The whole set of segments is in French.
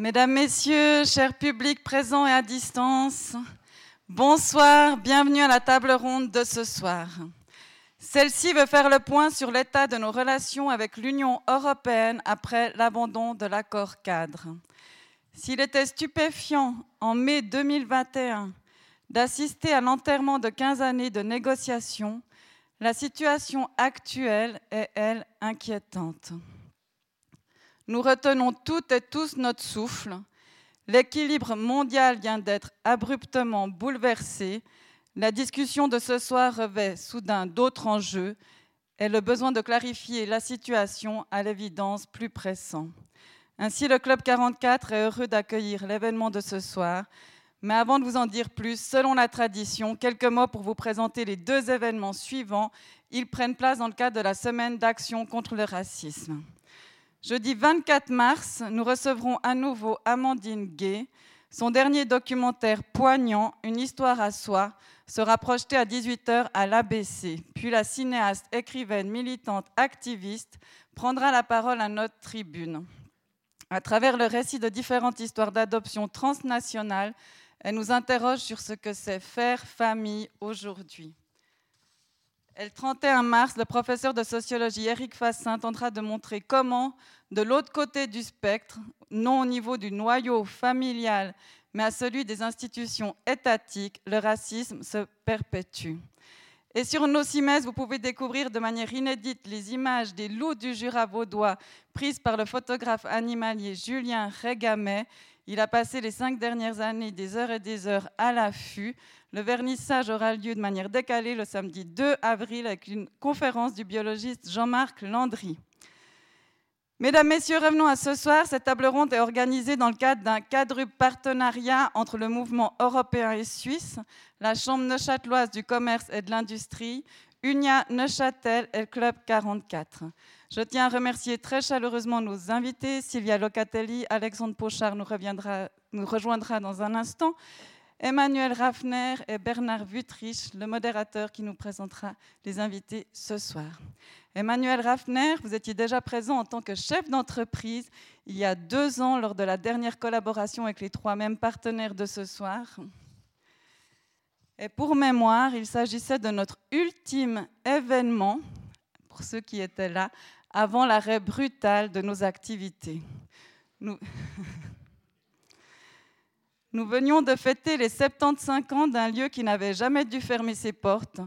Mesdames, Messieurs, chers publics présents et à distance, bonsoir, bienvenue à la table ronde de ce soir. Celle-ci veut faire le point sur l'état de nos relations avec l'Union européenne après l'abandon de l'accord cadre. S'il était stupéfiant en mai 2021 d'assister à l'enterrement de 15 années de négociations, la situation actuelle est, elle, inquiétante. Nous retenons toutes et tous notre souffle. L'équilibre mondial vient d'être abruptement bouleversé. La discussion de ce soir revêt soudain d'autres enjeux et le besoin de clarifier la situation à l'évidence plus pressant. Ainsi, le Club 44 est heureux d'accueillir l'événement de ce soir. Mais avant de vous en dire plus, selon la tradition, quelques mots pour vous présenter les deux événements suivants. Ils prennent place dans le cadre de la semaine d'action contre le racisme. Jeudi 24 mars, nous recevrons à nouveau Amandine Gay. Son dernier documentaire poignant, Une histoire à soi, sera projeté à 18h à l'ABC. Puis la cinéaste, écrivaine, militante, activiste prendra la parole à notre tribune. À travers le récit de différentes histoires d'adoption transnationales, elle nous interroge sur ce que c'est faire famille aujourd'hui. Le 31 mars, le professeur de sociologie Eric Fassin tentera de montrer comment, de l'autre côté du spectre, non au niveau du noyau familial, mais à celui des institutions étatiques, le racisme se perpétue. Et sur nos cimaises, vous pouvez découvrir de manière inédite les images des loups du Jura vaudois prises par le photographe animalier Julien Régamet il a passé les cinq dernières années des heures et des heures à l'affût. Le vernissage aura lieu de manière décalée le samedi 2 avril avec une conférence du biologiste Jean-Marc Landry. Mesdames, Messieurs, revenons à ce soir. Cette table ronde est organisée dans le cadre d'un quadruple partenariat entre le mouvement européen et suisse, la Chambre neuchâteloise du commerce et de l'industrie, Unia Neuchâtel et le Club 44. Je tiens à remercier très chaleureusement nos invités. Sylvia Locatelli, Alexandre Pochard nous, rejoindra dans un instant. Emmanuel Raffner et Bernard Vutrich, le modérateur qui nous présentera les invités ce soir. Emmanuel Raffner, vous étiez déjà présent en tant que chef d'entreprise il y a deux ans lors de la dernière collaboration avec les trois mêmes partenaires de ce soir. Et pour mémoire, il s'agissait de notre ultime événement, pour ceux qui étaient là, avant l'arrêt brutal de nos activités. Nous... Venions de fêter les 75 ans d'un lieu qui n'avait jamais dû fermer ses portes,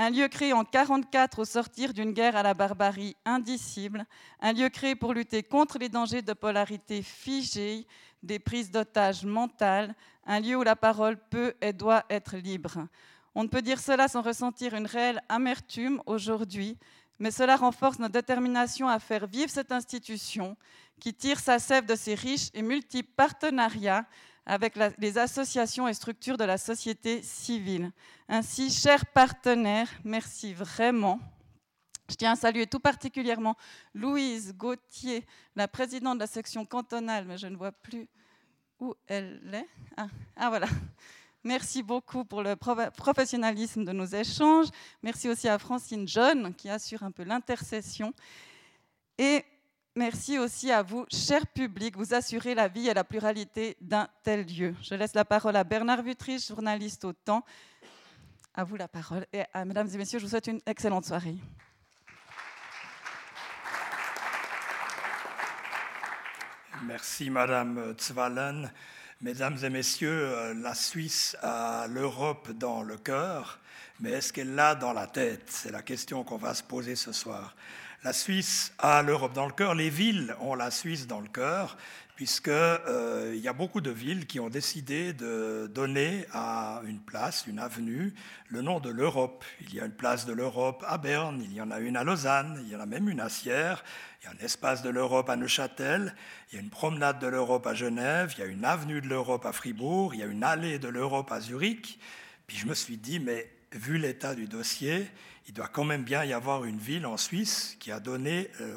un lieu créé en 1944 au sortir d'une guerre à la barbarie indicible, un lieu créé pour lutter contre les dangers de polarité figée, des prises d'otages mentales, un lieu où la parole peut et doit être libre. On ne peut dire cela sans ressentir une réelle amertume aujourd'hui mais cela renforce notre détermination à faire vivre cette institution qui tire sa sève de ses riches et multiples partenariats avec les associations et structures de la société civile. Ainsi, chers partenaires, merci vraiment. Je tiens à saluer tout particulièrement Louise Gauthier, la présidente de la section cantonale, mais je ne vois plus où elle est. ah, ah voilà. Merci beaucoup pour le professionnalisme de nos échanges. Merci aussi à Francine John qui assure un peu l'intercession. Et merci aussi à vous, cher public, vous assurez la vie et la pluralité d'un tel lieu. Je laisse la parole à Bernard Vutrich, journaliste au temps. À vous la parole. Et à mesdames et messieurs, je vous souhaite une excellente soirée. Merci, Madame Zwallen. Mesdames et messieurs, euh, la Suisse a l'Europe dans le cœur, mais est-ce qu'elle l'a dans la tête? C'est la question qu'on va se poser ce soir. La Suisse a l'Europe dans le cœur, les villes ont la Suisse dans le cœur, puisqu'il euh, y a beaucoup de villes qui ont décidé de donner à une place, une avenue, le nom de l'Europe. Il y a une place de l'Europe à Berne, il y en a une à Lausanne, il y en a même une à Sierre, il y a un espace de l'Europe à Neuchâtel, il y a une promenade de l'Europe à Genève, il y a une avenue de l'Europe à Fribourg, il y a une allée de l'Europe à Zurich. Puis je me suis dit, mais vu l'état du dossier, il doit quand même bien y avoir une ville en Suisse qui a donné euh,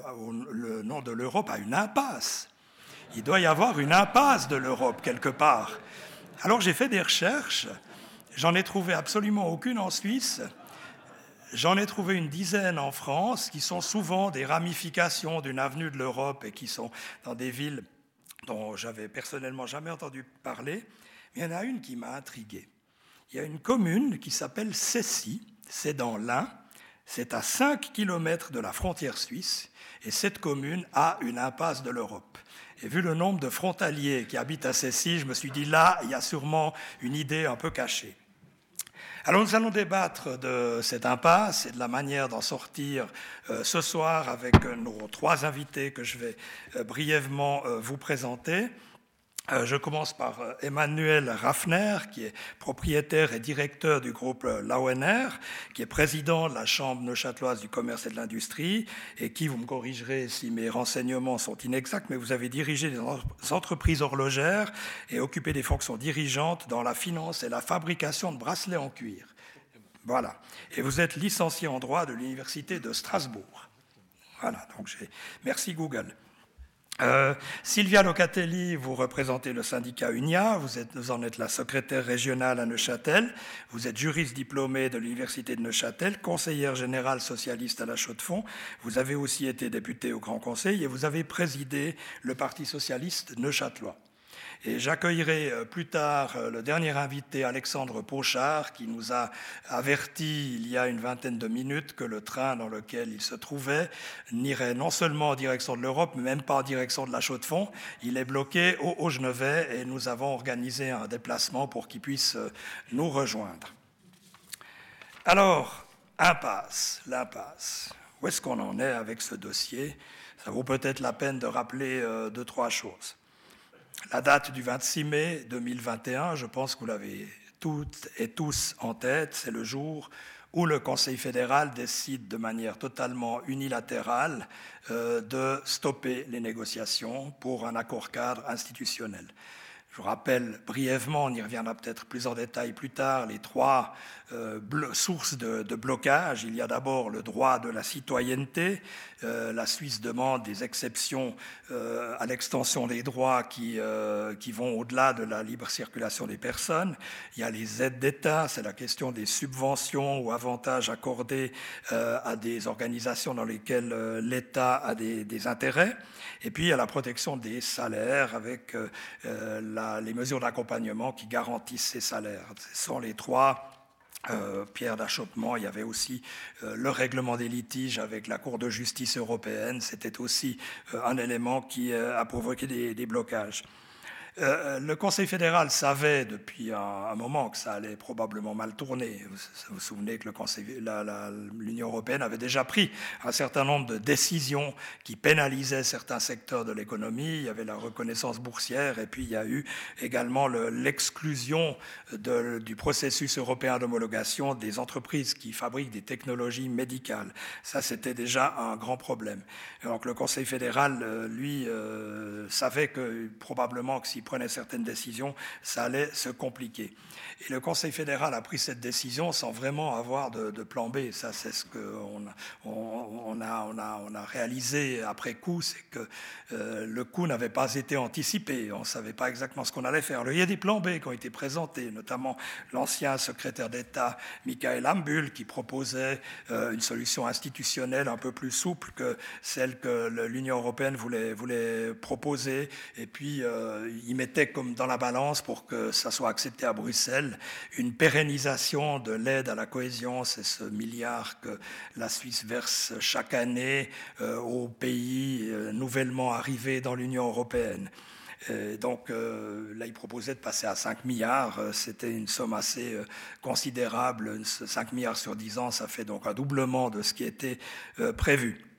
le nom de l'Europe à une impasse il doit y avoir une impasse de l'Europe quelque part. Alors j'ai fait des recherches, j'en ai trouvé absolument aucune en Suisse, j'en ai trouvé une dizaine en France, qui sont souvent des ramifications d'une avenue de l'Europe et qui sont dans des villes dont j'avais personnellement jamais entendu parler, mais il y en a une qui m'a intrigué. Il y a une commune qui s'appelle Cessy, c'est dans l'Ain, c'est à 5 km de la frontière suisse, et cette commune a une impasse de l'Europe. Et vu le nombre de frontaliers qui habitent à Cessy, je me suis dit là, il y a sûrement une idée un peu cachée. Alors nous allons débattre de cette impasse et de la manière d'en sortir euh, ce soir avec nos trois invités que je vais euh, brièvement euh, vous présenter. Euh, je commence par euh, Emmanuel Raffner, qui est propriétaire et directeur du groupe euh, l'AONR, qui est président de la Chambre neuchâteloise du commerce et de l'industrie, et qui, vous me corrigerez si mes renseignements sont inexacts, mais vous avez dirigé des entreprises horlogères et occupé des fonctions dirigeantes dans la finance et la fabrication de bracelets en cuir. Voilà. Et vous êtes licencié en droit de l'Université de Strasbourg. Voilà, donc merci Google. Euh, Sylvia Locatelli, vous représentez le syndicat UNIA, vous, êtes, vous, en êtes la secrétaire régionale à Neuchâtel, vous êtes juriste diplômée de l'Université de Neuchâtel, conseillère générale socialiste à la Chaux-de-Fonds, vous avez aussi été députée au Grand Conseil et vous avez présidé le Parti socialiste neuchâtelois. Et j'accueillerai euh, plus tard euh, le dernier invité, Alexandre Pochard, qui nous a averti il y a une vingtaine de minutes que le train dans lequel il se trouvait n'irait non seulement en direction de l'Europe, mais même pas en direction de la Chaux-de-Fonds. Il est bloqué au, au Genevet et nous avons organisé un déplacement pour qu'il puisse euh, nous rejoindre. Alors, impasse, l'impasse. Où est-ce qu'on en est avec ce dossier? Ça vaut peut-être la peine de rappeler deux, trois choses. La date du 26 mai 2021, je pense que vous l'avez toutes et tous en tête, c'est le jour où le Conseil fédéral décide de manière totalement unilatérale euh, de stopper les négociations pour un accord cadre institutionnel. Je rappelle brièvement, on y reviendra peut-être plus en détail plus tard, les trois euh, sources de, blocage. Il y a d'abord le droit de la citoyenneté. Euh, la Suisse demande des exceptions euh, à l'extension des droits qui, qui vont au-delà de la libre circulation des personnes. Il y a les aides d'État, c'est la question des subventions ou avantages accordés à des organisations dans lesquelles l'État a des, intérêts. Et puis il y a la protection des salaires avec les mesures d'accompagnement qui garantissent ces salaires. Ce sont les trois euh, pierre d'achoppement. Il y avait aussi euh, le règlement des litiges avec la Cour de justice européenne. C'était aussi euh, un élément qui a provoqué des blocages. Euh, le Conseil fédéral savait depuis un, moment que ça allait probablement mal tourner. Vous vous, souvenez que l'Union européenne avait déjà pris un certain nombre de décisions qui pénalisaient certains secteurs de l'économie. Il y avait la reconnaissance boursière et puis il y a eu également l'exclusion du processus européen d'homologation des entreprises qui fabriquent des technologies médicales. Ça, c'était déjà un grand problème. Donc le Conseil fédéral, euh, lui, euh, savait que probablement que si prenait certaines décisions, ça allait se compliquer. Et le Conseil fédéral a pris cette décision sans vraiment avoir de, plan B. Ça, c'est ce qu'on on, a, on a, on a réalisé après coup, c'est que euh, le coup n'avait pas été anticipé. On ne savait pas exactement ce qu'on allait faire. il y a des plans B qui ont été présentés, notamment l'ancien secrétaire d'État Michael Ambul qui proposait euh, une solution institutionnelle un peu plus souple que celle que l'Union européenne voulait, voulait proposer. Et puis, euh, il mettait comme dans la balance pour que ça soit accepté à Bruxelles une pérennisation de l'aide à la cohésion, c'est ce milliard que la Suisse verse chaque année euh, aux pays euh, nouvellement arrivés dans l'Union européenne. donc là, il proposait de passer à 5 milliards. C'était une somme assez considérable. 5 milliards sur 10 ans, ça fait donc un doublement de ce qui était prévu.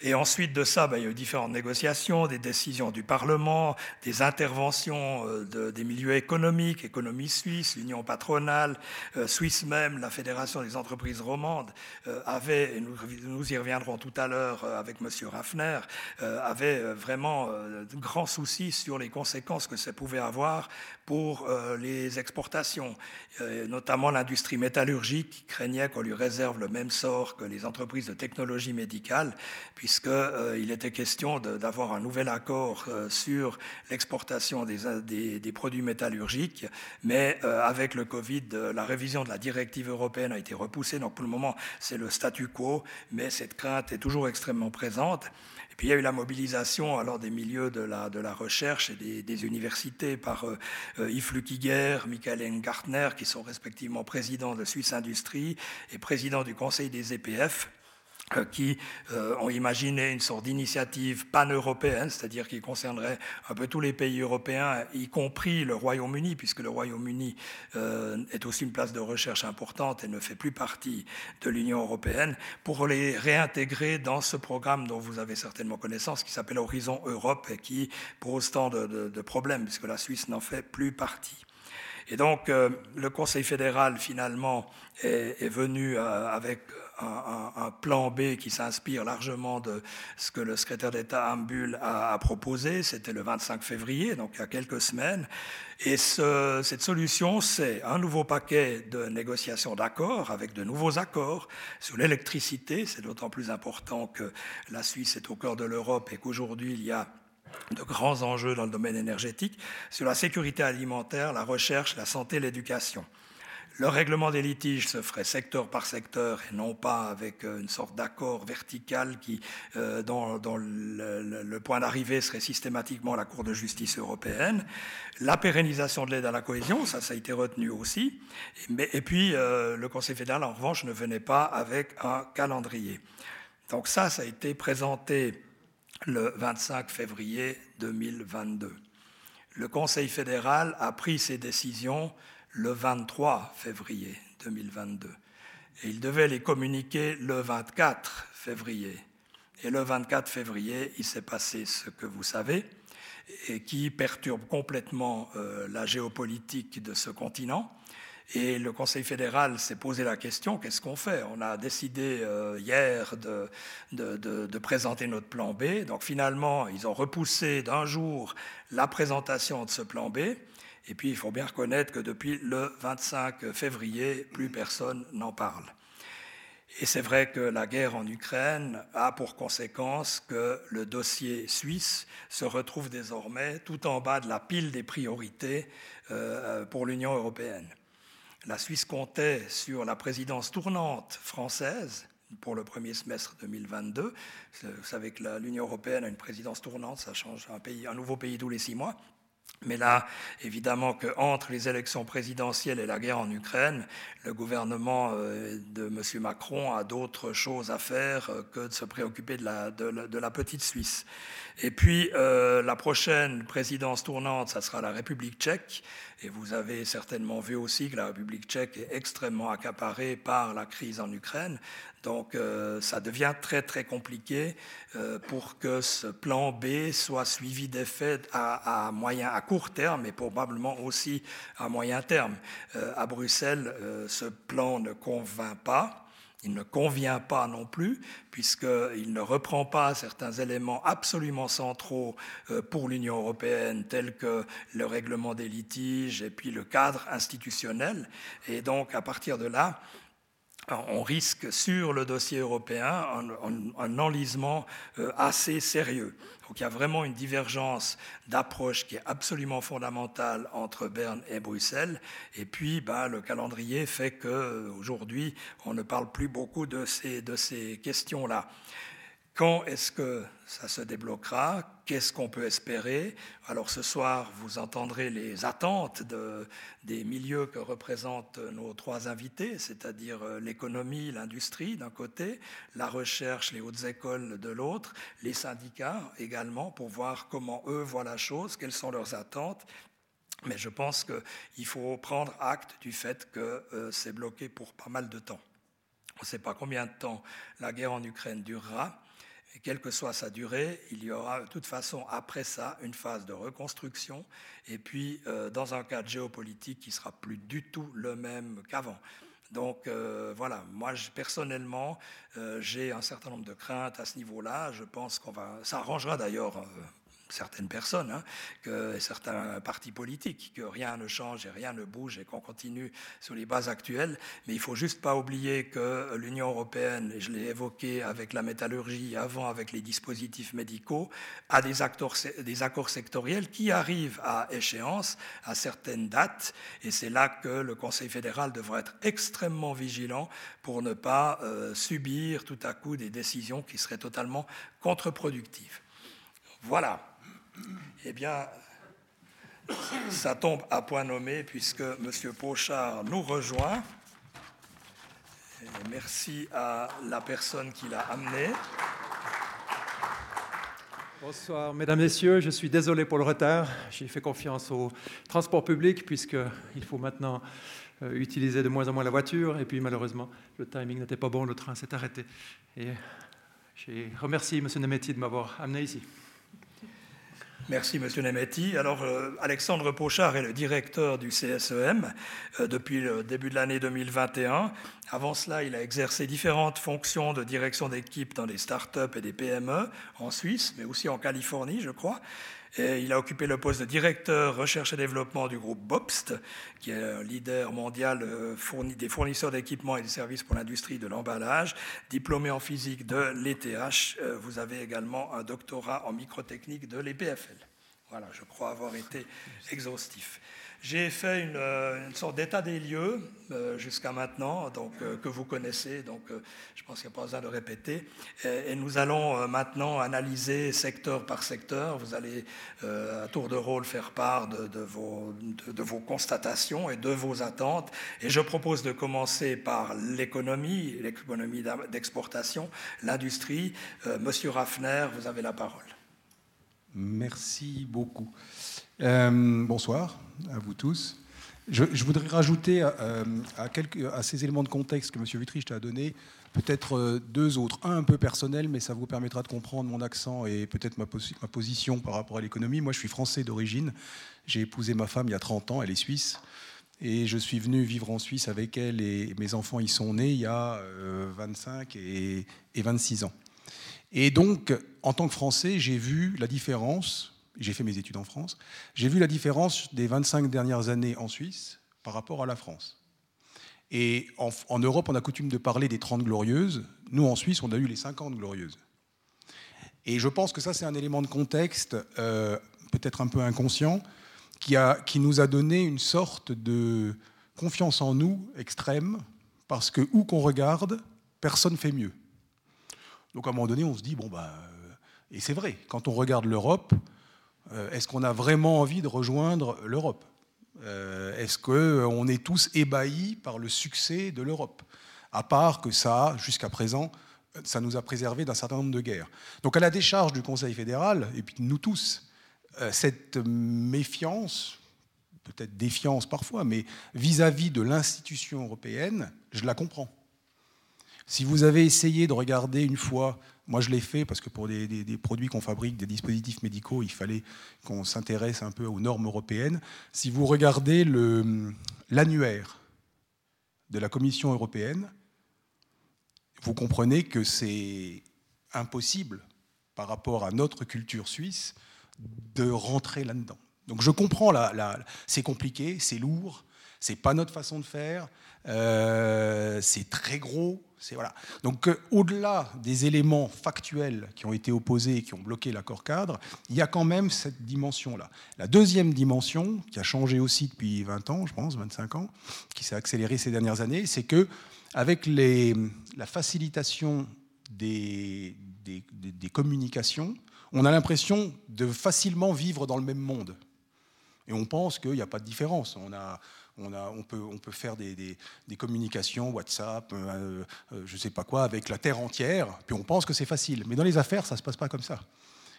Et ensuite de ça, ben, il y a eu différentes négociations, des décisions du Parlement, des interventions euh, de, des milieux économiques, économie suisse, l'Union patronale, euh, Suisse même, la Fédération des entreprises romandes, euh, avait, et nous, nous, y reviendrons tout à l'heure avec M. Raffner, avait vraiment de grands soucis sur les conséquences que ça pouvait avoir pour les exportations, notamment l'industrie métallurgique qui craignait qu'on lui réserve le même sort que les entreprises de technologie médicale puisqu'il était question d'avoir un nouvel accord sur l'exportation des, des, produits métallurgiques, mais avec le Covid, la révision de la directive européenne a été repoussée, donc pour le moment c'est le statu quo, mais cette crainte est toujours extrêmement présente. Puis il y a eu la mobilisation alors des milieux de la, recherche et des, universités par euh, euh, Yves Lukiger, Michael Engartner, qui sont respectivement présidents de Suisse Industrie et présidents du Conseil des EPF. Euh, qui euh, ont imaginé une sorte d'initiative pan-européenne, c'est-à-dire qui concernerait un peu tous les pays européens, y compris le Royaume-Uni, puisque le Royaume-Uni euh, est aussi une place de recherche importante et ne fait plus partie de l'Union européenne, pour les réintégrer dans ce programme dont vous avez certainement connaissance, qui s'appelle Horizon Europe et qui pose tant de, problèmes, puisque la Suisse n'en fait plus partie. Et donc, le Conseil fédéral, finalement, est, est venu avec un, plan B qui s'inspire largement de ce que le secrétaire d'État Ambul a, proposé. C'était le 25 février, donc il y a quelques semaines. Et cette solution, c'est un nouveau paquet de négociations d'accords avec de nouveaux accords sur l'électricité. C'est d'autant plus important que la Suisse est au cœur de l'Europe et qu'aujourd'hui, il y a de grands enjeux dans le domaine énergétique, sur la sécurité alimentaire, la recherche, la santé, l'éducation. Le règlement des litiges se ferait secteur par secteur et non pas avec euh, une sorte d'accord vertical qui, euh, dont, le, point d'arrivée serait systématiquement la Cour de justice européenne. La pérennisation de l'aide à la cohésion, ça, ça a été retenu aussi. Et, puis, euh, le Conseil fédéral, en revanche, ne venait pas avec un calendrier. Donc ça, ça a été présenté le 25 février 2022. Le Conseil fédéral a pris ses décisions le 23 février 2022. Et il devait les communiquer le 24 février. Et le 24 février, il s'est passé ce que vous savez, et qui perturbe complètement euh, la géopolitique de ce continent. Et le Conseil fédéral s'est posé la question, qu'est-ce qu'on fait? On a décidé euh, hier de, présenter notre plan B. Donc finalement, ils ont repoussé d'un jour la présentation de ce plan B. Et puis, il faut bien reconnaître que depuis le 25 février, plus personne n'en parle. Et c'est vrai que la guerre en Ukraine a pour conséquence que le dossier suisse se retrouve désormais tout en bas de la pile des priorités euh, pour l'Union européenne. La Suisse comptait sur la présidence tournante française pour le premier semestre 2022. Vous savez que l'Union européenne a une présidence tournante, ça change un, nouveau pays tous les six mois. Mais là, évidemment qu'entre les élections présidentielles et la guerre en Ukraine, le gouvernement euh, de M. Macron a d'autres choses à faire euh, que de se préoccuper de la, petite Suisse. Et puis, euh, la prochaine présidence tournante, ça sera la République tchèque. Et vous avez certainement vu aussi que la République tchèque est extrêmement accaparée par la crise en Ukraine. Donc euh, ça devient très très compliqué euh, pour que ce plan B soit suivi d'effets à, moyen, à court terme et probablement aussi à moyen terme. Euh, à Bruxelles, ce plan ne convainc pas. Il ne convient pas non plus, puisqu'il ne reprend pas certains éléments absolument centraux pour l'Union européenne, tels que le règlement des litiges et puis le cadre institutionnel. Et donc, à partir de là, on risque sur le dossier européen un, enlisement euh, assez sérieux. Donc il y a vraiment une divergence d'approche qui est absolument fondamentale entre Berne et Bruxelles. Et puis ben, le calendrier fait qu'aujourd'hui, on ne parle plus beaucoup de ces questions-là. Quand est-ce que ça se débloquera? Qu'est-ce qu'on peut espérer? Alors ce soir, vous entendrez les attentes de, des milieux que représentent nos trois invités, c'est-à-dire euh, l'économie, l'industrie d'un côté, la recherche, les hautes écoles de l'autre, les syndicats également, pour voir comment eux voient la chose, quelles sont leurs attentes. Mais je pense qu'il faut prendre acte du fait que euh, c'est bloqué pour pas mal de temps. On ne sait pas combien de temps la guerre en Ukraine durera. Et quelle que soit sa durée, il y aura de toute façon après ça une phase de reconstruction et puis euh, dans un cadre géopolitique qui sera plus du tout le même qu'avant. Donc euh, voilà, moi personnellement, euh, j'ai un certain nombre de craintes à ce niveau-là. Je pense qu'on va, ça arrangera d'ailleurs certaines personnes, hein, que certains partis politiques, que rien ne change et rien ne bouge et qu'on continue sur les bases actuelles. Mais il faut juste pas oublier que l'Union européenne, et je l'ai évoqué avec la métallurgie, avant avec les dispositifs médicaux, a des, acteurs, des accords sectoriels qui arrivent à échéance à certaines dates. Et c'est là que le Conseil fédéral devrait être extrêmement vigilant pour ne pas euh, subir tout à coup des décisions qui seraient totalement contre-productives. Voilà. Eh bien, ça tombe à point nommé puisque M. Pochard nous rejoint. merci à la personne qui l'a amené. Bonsoir, mesdames, messieurs. Je suis désolé pour le retard. J'ai fait confiance au transport public puisqu'il faut maintenant euh, utiliser de moins en moins la voiture. Et puis malheureusement, le timing n'était pas bon, le train s'est arrêté. Et j'ai remercié M. Nemetti de m'avoir amené ici. Merci, Monsieur Nemetti. Alors, euh, Alexandre Pochard est le directeur du CSEM euh, depuis le début de l'année 2021. Avant cela, il a exercé différentes fonctions de direction d'équipe dans des start-up et des PME en Suisse, mais aussi en Californie, je crois il a occupé le poste de directeur recherche et développement du groupe Bobst, qui est un leader mondial euh, des fournisseurs d'équipements et de services pour l'industrie de l'emballage. Diplômé en physique de l'ETH, euh, vous avez également un doctorat en microtechnique de l'EPFL. Voilà, je crois avoir été exhaustif. J'ai fait une, euh, sorte d'état des lieux euh, jusqu'à maintenant, donc, euh, que vous connaissez, donc je pense qu'il n'y a pas besoin de répéter. Et, nous allons maintenant analyser secteur par secteur. Vous allez à tour de rôle faire part de, vos, de, vos, constatations et de vos attentes. Et je propose de commencer par l'économie, l'économie d'exportation, l'industrie. Monsieur Raffner, vous avez la parole. Merci beaucoup. Bonsoir à vous tous. Je, voudrais rajouter euh, à, quelques, à, ces éléments de contexte que M. Vitrich a donné, peut-être euh, deux autres. Un un peu personnel, mais ça vous permettra de comprendre mon accent et peut-être ma, ma, position par rapport à l'économie. Moi, je suis français d'origine. J'ai épousé ma femme il y a 30 ans, elle est suisse. Et je suis venu vivre en Suisse avec elle et mes enfants y sont nés il y a 25 et, et 26 ans. Et donc, en tant que Français, j'ai vu la différence j'ai fait mes études en France, j'ai vu la différence des 25 dernières années en Suisse par rapport à la France. Et en, Europe, on a coutume de parler des 30 glorieuses. Nous, en Suisse, on a eu les 50 glorieuses. Et je pense que ça, c'est un élément de contexte, euh, peut-être un peu inconscient, qui, a, qui nous a donné une sorte de confiance en nous extrême, parce que où qu'on regarde, personne fait mieux. Donc à un moment donné, on se dit, bon, bah, et c'est vrai, quand on regarde l'Europe, euh, est-ce qu'on a vraiment envie de rejoindre l'Europe? Euh, Est-ce qu'on est tous ébahis par le succès de l'Europe? À part que ça, jusqu'à présent, ça nous a préservé d'un certain nombre de guerres. Donc à la décharge du Conseil fédéral, et puis nous tous, euh, cette méfiance, peut-être défiance parfois, mais vis-à-vis de l'institution européenne, je la comprends. Si vous avez essayé de regarder une fois moi, je l'ai fait parce que pour des, produits qu'on fabrique, des dispositifs médicaux, il fallait qu'on s'intéresse un peu aux normes européennes. Si vous regardez l'annuaire de la Commission européenne, vous comprenez que c'est impossible par rapport à notre culture suisse de rentrer là-dedans. Donc je comprends, c'est compliqué, c'est lourd, c'est pas notre façon de faire, euh, c'est très gros, Donc, euh, au-delà des éléments factuels qui ont été opposés et qui ont bloqué l'accord cadre, il y a quand même cette dimension-là. La deuxième dimension, qui a changé aussi depuis 20 ans, je pense, 25 ans, qui s'est accélérée ces dernières années, c'est que avec la facilitation des, des, des communications, on a l'impression de facilement vivre dans le même monde. Et on pense qu'il n'y a pas de différence. On a, on, peut, faire des, communications, WhatsApp, euh, euh, je ne sais pas quoi, avec la Terre entière, puis on pense que c'est facile. Mais dans les affaires, ça ne se passe pas comme ça.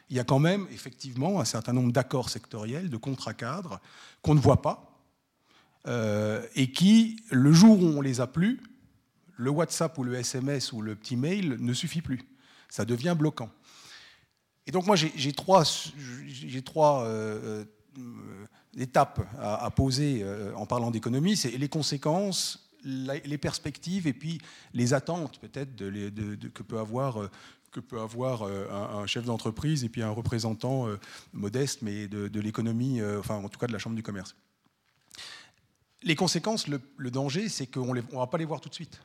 Il y a quand même, effectivement, un certain nombre d'accords sectoriels, de contrats cadres, qu'on ne voit pas, euh, et qui, le jour où on les a plus, le WhatsApp ou le SMS ou le petit mail ne suffit plus. Ça devient bloquant. Et donc moi, j'ai trois, trois étape à, poser euh, en parlant d'économie, c'est les conséquences, les perspectives et puis les attentes peut-être que peut avoir euh, avoir un, chef d'entreprise et puis un représentant modeste, mais de, l'économie, enfin en tout cas de la Chambre du commerce. Les conséquences, le danger, c'est qu'on ne va pas les voir tout de suite.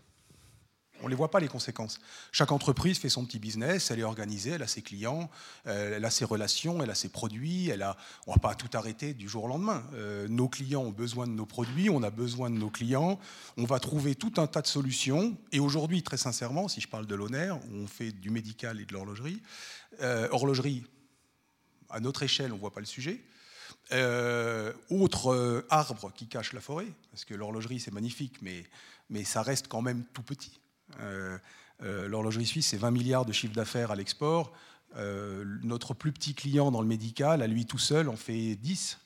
On ne les voit pas les conséquences. Chaque entreprise fait son petit business, elle est organisée, elle a ses clients, euh, elle a ses relations, elle a ses produits. On ne va pas tout arrêter du jour au lendemain. Euh, nos clients ont besoin de nos produits, on a besoin de nos clients. On va trouver tout un tas de solutions. Et aujourd'hui, très sincèrement, si je parle de l'honneur, on fait du médical et de l'horlogerie. Euh, horlogerie, à notre échelle, on ne voit pas le sujet. autre arbre qui cache la forêt, parce que l'horlogerie c'est magnifique, mais ça reste quand même tout petit. Euh, euh, l'horlogerie suisse, c'est 20 milliards de chiffre d'affaires à l'export. Euh, notre plus petit client dans le médical, à lui tout seul, en fait 10.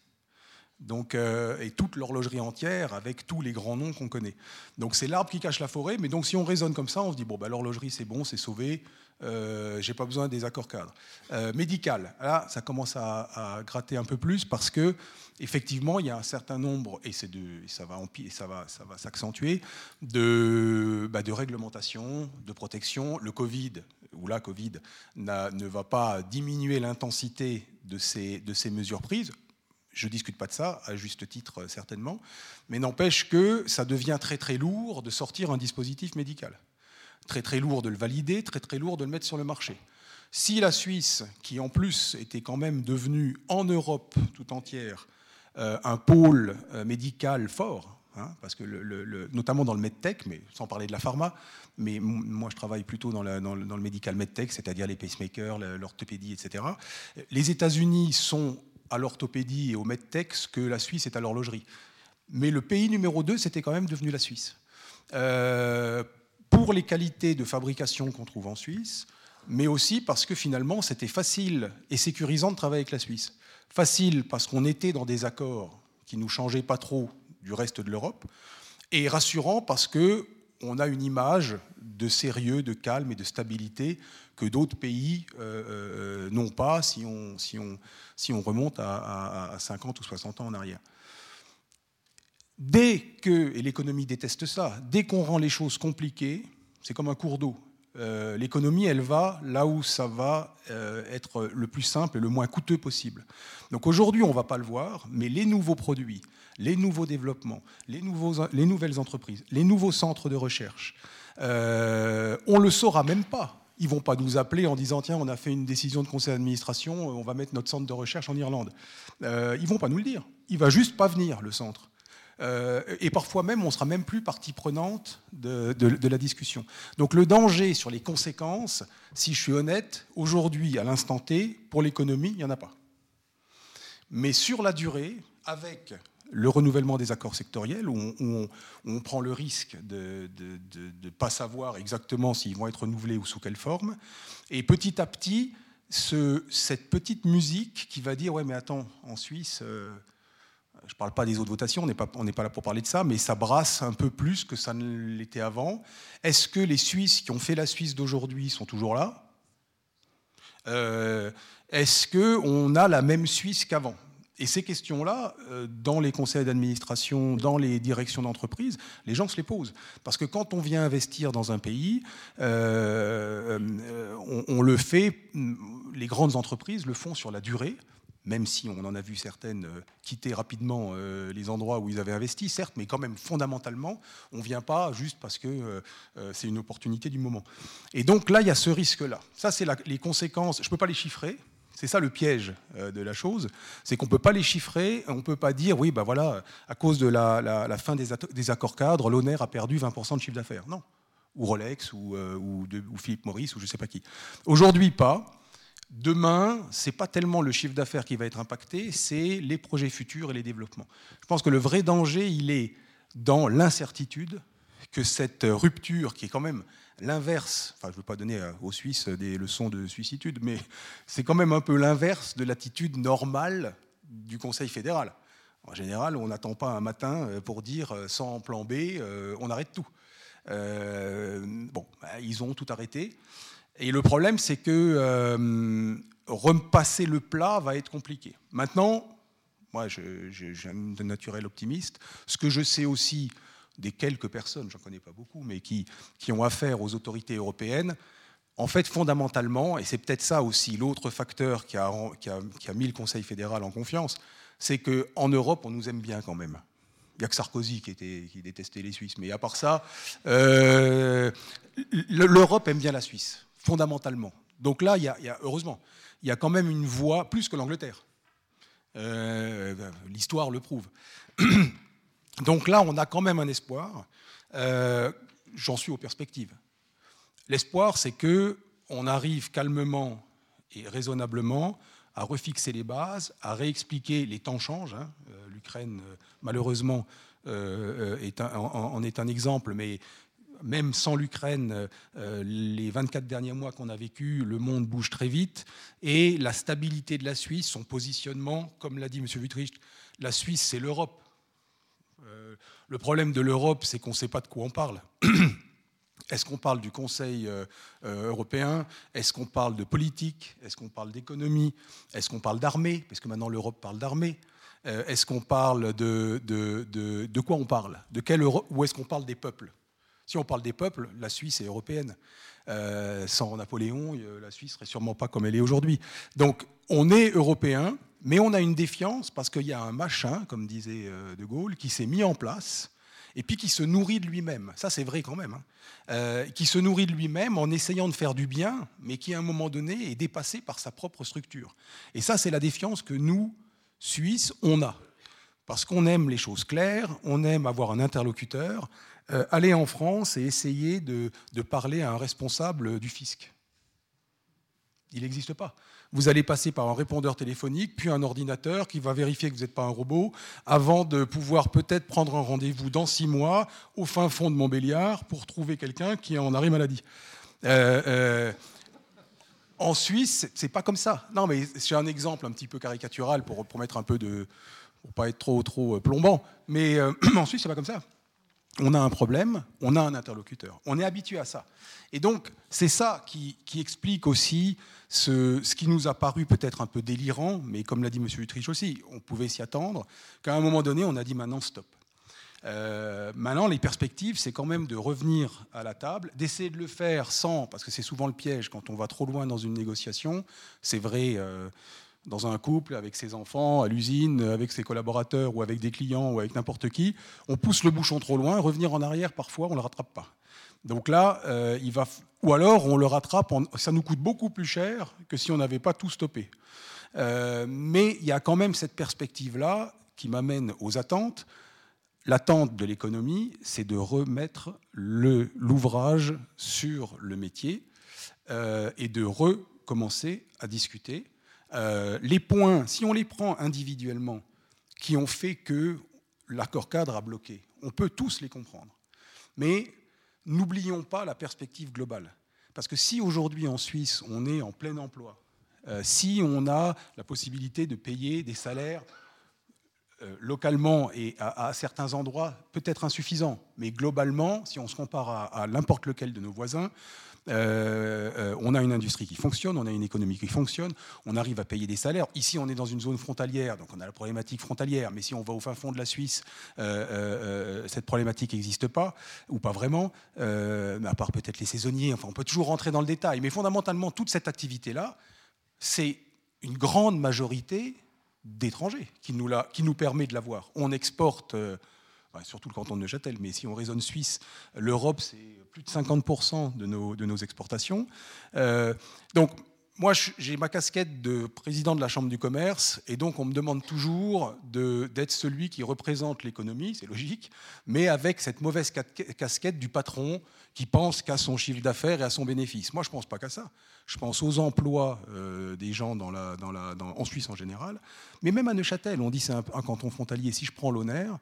Donc, et toute l'horlogerie entière avec tous les grands noms qu'on connaît. Donc c'est l'arbre qui cache la forêt, mais donc si on raisonne comme ça, on se dit bon bah, l'horlogerie c'est bon, c'est sauvé, euh, j'ai pas besoin des accords cadres. médical, là ça commence à, gratter un peu plus parce que effectivement, il y a un certain nombre, et, ça va, s'accentuer, de, bah, de réglementations, de protection. Le Covid, ou la Covid, ne va pas diminuer l'intensité de ces, de ces mesures prises. Je ne discute pas de ça, à juste titre certainement, mais n'empêche que ça devient très très lourd de sortir un dispositif médical. Très très lourd de le valider, très très lourd de le mettre sur le marché. Si la Suisse, qui en plus était quand même devenue en Europe tout entière euh, un pôle euh, médical fort, hein, parce que notamment dans le medtech, mais sans parler de la pharma, mais moi je travaille plutôt dans, le, médical medtech, c'est-à-dire les pacemakers, l'orthopédie, etc. Les États-Unis sont à l'orthopédie et au medtech ce que la Suisse est à l'horlogerie. Mais le pays numéro 2, c'était quand même devenu la Suisse. Euh, pour les qualités de fabrication qu'on trouve en Suisse, mais aussi parce que finalement c'était facile et sécurisant de travailler avec la Suisse. Facile parce qu'on était dans des accords qui nous changeaient pas trop du reste de l'Europe, et rassurant parce que on a une image de sérieux, de calme et de stabilité que d'autres pays euh, euh, n'ont pas si on, remonte à, à, 50 ou 60 ans en arrière. Dès que, et l'économie déteste ça, dès qu'on rend les choses compliquées, c'est comme un cours d'eau. Euh, l'économie, elle va là où ça va euh, être le plus simple et le moins coûteux possible. Donc aujourd'hui, on ne va pas le voir, mais les nouveaux produits, les nouveaux développements, les, nouvelles entreprises, les nouveaux centres de recherche, euh, on ne le saura même pas. Ils vont pas nous appeler en disant tiens, on a fait une décision de conseil d'administration, on va mettre notre centre de recherche en Irlande. Euh, ils vont pas nous le dire. Il va juste pas venir le centre. Euh, et parfois même, on sera même plus partie prenante de, la discussion. Donc le danger sur les conséquences, si je suis honnête, aujourd'hui, à l'instant T, pour l'économie, il n'y en a pas. Mais sur la durée, avec le renouvellement des accords sectoriels, où on, prend le risque de ne pas savoir exactement s'ils vont être renouvelés ou sous quelle forme, et petit à petit, cette petite musique qui va dire, ouais mais attends, en Suisse... Euh, je ne parle pas des autres votations, on n'est pas, là pour parler de ça, mais ça brasse un peu plus que ça ne l'était avant. Est-ce que les Suisses qui ont fait la Suisse d'aujourd'hui sont toujours là? Euh, Est-ce qu'on a la même Suisse qu'avant? Et ces questions-là, euh, dans les conseils d'administration, dans les directions d'entreprise, les gens se les posent. Parce que quand on vient investir dans un pays, euh, on le fait, les grandes entreprises le font sur la durée même si on en a vu certaines euh, quitter rapidement euh, les endroits où ils avaient investi, certes, mais quand même fondamentalement, on ne vient pas juste parce que euh, c'est une opportunité du moment. Et donc là, il y a ce risque-là. Ça, c'est les conséquences, je ne peux pas les chiffrer, c'est ça le piège de la chose, c'est qu'on ne peut pas les chiffrer, on ne peut pas dire, oui, ben voilà, à cause de la, fin des, accords cadres, l'honneur a perdu 20% de chiffre d'affaires. Non. Ou Rolex, ou, ou, ou Philippe Maurice, ou je ne sais pas qui. Aujourd'hui, pas. Demain, ce n'est pas tellement le chiffre d'affaires qui va être impacté, c'est les projets futurs et les développements. Je pense que le vrai danger, il est dans l'incertitude, que cette rupture, qui est quand même l'inverse, enfin je ne veux pas donner aux Suisses des leçons de suicitude, mais c'est quand même un peu l'inverse de l'attitude normale du Conseil fédéral. En général, on n'attend pas un matin pour dire sans plan B, euh, on arrête tout. Euh, bon, bah, ils ont tout arrêté. Et le problème, c'est que euh, repasser le plat va être compliqué. Maintenant, moi, j'ai un naturel optimiste. Ce que je sais aussi des quelques personnes, j'en connais pas beaucoup, mais qui, ont affaire aux autorités européennes, En fait, fondamentalement, et c'est peut-être ça aussi l'autre facteur qui a, mis le Conseil fédéral en confiance, c'est qu'en Europe, on nous aime bien quand même. Il n'y a que Sarkozy qui, était, qui, détestait les Suisses, mais à part ça, euh, l'Europe aime bien la Suisse, fondamentalement. Donc là, il y, a, heureusement, il y a quand même une voix, plus que l'Angleterre. Euh, L'histoire le prouve. Donc là, on a quand même un espoir. Euh, J'en suis aux perspectives. L'espoir, c'est que on arrive calmement et raisonnablement à refixer les bases, à réexpliquer. Les temps changent. Hein. Euh, L'Ukraine, malheureusement, en, en, est un exemple, mais même sans l'Ukraine, euh, les 24 derniers mois qu'on a vécu, le monde bouge très vite. Et la stabilité de la Suisse, son positionnement, comme l'a dit M. Wittrich, la Suisse, c'est l'Europe. Euh, le problème de l'Europe, c'est qu'on ne sait pas de quoi on parle. Est-ce qu'on parle du Conseil euh, européen? Est-ce qu'on parle de politique? Est-ce qu'on parle d'économie? Est-ce qu'on parle d'armée? Parce que maintenant l'Europe parle d'armée. Euh, est-ce qu'on parle de, de, quoi on parle? De quelle Europe, Ou est-ce qu'on parle des peuples? Si on parle des peuples, la Suisse est européenne. Euh, sans Napoléon, la Suisse serait sûrement pas comme elle est aujourd'hui. Donc on est européen, mais on a une défiance parce qu'il y a un machin, comme disait De Gaulle, qui s'est mis en place et puis qui se nourrit de lui-même. Ça, c'est vrai quand même. Hein. Euh, qui se nourrit de lui-même en essayant de faire du bien, mais qui, à un moment donné, est dépassé par sa propre structure. Et ça, c'est la défiance que nous, Suisses, on a. Parce qu'on aime les choses claires, on aime avoir un interlocuteur. Euh, aller en France et essayer de, parler à un responsable du fisc. Il n'existe pas vous allez passer par un répondeur téléphonique, puis un ordinateur qui va vérifier que vous n'êtes pas un robot, avant de pouvoir peut-être prendre un rendez-vous dans six mois au fin fond de Montbéliard pour trouver quelqu'un qui en arrêt maladie. Euh, euh, en Suisse, c'est pas comme ça. Non, mais c'est un exemple un petit peu caricatural pour, pour un peu de, pour pas être trop trop plombant. Mais euh, en Suisse, c'est pas comme ça on a un problème, on a un interlocuteur. On est habitué à ça. Et donc, c'est ça qui, explique aussi ce, ce, qui nous a paru peut-être un peu délirant, mais comme l'a dit M. Utrich aussi, on pouvait s'y attendre, qu'à un moment donné, on a dit maintenant stop. Euh, maintenant, les perspectives, c'est quand même de revenir à la table, d'essayer de le faire sans, parce que c'est souvent le piège quand on va trop loin dans une négociation. C'est vrai euh, dans un couple, avec ses enfants, à l'usine, avec ses collaborateurs ou avec des clients ou avec n'importe qui. On pousse le bouchon trop loin, revenir en arrière, parfois, on ne le rattrape pas. Donc là, euh, il va, ou alors on le rattrape, ça nous coûte beaucoup plus cher que si on n'avait pas tout stoppé. Euh, mais il y a quand même cette perspective-là qui m'amène aux attentes. L'attente de l'économie, c'est de remettre l'ouvrage sur le métier euh, et de recommencer à discuter. Euh, les points, si on les prend individuellement, qui ont fait que l'accord cadre a bloqué, on peut tous les comprendre. Mais n'oublions pas la perspective globale. Parce que si aujourd'hui en Suisse, on est en plein emploi, euh, si on a la possibilité de payer des salaires euh, localement et à, certains endroits peut-être insuffisants, mais globalement, si on se compare à, à n'importe lequel de nos voisins, euh, euh, on a une industrie qui fonctionne, on a une économie qui fonctionne, on arrive à payer des salaires. Ici, on est dans une zone frontalière, donc on a la problématique frontalière, mais si on va au fin fond de la Suisse, euh, cette problématique n'existe pas, ou pas vraiment, à part peut-être les saisonniers, enfin on peut toujours rentrer dans le détail, mais fondamentalement, toute cette activité-là, c'est une grande majorité d'étrangers qui nous, qui nous permet de l'avoir. On exporte surtout le canton de Neuchâtel, mais si on raisonne suisse, l'Europe, c'est plus de 50% de nos, de nos exportations. Euh, donc, moi, j'ai ma casquette de président de la Chambre du commerce, et donc on me demande toujours d'être celui qui représente l'économie, c'est logique, mais avec cette mauvaise casquette du patron qui pense qu'à son chiffre d'affaires et à son bénéfice. Moi, je ne pense pas qu'à ça. Je pense aux emplois euh, des gens dans la, dans la, en Suisse en général, mais même à Neuchâtel, on dit c'est un, canton frontalier. Si je prends l'honneur,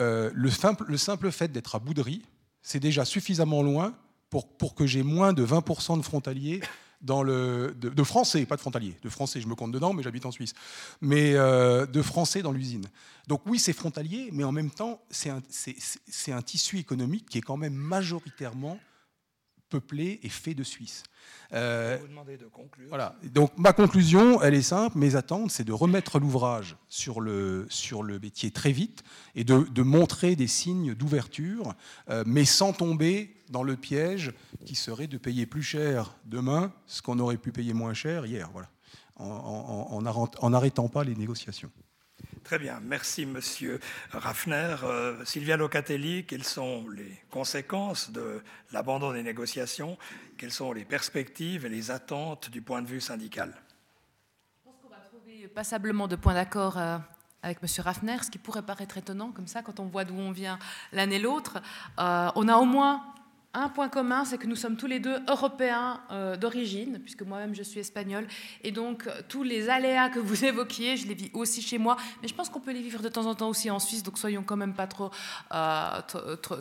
euh, le, simple, le, simple, fait d'être à Boudry, c'est déjà suffisamment loin pour, pour que j'ai moins de 20% de frontaliers dans le, de, français, pas de frontaliers, de français, je me compte dedans, mais j'habite en Suisse, mais euh, de français dans l'usine. Donc oui, c'est frontalier, mais en même temps, c'est un, un, tissu économique qui est quand même majoritairement peuplé et fait de Suisse. Euh, vous demander de conclure. Voilà. Donc ma conclusion, elle est simple. Mes attentes, c'est de remettre l'ouvrage sur le, sur le métier très vite et de, de montrer des signes d'ouverture, euh, mais sans tomber dans le piège qui serait de payer plus cher demain ce qu'on aurait pu payer moins cher hier. Voilà. En n'arrêtant pas les négociations. Très bien, merci Monsieur Raffner. Euh, Sylvia Locatelli, quelles sont les conséquences de l'abandon des négociations? Quelles sont les perspectives et les attentes du point de vue syndical? Je pense qu'on va trouver passablement de points d'accord euh, avec M. Raffner, ce qui pourrait paraître étonnant comme ça quand on voit d'où on vient l'un et l'autre. Euh, on a au moins un point commun, c'est que nous sommes tous les deux européens euh, d'origine, puisque moi-même je suis espagnole, et donc euh, tous les aléas que vous évoquiez, je les vis aussi chez moi, mais je pense qu'on peut les vivre de temps en temps aussi en Suisse, donc soyons quand même pas trop, euh,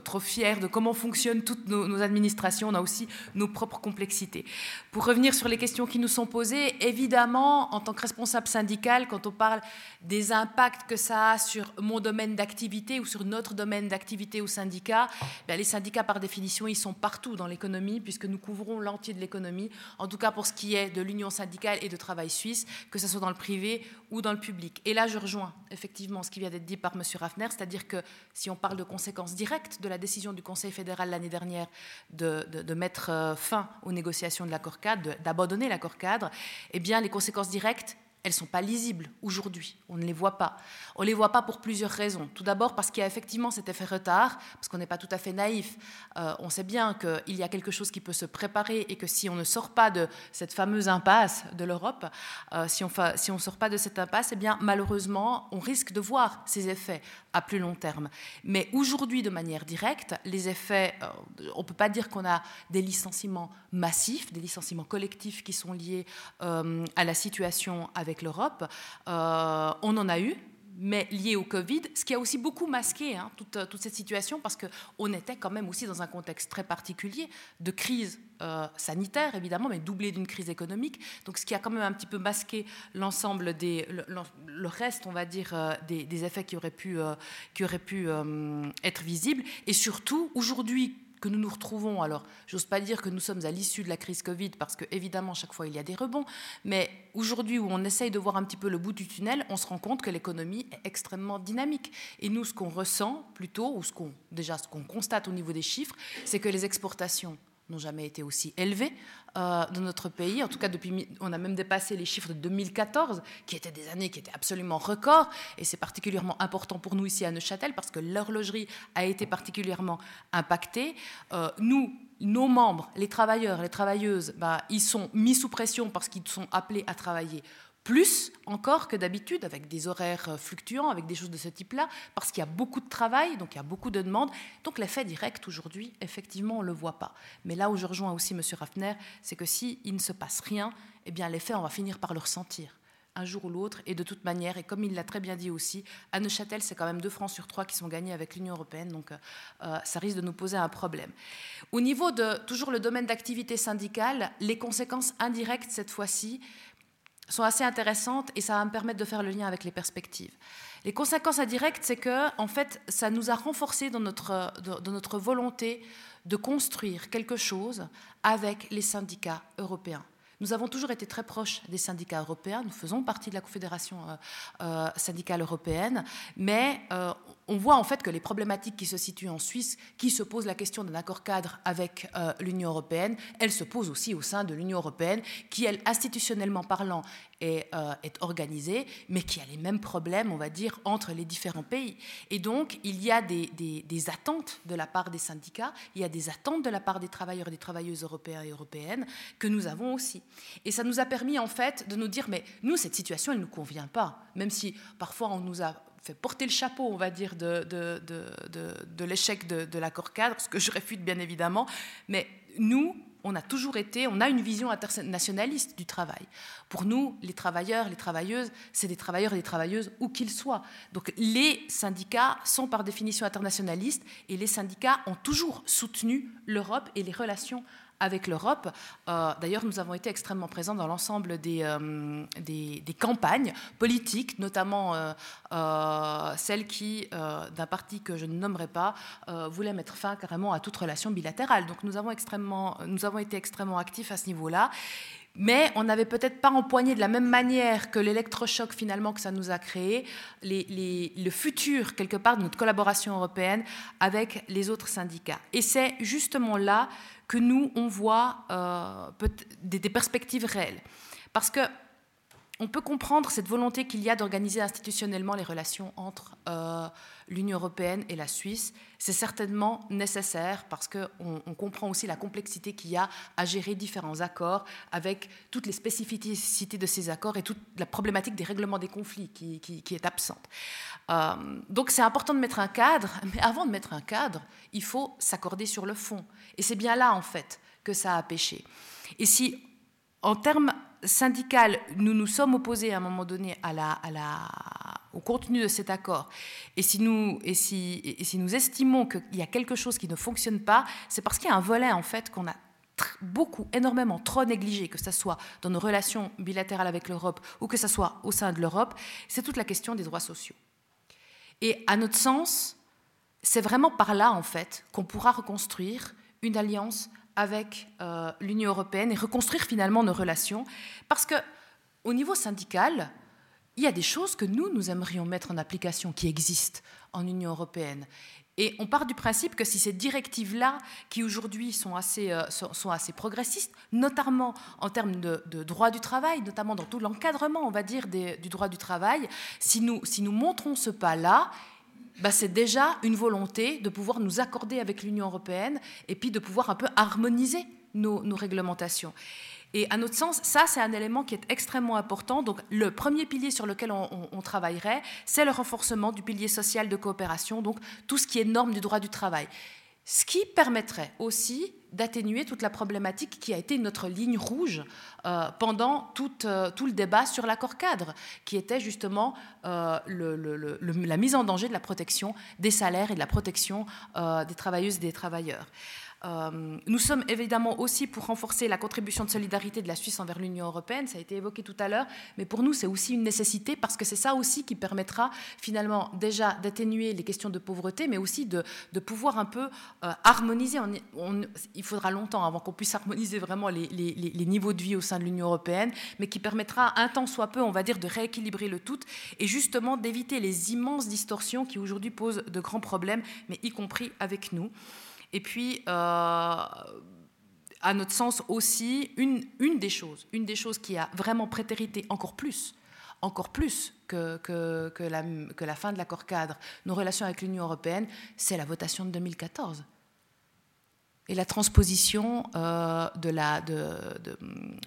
trop, fiers de comment fonctionnent toutes nos, administrations, on a aussi nos propres complexités. Pour revenir sur les questions qui nous sont posées, évidemment, en tant que responsable syndical, quand on parle des impacts que ça a sur mon domaine d'activité ou sur notre domaine d'activité au syndicat, ben, les syndicats par définition, ils partout dans l'économie, puisque nous couvrons l'entier de l'économie, en tout cas pour ce qui est de l'union syndicale et de travail suisse, que ce soit dans le privé ou dans le public. Et là, je rejoins effectivement ce qui vient d'être dit par M. Raffner, c'est-à-dire que si on parle de conséquences directes de la décision du Conseil fédéral l'année dernière de, de, mettre euh, fin aux négociations de l'accord cadre, d'abandonner l'accord cadre, eh bien, les conséquences directes, elles ne sont pas lisibles aujourd'hui, on ne les voit pas. On ne les voit pas pour plusieurs raisons. Tout d'abord parce qu'il y a effectivement cet effet retard, parce qu'on n'est pas tout à fait naïf. Euh, on sait bien qu'il y a quelque chose qui peut se préparer et que si on ne sort pas de cette fameuse impasse de l'Europe, euh, si on ne sort pas de cette impasse, eh bien malheureusement, on risque de voir ces effets à plus long terme. Mais aujourd'hui, de manière directe, les effets, euh, on ne peut pas dire qu'on a des licenciements massifs, des licenciements collectifs qui sont liés à la situation avec l'Europe. Euh, on en a eu, mais lié au Covid, ce qui a aussi beaucoup masqué hein, toute, cette situation parce qu'on était quand même aussi dans un contexte très particulier de crise euh, sanitaire, évidemment, mais doublé d'une crise économique. Donc ce qui a quand même un petit peu masqué l'ensemble des, le, reste, on va dire, euh, des, effets qui auraient pu, qui auraient pu être visibles. Et surtout, aujourd'hui, que nous nous retrouvons, alors j'ose pas dire que nous sommes à l'issue de la crise Covid, parce que évidemment chaque fois il y a des rebonds, mais aujourd'hui où on essaye de voir un petit peu le bout du tunnel, on se rend compte que l'économie est extrêmement dynamique. Et nous, ce qu'on ressent plutôt, ou ce qu'on déjà ce qu'on constate au niveau des chiffres, c'est que les exportations n'ont jamais été aussi élevés euh, dans notre pays. En tout cas, depuis, on a même dépassé les chiffres de 2014, qui étaient des années qui étaient absolument records. Et c'est particulièrement important pour nous ici à Neuchâtel parce que l'horlogerie a été particulièrement impactée. Euh, nous, nos membres, les travailleurs, les travailleuses, bah, ils sont mis sous pression parce qu'ils sont appelés à travailler plus encore que d'habitude, avec des horaires euh, fluctuants, avec des choses de ce type-là, parce qu'il y a beaucoup de travail, donc il y a beaucoup de demandes. Donc l'effet direct aujourd'hui, effectivement, on ne le voit pas. Mais là où je rejoins aussi M. Raffner, c'est que s'il ne se passe rien, eh bien l'effet, on va finir par le ressentir un jour ou l'autre, et de toute manière, et comme il l'a très bien dit aussi, à Neuchâtel, c'est quand même deux francs sur trois qui sont gagnés avec l'Union européenne, donc euh, euh, ça risque de nous poser un problème. Au niveau de toujours le domaine d'activité syndicale, les conséquences indirectes cette fois-ci, sont assez intéressantes et ça va me permettre de faire le lien avec les perspectives. Les conséquences indirectes, c'est que, en fait, ça nous a renforcé dans notre, dans notre volonté de construire quelque chose avec les syndicats européens. Nous avons toujours été très proches des syndicats européens, nous faisons partie de la Confédération euh, euh, syndicale européenne, mais euh, on voit en fait que les problématiques qui se situent en Suisse, qui se posent la question d'un accord cadre avec euh, l'Union européenne, elles se posent aussi au sein de l'Union européenne, qui, elle, institutionnellement parlant, est, euh, est, organisée, mais qui a les mêmes problèmes, on va dire, entre les différents pays. Et donc, il y a des, des, attentes de la part des syndicats, il y a des attentes de la part des travailleurs et des travailleuses européens et européennes que nous avons aussi. Et ça nous a permis, en fait, de nous dire, mais nous, cette situation, elle ne nous convient pas, même si parfois on nous a fait porter le chapeau, on va dire, de, de, de, de l'échec de, l'accord cadre, ce que je réfute bien évidemment, mais nous, on a toujours été, on a une vision internationaliste du travail. Pour nous, les travailleurs, les travailleuses, c'est des travailleurs et des travailleuses où qu'ils soient. Donc les syndicats sont par définition internationalistes et les syndicats ont toujours soutenu l'Europe et les relations avec l'Europe. Euh, d'ailleurs, nous avons été extrêmement présents dans l'ensemble des, euh, campagnes politiques, notamment euh, celle qui, d'un parti que je ne nommerai pas, voulait mettre fin carrément à toute relation bilatérale. Donc nous avons été extrêmement actifs à ce niveau-là mais on n'avait peut-être pas empoigné de la même manière que l'électrochoc finalement que ça nous a créé, le futur quelque part de notre collaboration européenne avec les autres syndicats. Et c'est justement là que nous, on voit euh, des, perspectives réelles. Parce que on peut comprendre cette volonté qu'il y a d'organiser institutionnellement les relations entre euh, l'Union européenne et la Suisse. C'est certainement nécessaire parce qu'on on comprend aussi la complexité qu'il y a à gérer différents accords avec toutes les spécificités de ces accords et toute la problématique des règlements des conflits qui, qui est absente. Euh, donc c'est important de mettre un cadre, mais avant de mettre un cadre, il faut s'accorder sur le fond. Et c'est bien là, en fait, que ça a pêché. Et si, en termes syndical, nous nous sommes opposés à un moment donné au contenu de cet accord, et si nous, et si nous estimons qu'il y a quelque chose qui ne fonctionne pas, c'est parce qu'il y a un volet, en fait, qu'on a beaucoup, énormément, trop négligé, que ce soit dans nos relations bilatérales avec l'Europe ou que ce soit au sein de l'Europe, c'est toute la question des droits sociaux. Et à notre sens, c'est vraiment par là, en fait, qu'on pourra reconstruire une alliance avec euh, l'Union européenne et reconstruire finalement nos relations. Parce que au niveau syndical, il y a des choses que nous, nous aimerions mettre en application qui existent en Union européenne. Et on part du principe que si ces directives-là, qui aujourd'hui sont assez, euh, progressistes, notamment en termes de, droit du travail, notamment dans tout l'encadrement, on va dire, du droit du travail, si nous, si nous montrons ce pas-là, bah, c'est déjà une volonté de pouvoir nous accorder avec l'Union européenne et puis de pouvoir un peu harmoniser nos réglementations. Et à notre sens, ça, c'est un élément qui est extrêmement important. Donc, le premier pilier sur lequel on, travaillerait, c'est le renforcement du pilier social de coopération, donc tout ce qui est norme du droit du travail. Ce qui permettrait aussi d'atténuer toute la problématique qui a été notre ligne rouge euh, pendant euh, tout, le débat sur l'accord cadre, qui était justement euh, la mise en danger de la protection des salaires et de la protection des travailleuses et des travailleurs. Euh, nous sommes évidemment aussi pour renforcer la contribution de solidarité de la Suisse envers l'Union européenne, ça a été évoqué tout à l'heure, mais pour nous c'est aussi une nécessité parce que c'est ça aussi qui permettra finalement déjà d'atténuer les questions de pauvreté, mais aussi de, pouvoir un peu euh, harmoniser. il faudra longtemps avant qu'on puisse harmoniser vraiment les, les, niveaux de vie au sein de l'Union européenne, mais qui permettra un temps soit peu, on va dire, de rééquilibrer le tout et justement d'éviter les immenses distorsions qui aujourd'hui posent de grands problèmes, mais y compris avec nous. Et puis, euh, à notre sens aussi, une, des choses, une des choses qui a vraiment prétérité encore plus, encore plus que, que, la, fin de l'accord cadre, nos relations avec l'Union européenne, c'est la votation de 2014 et la transposition euh, de, la, de,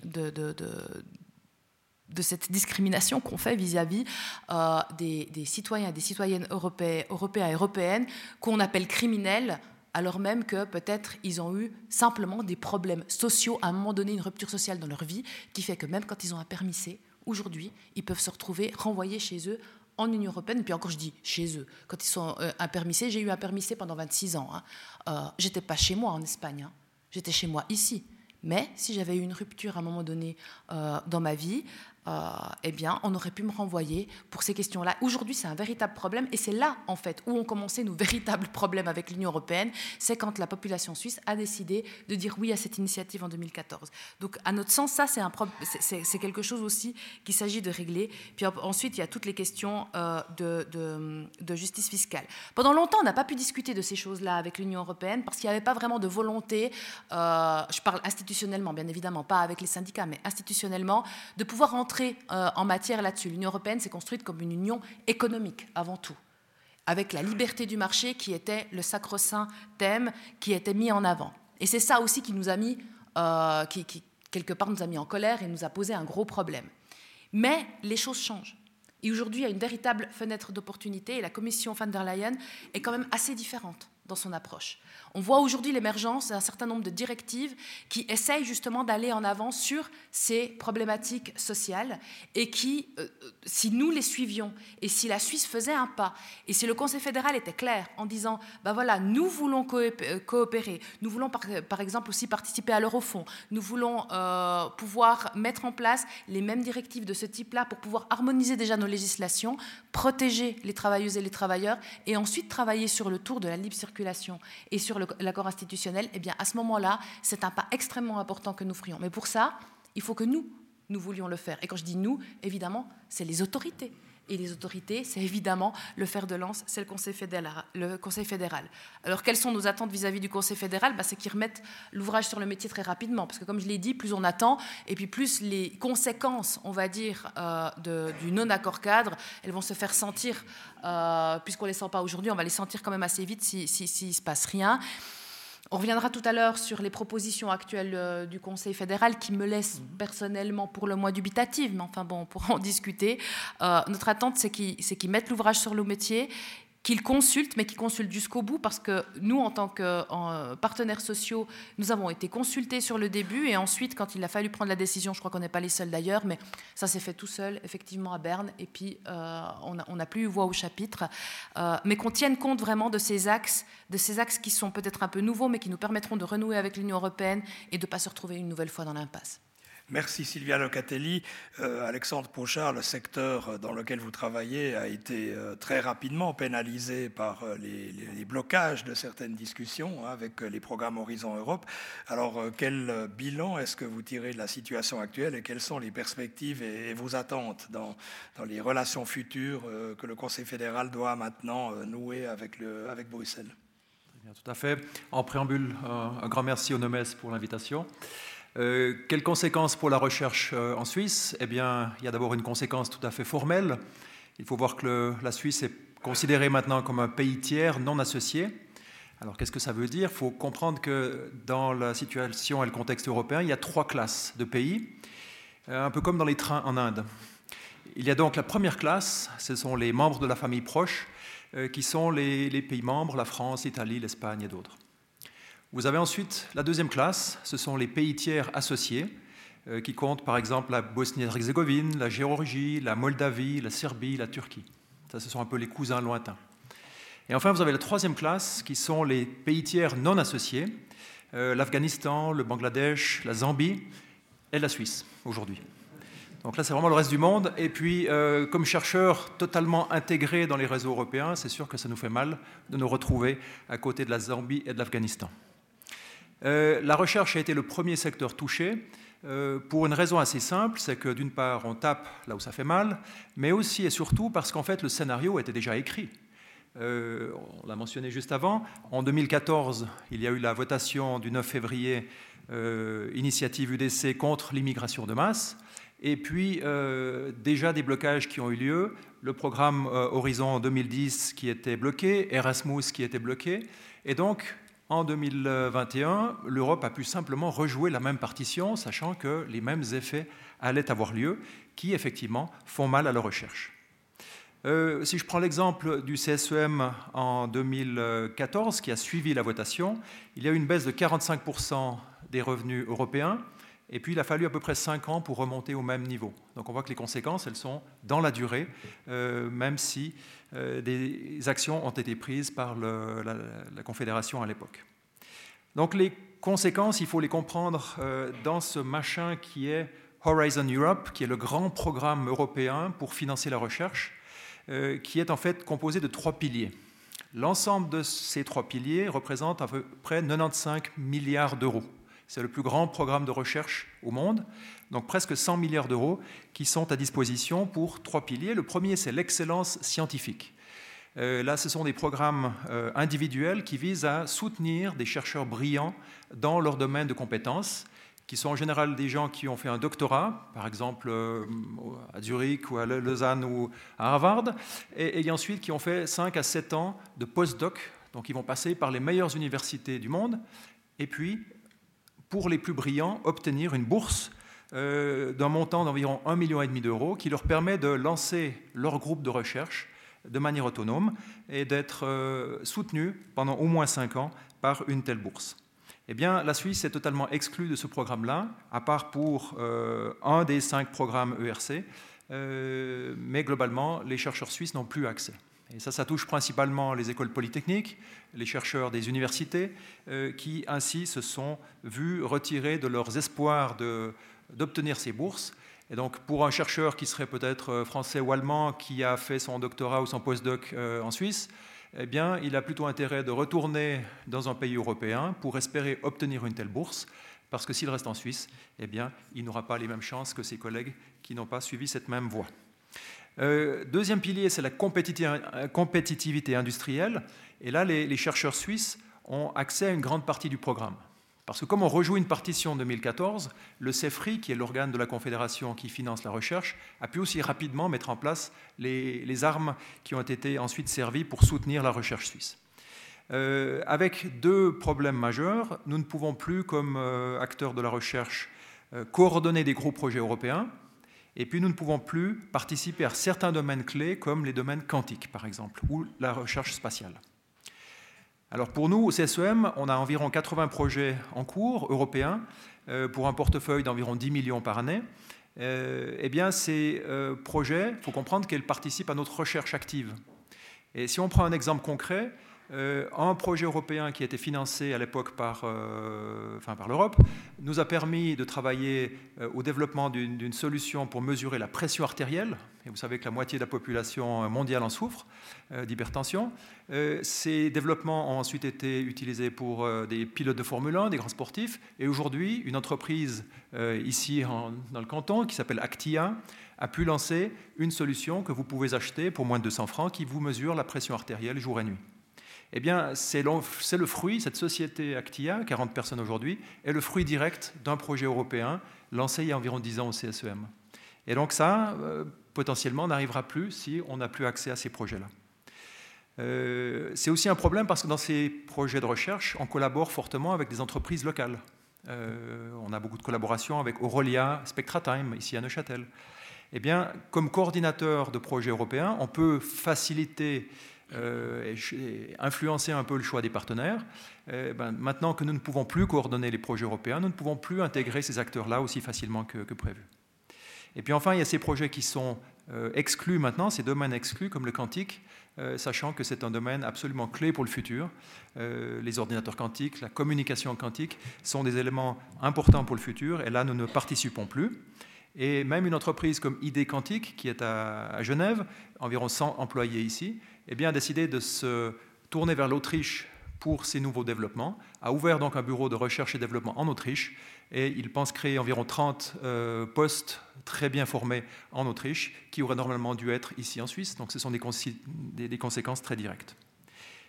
de, de, cette discrimination qu'on fait vis-à-vis euh, des, des, citoyens et des citoyennes européens, européens et européennes qu'on appelle criminels alors même que peut-être ils ont eu simplement des problèmes sociaux, à un moment donné, une rupture sociale dans leur vie, qui fait que même quand ils ont un permis C, aujourd'hui, ils peuvent se retrouver renvoyés chez eux en Union européenne, et puis encore je dis chez eux, quand ils sont euh, un permis C, j'ai eu un permis C pendant 26 ans. Hein. Euh, j'étais pas chez moi en Espagne, hein. j'étais chez moi ici. Mais si j'avais eu une rupture à un moment donné euh, dans ma vie, eh bien, on aurait pu me renvoyer pour ces questions-là. Aujourd'hui, c'est un véritable problème, et c'est là, en fait, où ont commencé nos véritables problèmes avec l'Union européenne. C'est quand la population suisse a décidé de dire oui à cette initiative en 2014. Donc, à notre sens, ça, c'est, quelque chose aussi qu'il s'agit de régler. Puis ensuite, il y a toutes les questions euh, de, de, justice fiscale. Pendant longtemps, on n'a pas pu discuter de ces choses-là avec l'Union européenne parce qu'il n'y avait pas vraiment de volonté, euh, je parle institutionnellement, bien évidemment, pas avec les syndicats, mais institutionnellement, de pouvoir entrer euh, en matière là-dessus. L'Union européenne s'est construite comme une union économique avant tout, avec la liberté du marché qui était le sacro-saint thème qui était mis en avant. Et c'est ça aussi qui nous a mis, euh, qui, quelque part nous a mis en colère et nous a posé un gros problème. Mais les choses changent. Et aujourd'hui, il y a une véritable fenêtre d'opportunité et la commission van der Leyen est quand même assez différente dans son approche. On voit aujourd'hui l'émergence d'un certain nombre de directives qui essayent justement d'aller en avant sur ces problématiques sociales et qui, euh, euh, si nous les suivions et si la Suisse faisait un pas et si le Conseil fédéral était clair en disant, ben voilà, nous voulons euh, coopérer, nous voulons par, exemple aussi participer à l'eurofond, nous voulons pouvoir mettre en place les mêmes directives de ce type-là pour pouvoir harmoniser déjà nos législations, protéger les travailleuses et les travailleurs et ensuite travailler sur le tour de la libre circulation et sur l'accord institutionnel, eh bien à ce moment-là, c'est un pas extrêmement important que nous ferions. Mais pour ça, il faut que nous, nous voulions le faire. Et quand je dis nous, évidemment, c'est les autorités. Et les autorités, c'est évidemment le fer de lance, c'est le Conseil fédéral. Alors, quelles sont nos attentes vis-à-vis du Conseil fédéral? Bah, C'est qu'ils remettent l'ouvrage sur le métier très rapidement. Parce que, comme je l'ai dit, plus on attend, et puis plus les conséquences, on va dire, euh, du non-accord cadre, elles vont se faire sentir, euh, puisqu'on ne les sent pas aujourd'hui, on va les sentir quand même assez vite s'il si, si, ne se passe rien. On reviendra tout à l'heure sur les propositions actuelles euh, du Conseil fédéral qui me laissent personnellement pour le moins dubitative, mais enfin bon, on pourra en discuter. Euh, notre attente, c'est qu'ils mettent l'ouvrage sur le métier, qu'ils consultent, mais qu'ils consultent jusqu'au bout, parce que nous, en tant que partenaires sociaux, nous avons été consultés sur le début, et ensuite, quand il a fallu prendre la décision, je crois qu'on n'est pas les seuls d'ailleurs, mais ça s'est fait tout seul, effectivement, à Berne, et puis euh, on n'a plus eu voix au chapitre, euh, mais qu'on tienne compte vraiment de ces axes, de ces axes qui sont peut-être un peu nouveaux, mais qui nous permettront de renouer avec l'Union européenne et de ne pas se retrouver une nouvelle fois dans l'impasse. Merci Sylvia Locatelli. Euh, Alexandre Pochard, le secteur dans lequel vous travaillez a été euh, très rapidement pénalisé par euh, les, blocages de certaines discussions hein, avec les programmes Horizon Europe. Alors quel bilan est-ce que vous tirez de la situation actuelle et quelles sont les perspectives et, vos attentes dans, les relations futures que le Conseil fédéral doit maintenant nouer avec, le, avec Bruxelles? Tout à fait. En préambule, un grand merci au NOMES pour l'invitation. Euh, quelles conséquences pour la recherche euh, en Suisse? Eh bien, il y a d'abord une conséquence tout à fait formelle. Il faut voir que la Suisse est considérée maintenant comme un pays tiers non associé. Alors, qu'est-ce que ça veut dire? Il faut comprendre que dans la situation et le contexte européen, il y a trois classes de pays, euh, un peu comme dans les trains en Inde. Il y a donc la première classe, ce sont les membres de la famille proche, qui sont les, les pays membres, la France, l'Italie, l'Espagne et d'autres. Vous avez ensuite la deuxième classe, ce sont les pays tiers associés, euh, qui comptent par exemple la Bosnie-Herzégovine, la Géorgie, la Moldavie, la Serbie, la Turquie. Ça, ce sont un peu les cousins lointains. Et enfin, vous avez la troisième classe, qui sont les pays tiers non associés, euh, l'Afghanistan, le Bangladesh, la Zambie et la Suisse aujourd'hui. Donc là, c'est vraiment le reste du monde. Et puis, euh, comme chercheurs totalement intégrés dans les réseaux européens, c'est sûr que ça nous fait mal de nous retrouver à côté de la Zambie et de l'Afghanistan. Euh, la recherche a été le premier secteur touché euh, pour une raison assez simple, c'est que d'une part on tape là où ça fait mal, mais aussi et surtout parce qu'en fait le scénario était déjà écrit. Euh, on l'a mentionné juste avant, en 2014 il y a eu la votation du 9 février, initiative UDC contre l'immigration de masse, et puis déjà des blocages qui ont eu lieu, le programme Horizon 2010 qui était bloqué, Erasmus qui était bloqué, et donc en 2021, l'Europe a pu simplement rejouer la même partition, sachant que les mêmes effets allaient avoir lieu, qui effectivement font mal à la recherche. Euh, si je prends l'exemple du CSEM en 2014, qui a suivi la votation, il y a eu une baisse de 45% des revenus européens, et puis il a fallu à peu près 5 ans pour remonter au même niveau. Donc on voit que les conséquences, elles sont dans la durée, euh, même si euh, des actions ont été prises par la, Confédération à l'époque. Donc les conséquences, il faut les comprendre euh, dans ce machin qui est Horizon Europe, qui est le grand programme européen pour financer la recherche, qui est en fait composé de trois piliers. L'ensemble de ces trois piliers représente à peu près 95 milliards d'euros. C'est le plus grand programme de recherche au monde, donc presque 100 milliards d'euros qui sont à disposition pour trois piliers. Le premier, c'est l'excellence scientifique. Euh, là, ce sont des programmes euh, individuels qui visent à soutenir des chercheurs brillants dans leur domaine de compétences, qui sont en général des gens qui ont fait un doctorat, par exemple euh, à Zurich ou à Lausanne ou à Harvard, et, et ensuite qui ont fait 5 à 7 ans de postdoc, donc ils vont passer par les meilleures universités du monde, et puis pour les plus brillants, obtenir une bourse euh, d'un montant d'environ 1,5 million d'euros qui leur permet de lancer leur groupe de recherche de manière autonome et d'être euh, soutenus pendant au moins cinq ans par une telle bourse. Eh bien, la Suisse est totalement exclue de ce programme-là, à part pour euh, un des cinq programmes ERC, mais globalement, les chercheurs suisses n'ont plus accès. Et ça, ça touche principalement les écoles polytechniques, les chercheurs des universités, qui ainsi se sont vus retirer de leurs espoirs d'obtenir ces bourses et donc, pour un chercheur qui serait peut-être euh, français ou allemand, qui a fait son doctorat ou son postdoc euh, en Suisse, eh bien, il a plutôt intérêt de retourner dans un pays européen pour espérer obtenir une telle bourse, parce que s'il reste en Suisse, eh bien, il n'aura pas les mêmes chances que ses collègues qui n'ont pas suivi cette même voie. Euh, deuxième pilier, c'est la compétitivité industrielle. Et là, les chercheurs suisses ont accès à une grande partie du programme. Parce que comme on rejoue une partition en 2014, le CEFRI, qui est l'organe de la Confédération qui finance la recherche, a pu aussi rapidement mettre en place les, armes qui ont été ensuite servies pour soutenir la recherche suisse. Euh, avec deux problèmes majeurs, nous ne pouvons plus, comme euh, acteurs de la recherche, coordonner des gros projets européens, et puis nous ne pouvons plus participer à certains domaines clés, comme les domaines quantiques, par exemple, ou la recherche spatiale. Alors pour nous, au CSEM, on a environ 80 projets en cours européens euh, pour un portefeuille d'environ 10 millions par année. Euh, eh bien, ces euh, projets, il faut comprendre qu'ils participent à notre recherche active. Et si on prend un exemple concret, euh, un projet européen qui a été financé à l'époque par, euh, l'Europe nous a permis de travailler euh, au développement d'une solution pour mesurer la pression artérielle. Et vous savez que la moitié de la population mondiale en souffre d'hypertension. ces développements ont ensuite été utilisés pour des pilotes de Formule 1, des grands sportifs. Et aujourd'hui, une entreprise ici dans le canton qui s'appelle Actia a pu lancer une solution que vous pouvez acheter pour moins de 200 francs qui vous mesure la pression artérielle jour et nuit eh bien, c'est le fruit, cette société Actia, 40 personnes aujourd'hui, est le fruit direct d'un projet européen lancé il y a environ 10 ans au CSEM. Et donc ça, euh, potentiellement, n'arrivera plus si on n'a plus accès à ces projets-là. Euh, c'est aussi un problème parce que dans ces projets de recherche, on collabore fortement avec des entreprises locales. Euh, on a beaucoup de collaborations avec Aurelia, SpectraTime, ici à Neuchâtel. Eh bien, comme coordinateur de projets européens, on peut faciliter euh, et influencer un peu le choix des partenaires. Euh, ben, maintenant que nous ne pouvons plus coordonner les projets européens, nous ne pouvons plus intégrer ces acteurs-là aussi facilement que, prévu. Et puis enfin, il y a ces projets qui sont euh, exclus maintenant, ces domaines exclus comme le quantique, sachant que c'est un domaine absolument clé pour le futur. les ordinateurs quantiques, la communication quantique sont des éléments importants pour le futur, et là, nous ne participons plus. Et même une entreprise comme ID Quantique, qui est à, à Genève, environ 100 employés ici, eh bien, a décidé de se tourner vers l'Autriche pour ces nouveaux développements, a ouvert donc un bureau de recherche et développement en Autriche, et il pense créer environ 30 euh, postes très bien formés en Autriche, qui auraient normalement dû être ici en Suisse, donc ce sont des, conséquences très directes.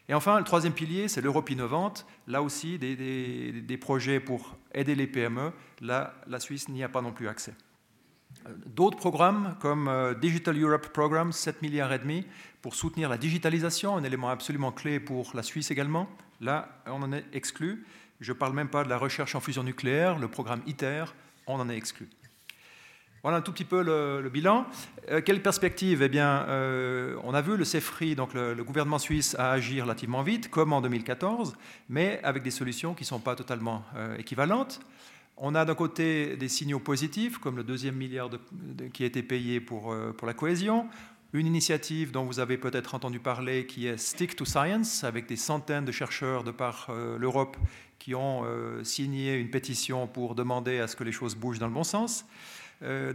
Et enfin, le troisième pilier, c'est l'Europe innovante. Là aussi, des, projets pour aider les PME. Là, la Suisse n'y a pas non plus accès. D'autres programmes comme euh, Digital Europe Programme, 7 milliards et demi pour soutenir la digitalisation, un élément absolument clé pour la Suisse également. Là, on en est exclu. Je ne parle même pas de la recherche en fusion nucléaire, le programme ITER, on en est exclu. Voilà un tout petit peu le, bilan. Euh, quelle perspective? Eh bien, euh, on a vu le CEFRI, donc le, gouvernement suisse, a agi relativement vite, comme en 2014, mais avec des solutions qui ne sont pas totalement équivalentes. On a d'un côté des signaux positifs, comme le deuxième milliard qui a été payé pour, euh, pour la cohésion, une initiative dont vous avez peut-être entendu parler qui est Stick to Science, avec des centaines de chercheurs de par euh, l'Europe qui ont euh, signé une pétition pour demander à ce que les choses bougent dans le bon sens.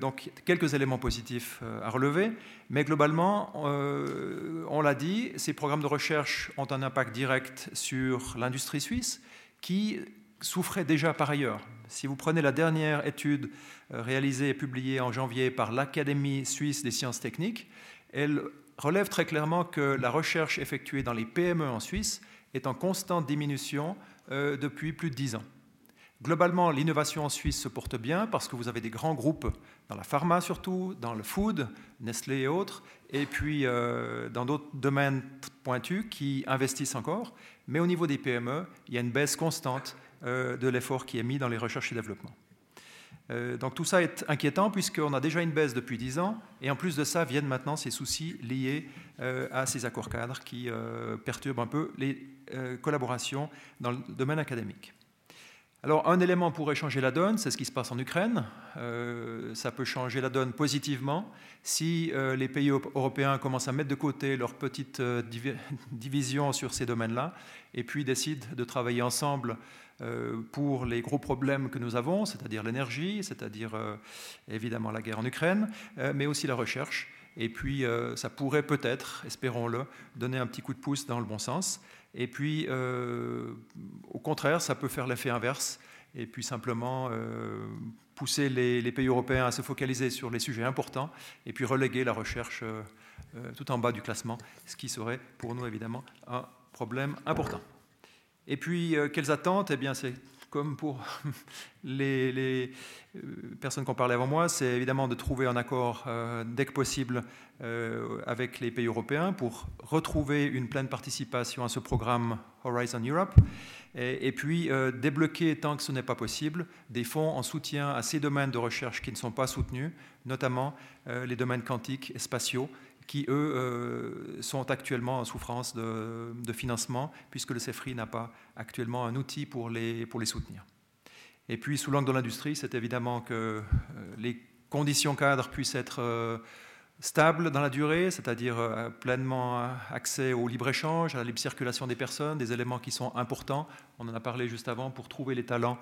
donc quelques éléments positifs à relever, mais globalement, on l'a dit, ces programmes de recherche ont un impact direct sur l'industrie suisse qui souffrait déjà par ailleurs. Si vous prenez la dernière étude euh, réalisée et publiée en janvier par l'Académie suisse des sciences techniques, elle relève très clairement que la recherche effectuée dans les PME en Suisse est en constante diminution euh, depuis plus de dix ans. Globalement, l'innovation en Suisse se porte bien parce que vous avez des grands groupes dans la pharma surtout, dans le food, Nestlé et autres, et puis euh, dans d'autres domaines pointus qui investissent encore. Mais au niveau des PME, il y a une baisse constante euh, de l'effort qui est mis dans les recherches et développement. Donc tout ça est inquiétant puisqu'on a déjà une baisse depuis 10 ans et en plus de ça viennent maintenant ces soucis liés à ces accords cadres qui perturbent un peu les collaborations dans le domaine académique. Alors un élément pourrait changer la donne, c'est ce qui se passe en Ukraine. Euh, ça peut changer la donne positivement si euh, les pays européens commencent à mettre de côté leur petite euh, division sur ces domaines-là et puis décident de travailler ensemble pour les gros problèmes que nous avons, c'est-à-dire l'énergie, c'est-à-dire évidemment la guerre en Ukraine, mais aussi la recherche. Et puis ça pourrait peut-être, espérons-le, donner un petit coup de pouce dans le bon sens. Et puis, euh, au contraire, ça peut faire l'effet inverse, et puis simplement euh, pousser les, pays européens à se focaliser sur les sujets importants, et puis reléguer la recherche euh, tout en bas du classement, ce qui serait pour nous évidemment un problème important. Et puis, quelles attentes? Eh bien, c'est comme pour les, euh, personnes qui ont parlé avant moi, c'est évidemment de trouver un accord euh, dès que possible euh, avec les pays européens pour retrouver une pleine participation à ce programme Horizon Europe. Et, puis débloquer, tant que ce n'est pas possible, des fonds en soutien à ces domaines de recherche qui ne sont pas soutenus, notamment les domaines quantiques et spatiaux, qui, eux, sont actuellement en souffrance de, financement, puisque le CEFRI n'a pas actuellement un outil pour les, pour les soutenir. Et puis, sous l'angle de l'industrie, c'est évidemment que euh, les conditions cadres puissent être euh, stables dans la durée, c'est-à-dire euh, pleinement accès au libre-échange, à la libre circulation des personnes, des éléments qui sont importants. On en a parlé juste avant pour trouver les talents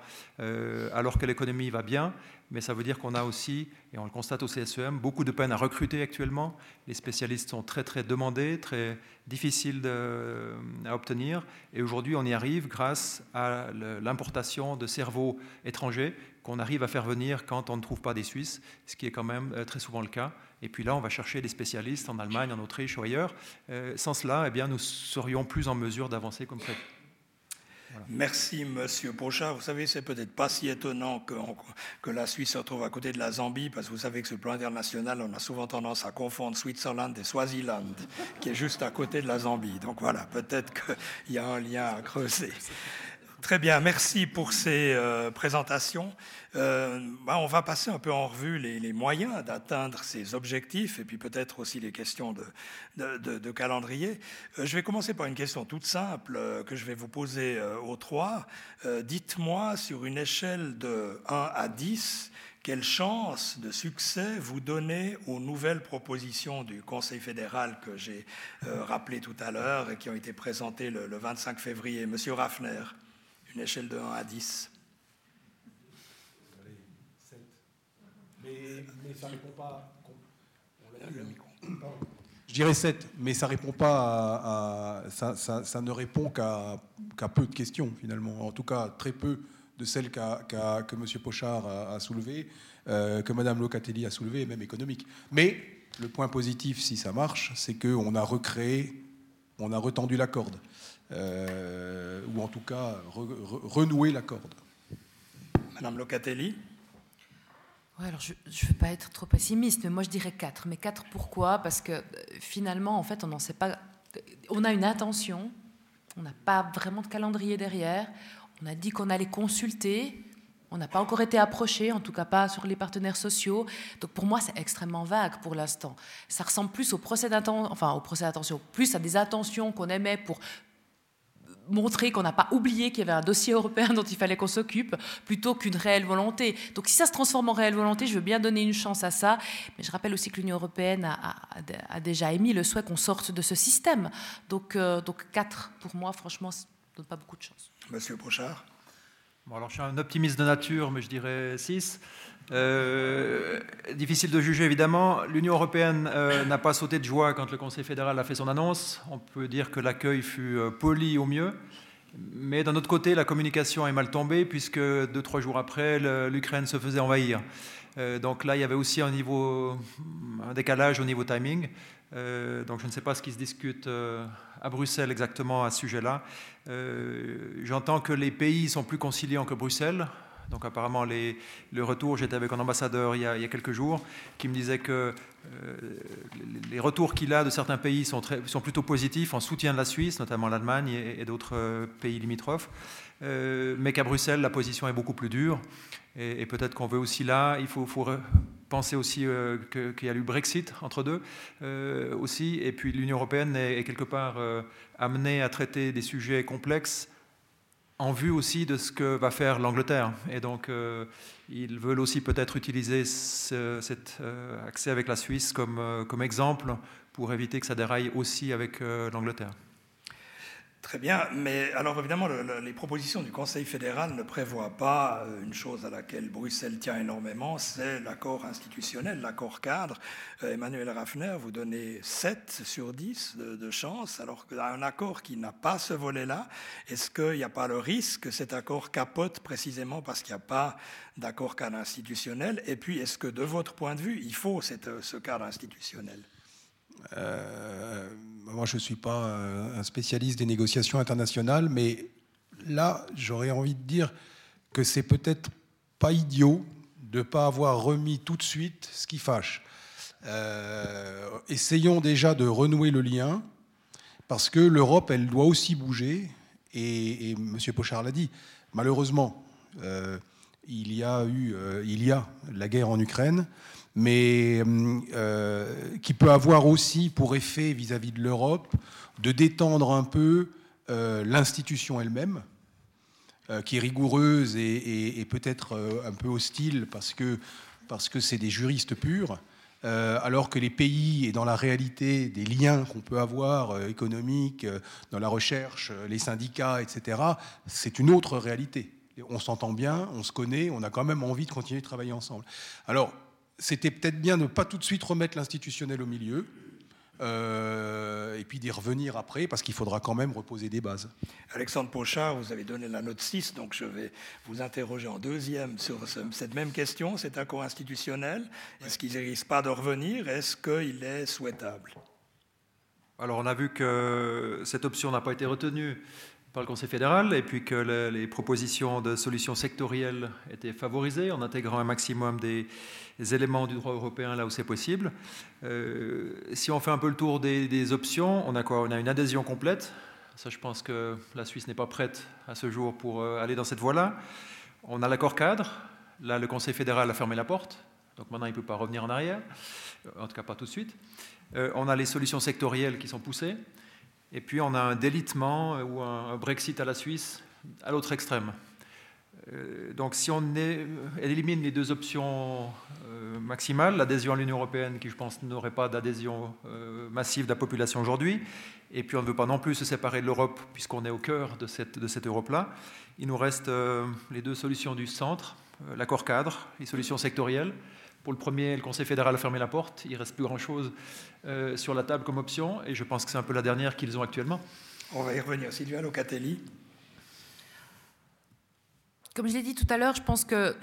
alors que l'économie va bien, mais ça veut dire qu'on a aussi, et on le constate au CSEM, beaucoup de peine à recruter actuellement. Les spécialistes sont très très demandés, très difficiles à obtenir, et aujourd'hui on y arrive grâce à l'importation de cerveaux étrangers qu'on arrive à faire venir quand on ne trouve pas des Suisses, ce qui est quand même euh, très souvent le cas. Et puis là, on va chercher des spécialistes en Allemagne, en Autriche ou ailleurs. Euh, sans cela, eh bien, nous serions plus en mesure d'avancer comme prévu. Merci, Monsieur Pochard. Vous savez, c'est peut-être pas si étonnant que, que, la Suisse se retrouve à côté de la Zambie, parce que vous savez que sur le plan international, on a souvent tendance à confondre Switzerland et Swaziland, qui est juste à côté de la Zambie. Donc voilà, peut-être qu'il y a un lien à creuser. Très bien, merci pour ces euh, présentations. Euh, bah, on va passer un peu en revue les, moyens d'atteindre ces objectifs et puis peut-être aussi les questions de, calendrier. Euh, je vais commencer par une question toute simple que je vais vous poser aux trois. Dites-moi sur une échelle de 1 à 10, quelle chance de succès vous donnez aux nouvelles propositions du Conseil fédéral que j'ai rappelées tout à l'heure et qui ont été présentées le, le 25 février? Monsieur Raffner une échelle de 1 à 10 mais, ça répond pas. Je dirais 7, mais ça répond pas à, ça, ne répond qu'à peu de questions finalement. En tout cas, très peu de celles que M. Pochard a, soulevées, euh, que Mme Locatelli a soulevées, même économiques. Mais le point positif, si ça marche, c'est qu'on a recréé, on a retendu la corde. Euh, ou en tout cas renouer la corde. Madame Locatelli alors je ne veux pas être trop pessimiste, mais moi je dirais 4. Mais 4 pourquoi? Parce que euh, finalement, en fait, on n'en sait pas. On a une intention, on n'a pas vraiment de calendrier derrière. On a dit qu'on allait consulter, on n'a pas encore été approché, en tout cas pas sur les partenaires sociaux. Donc pour moi, c'est extrêmement vague pour l'instant. Ça ressemble plus au procès d'attention, enfin au procès d'attention, plus à des intentions qu'on aimait pour montrer qu'on n'a pas oublié qu'il y avait un dossier européen dont il fallait qu'on s'occupe, plutôt qu'une réelle volonté. Donc si ça se transforme en réelle volonté, je veux bien donner une chance à ça. Mais je rappelle aussi que l'Union européenne a, déjà émis le souhait qu'on sorte de ce système. Donc, euh, donc 4, pour moi, franchement, ça ne donne pas beaucoup de chance. Monsieur Brochard Bon, alors je suis un optimiste de nature, mais je dirais 6. Euh, difficile de juger évidemment. L'Union européenne euh, n'a pas sauté de joie quand le Conseil fédéral a fait son annonce. On peut dire que l'accueil fut euh, poli au mieux. Mais d'un autre côté, la communication est mal tombée puisque deux, trois jours après, l'Ukraine se faisait envahir. donc là, il y avait aussi un, un décalage au niveau timing. donc je ne sais pas ce qui se discute à Bruxelles exactement à ce sujet-là. J'entends que les pays sont plus conciliants que Bruxelles. Donc apparemment, les, le retour, j'étais avec un ambassadeur il y, a, il y, a, quelques jours, qui me disait que euh, les retours qu'il a de certains pays sont, très, sont, plutôt positifs en soutien de la Suisse, notamment l'Allemagne et, d'autres euh, pays limitrophes, euh, mais qu'à Bruxelles, la position est beaucoup plus dure. Et, peut-être qu'on veut aussi là, il faut, penser aussi qu'il y a eu Brexit entre deux aussi, et puis l'Union européenne est, quelque part amenée à traiter des sujets complexes en vue aussi de ce que va faire l'Angleterre. Et donc, euh, ils veulent aussi peut-être utiliser ce, cet euh, accès avec la Suisse comme, euh, comme, exemple pour éviter que ça déraille aussi avec l'Angleterre. Très bien, mais alors évidemment, le, le, les propositions du Conseil fédéral ne prévoient pas euh, une chose à laquelle Bruxelles tient énormément, c'est l'accord institutionnel, l'accord cadre. Euh, Emmanuel Raffner, vous donnez 7 sur 10 de, chance, alors qu'un accord qui n'a pas ce volet-là, est-ce qu'il n'y a pas le risque que cet accord capote précisément parce qu'il n'y a pas d'accord cadre institutionnel? Et puis, est-ce que de votre point de vue, il faut cette, ce cadre institutionnel? Moi, je ne suis pas un spécialiste des négociations internationales, mais là, j'aurais envie de dire que c'est peut-être pas idiot de ne pas avoir remis tout de suite ce qui fâche. Euh, essayons déjà de renouer le lien, parce que l'Europe, elle doit aussi bouger, et, et M. Pochard l'a dit, malheureusement, euh, il y a eu, euh, il y a la guerre en Ukraine, mais euh, qui peut avoir aussi pour effet vis-à-vis -vis de l'Europe de détendre un peu euh, l'institution elle-même, euh, qui est rigoureuse et, et, peut-être un peu hostile parce que parce que c'est des juristes purs, alors que les pays et dans la réalité des liens qu'on peut avoir économiques, dans la recherche, les syndicats, etc., c'est une autre réalité. On s'entend bien, on se connaît, on a quand même envie de continuer de travailler ensemble. Alors, c'était peut-être bien de ne pas tout de suite remettre l'institutionnel au milieu, euh, et puis d'y revenir après, parce qu'il faudra quand même reposer des bases. Alexandre Pochard, vous avez donné la note 6, donc je vais vous interroger en deuxième sur ce, cette même question, cet accord institutionnel. Est-ce qu'il ne risque pas de revenir? Est-ce qu'il est souhaitable? Alors on a vu que cette option n'a pas été retenue par le Conseil fédéral et puis que les, propositions de solutions sectorielles étaient favorisées en intégrant un maximum des, éléments du droit européen là où c'est possible. Euh, si on fait un peu le tour des, options, on a quoi? On a une adhésion complète. Ça, je pense que la Suisse n'est pas prête à ce jour pour euh, aller dans cette voie-là. On a l'accord cadre. Là, le Conseil fédéral a fermé la porte. Donc maintenant, il ne peut pas revenir en arrière. En tout cas, pas tout de suite. Euh, on a les solutions sectorielles qui sont poussées. Et puis on a un délitement ou un Brexit à la Suisse à l'autre extrême. Euh, donc si on est, élimine les deux options euh, maximales, l'adhésion à l'Union européenne qui je pense n'aurait pas d'adhésion euh, massive de la population aujourd'hui, et puis on ne veut pas non plus se séparer de l'Europe puisqu'on est au cœur de cette, de cette Europe-là, il nous reste les deux solutions du centre, l'accord cadre, les solutions sectorielles. Pour le premier, le Conseil fédéral a fermé la porte. Il ne reste plus grand-chose euh, sur la table comme option. Et je pense que c'est un peu la dernière qu'ils ont actuellement. On va y revenir. Sylvia Locatelli. Comme je l'ai dit tout à l'heure, je pense que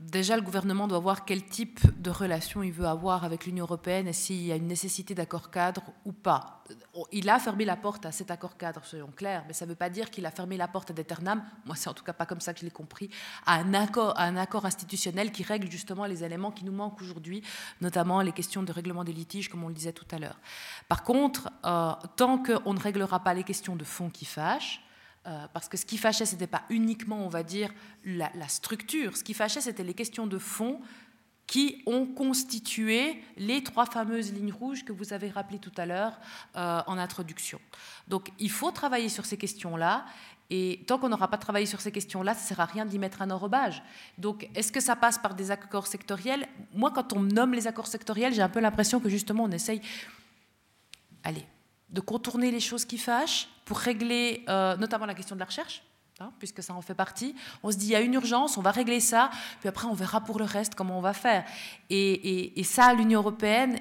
déjà le gouvernement doit voir quel type de relation il veut avoir avec l'Union européenne et s'il y a une nécessité d'accord cadre ou pas. Il a fermé la porte à cet accord cadre, soyons clairs, mais ça ne veut pas dire qu'il a fermé la porte à d'Eternam, moi c'est en tout cas pas comme ça que je l'ai compris, à un, accord, à un accord institutionnel qui règle justement les éléments qui nous manquent aujourd'hui, notamment les questions de règlement des litiges, comme on le disait tout à l'heure. Par contre, euh, tant qu'on ne réglera pas les questions de fond qui fâchent, euh, parce que ce qui fâchait, ce n'était pas uniquement, on va dire, la, structure. Ce qui fâchait, c'était les questions de fond qui ont constitué les trois fameuses lignes rouges que vous avez rappelées tout à l'heure euh, en introduction. Donc il faut travailler sur ces questions-là. Et tant qu'on n'aura pas travaillé sur ces questions-là, ça ne sert à rien d'y mettre un enrobage. Donc, est-ce que ça passe par des accords sectoriels? Moi, quand on nomme les accords sectoriels, j'ai un peu l'impression que justement, on essaye, allez, de contourner les choses qui fâchent pour régler euh, notamment la question de la recherche, hein, puisque ça en fait partie. On se dit, il y a une urgence, on va régler ça, puis après, on verra pour le reste comment on va faire. Et, ça, l'Union européenne,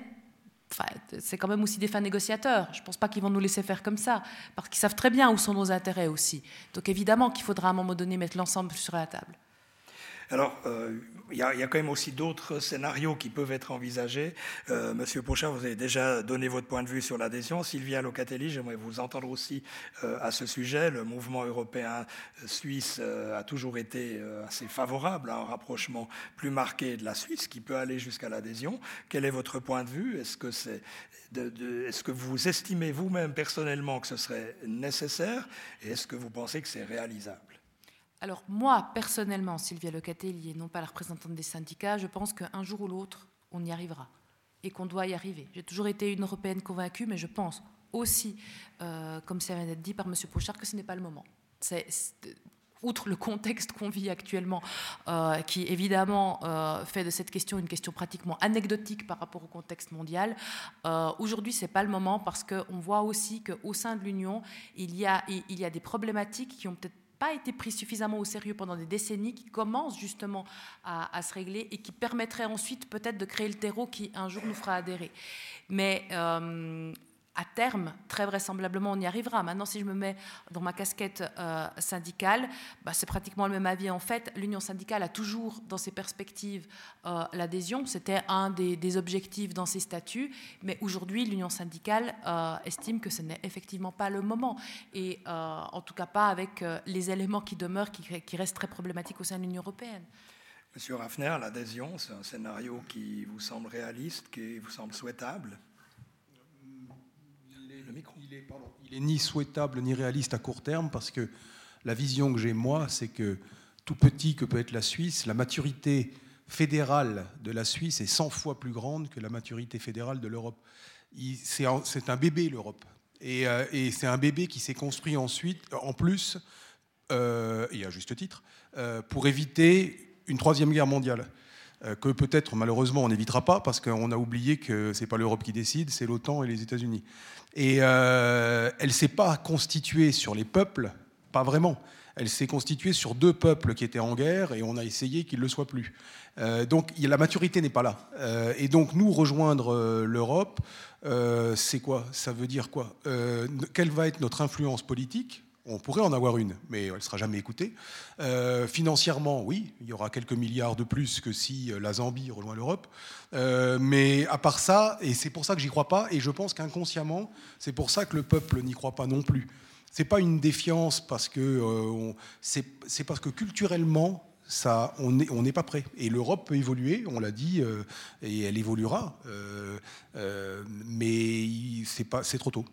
c'est quand même aussi des fins négociateurs. Je ne pense pas qu'ils vont nous laisser faire comme ça, parce qu'ils savent très bien où sont nos intérêts aussi. Donc évidemment qu'il faudra à un moment donné mettre l'ensemble sur la table. Alors, il y, a, quand même aussi d'autres scénarios qui peuvent être envisagés. Monsieur Pochard, vous avez déjà donné votre point de vue sur l'adhésion. Sylvia Locatelli, j'aimerais vous entendre aussi à ce sujet. Le mouvement européen suisse a toujours été assez favorable à un rapprochement plus marqué de la Suisse, qui peut aller jusqu'à l'adhésion. Quel est votre point de vue? Est-ce que, c'est est-ce que vous estimez vous-même personnellement que ce serait nécessaire? Et est-ce que vous pensez que c'est réalisable? Alors moi, personnellement, Sylvia Locatelli, et non pas la représentante des syndicats, je pense qu'un jour ou l'autre, on y arrivera et qu'on doit y arriver. J'ai toujours été une Européenne convaincue, mais je pense aussi, euh, comme ça vient d'être dit par M. Pochard, que ce n'est pas le moment. C'est, outre le contexte qu'on vit actuellement, euh, qui évidemment euh, fait de cette question une question pratiquement anecdotique par rapport au contexte mondial, euh, aujourd'hui c'est pas le moment parce qu'on voit aussi qu'au sein de l'Union, il, y a, il y a des problématiques qui ont peut-être pas été prises suffisamment au sérieux pendant des décennies, qui commencent justement à, à se régler et qui permettraient ensuite peut-être de créer le terreau qui un jour nous fera adhérer. Mais euh, à terme, très vraisemblablement, on y arrivera. Maintenant, si je me mets dans ma casquette euh, syndicale, bah, c'est pratiquement le même avis. En fait, l'Union syndicale a toujours dans ses perspectives euh, l'adhésion. C'était un des, objectifs dans ses statuts. Mais aujourd'hui, l'Union syndicale euh, estime que ce n'est effectivement pas le moment. Et en tout cas pas avec les éléments qui demeurent, qui, qui restent très problématiques au sein de l'Union européenne. Monsieur Raffner, l'adhésion, c'est un scénario qui vous semble réaliste, qui vous semble souhaitable? Il est, ni souhaitable ni réaliste à court terme parce que la vision que j'ai moi, c'est que tout petit que peut être la Suisse, la maturité fédérale de la Suisse est 100 fois plus grande que la maturité fédérale de l'Europe. C'est un, bébé l'Europe. Euh, et, c'est un bébé qui s'est construit ensuite, en plus, euh, et à juste titre, euh, pour éviter une troisième guerre mondiale. Euh, que peut-être malheureusement on n'évitera pas parce qu'on a oublié que c'est pas l'Europe qui décide, c'est l'OTAN et les États-Unis. Et euh, elle s'est pas constituée sur les peuples, pas vraiment. Elle s'est constituée sur deux peuples qui étaient en guerre et on a essayé qu'ils ne le soient plus. Euh, donc la maturité n'est pas là. Euh, et donc nous rejoindre l'Europe, c'est quoi? Ça veut dire quoi? Quelle va être notre influence politique? On pourrait en avoir une, mais elle ne sera jamais écoutée. Euh, financièrement, oui, il y aura quelques milliards de plus que si euh, la Zambie rejoint l'Europe. Euh, mais à part ça, et c'est pour ça que j'y crois pas, et je pense qu'inconsciemment, c'est pour ça que le peuple n'y croit pas non plus. C'est pas une défiance parce que c'est parce que culturellement, ça, on n'est pas prêt. Et l'Europe peut évoluer, on l'a dit, et elle évoluera, mais c'est trop tôt.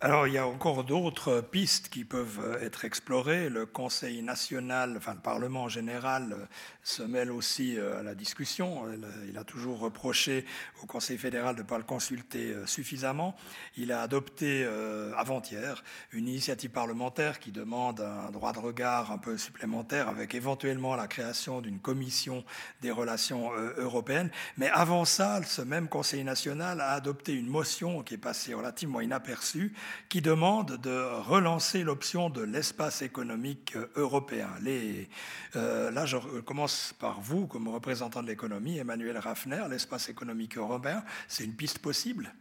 Alors, il y a encore d'autres pistes qui peuvent être explorées. Le Conseil national, enfin le Parlement en général, se mêle aussi euh, à la discussion. Il a toujours reproché au Conseil fédéral de ne pas le consulter euh, suffisamment. Il a adopté euh, avant-hier une initiative parlementaire qui demande un droit de regard un peu supplémentaire avec éventuellement la création d'une commission des relations européennes. Mais avant ça, ce même Conseil national a adopté une motion qui est passée relativement inaperçue qui demande de relancer l'option de l'espace économique euh, européen. Les, euh, là, je commence par vous, comme représentant de l'économie, Emmanuel Raffner, l'espace économique européen, c'est une piste possible?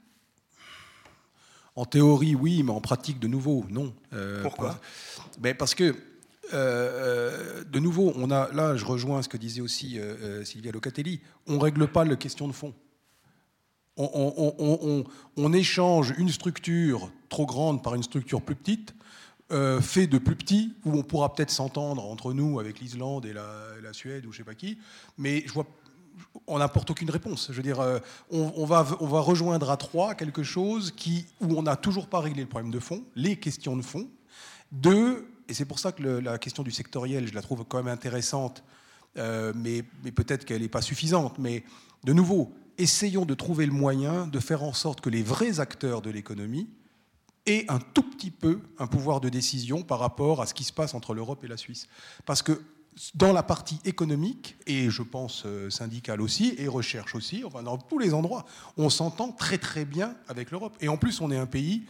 En théorie, oui, mais en pratique, de nouveau, non. Euh, Pourquoi? ben Parce que de nouveau, on a, là, je rejoins ce que disait aussi Sylvia Locatelli, on ne règle pas la question de fond on, échange une structure trop grande par une structure plus petite, euh, fait de plus petit, où on pourra peut-être s'entendre entre nous avec l'Islande et la, Suède ou je sais pas qui, mais je vois, on n'apporte aucune réponse. Je veux dire, euh, on, va, on va rejoindre à trois quelque chose qui, où on n'a toujours pas réglé le problème de fond, les questions de fond. Deux, et c'est pour ça que la question du sectoriel, je la trouve quand même intéressante, euh, mais, mais peut-être qu'elle n'est pas suffisante. Mais de nouveau, essayons de trouver le moyen de faire en sorte que les vrais acteurs de l'économie aient un tout petit peu un pouvoir de décision par rapport à ce qui se passe entre l'Europe et la Suisse. Parce que dans la partie économique, et je pense euh, syndicale aussi, et recherche aussi, enfin dans tous les endroits, on s'entend très très bien avec l'Europe. Et en plus, on est un pays,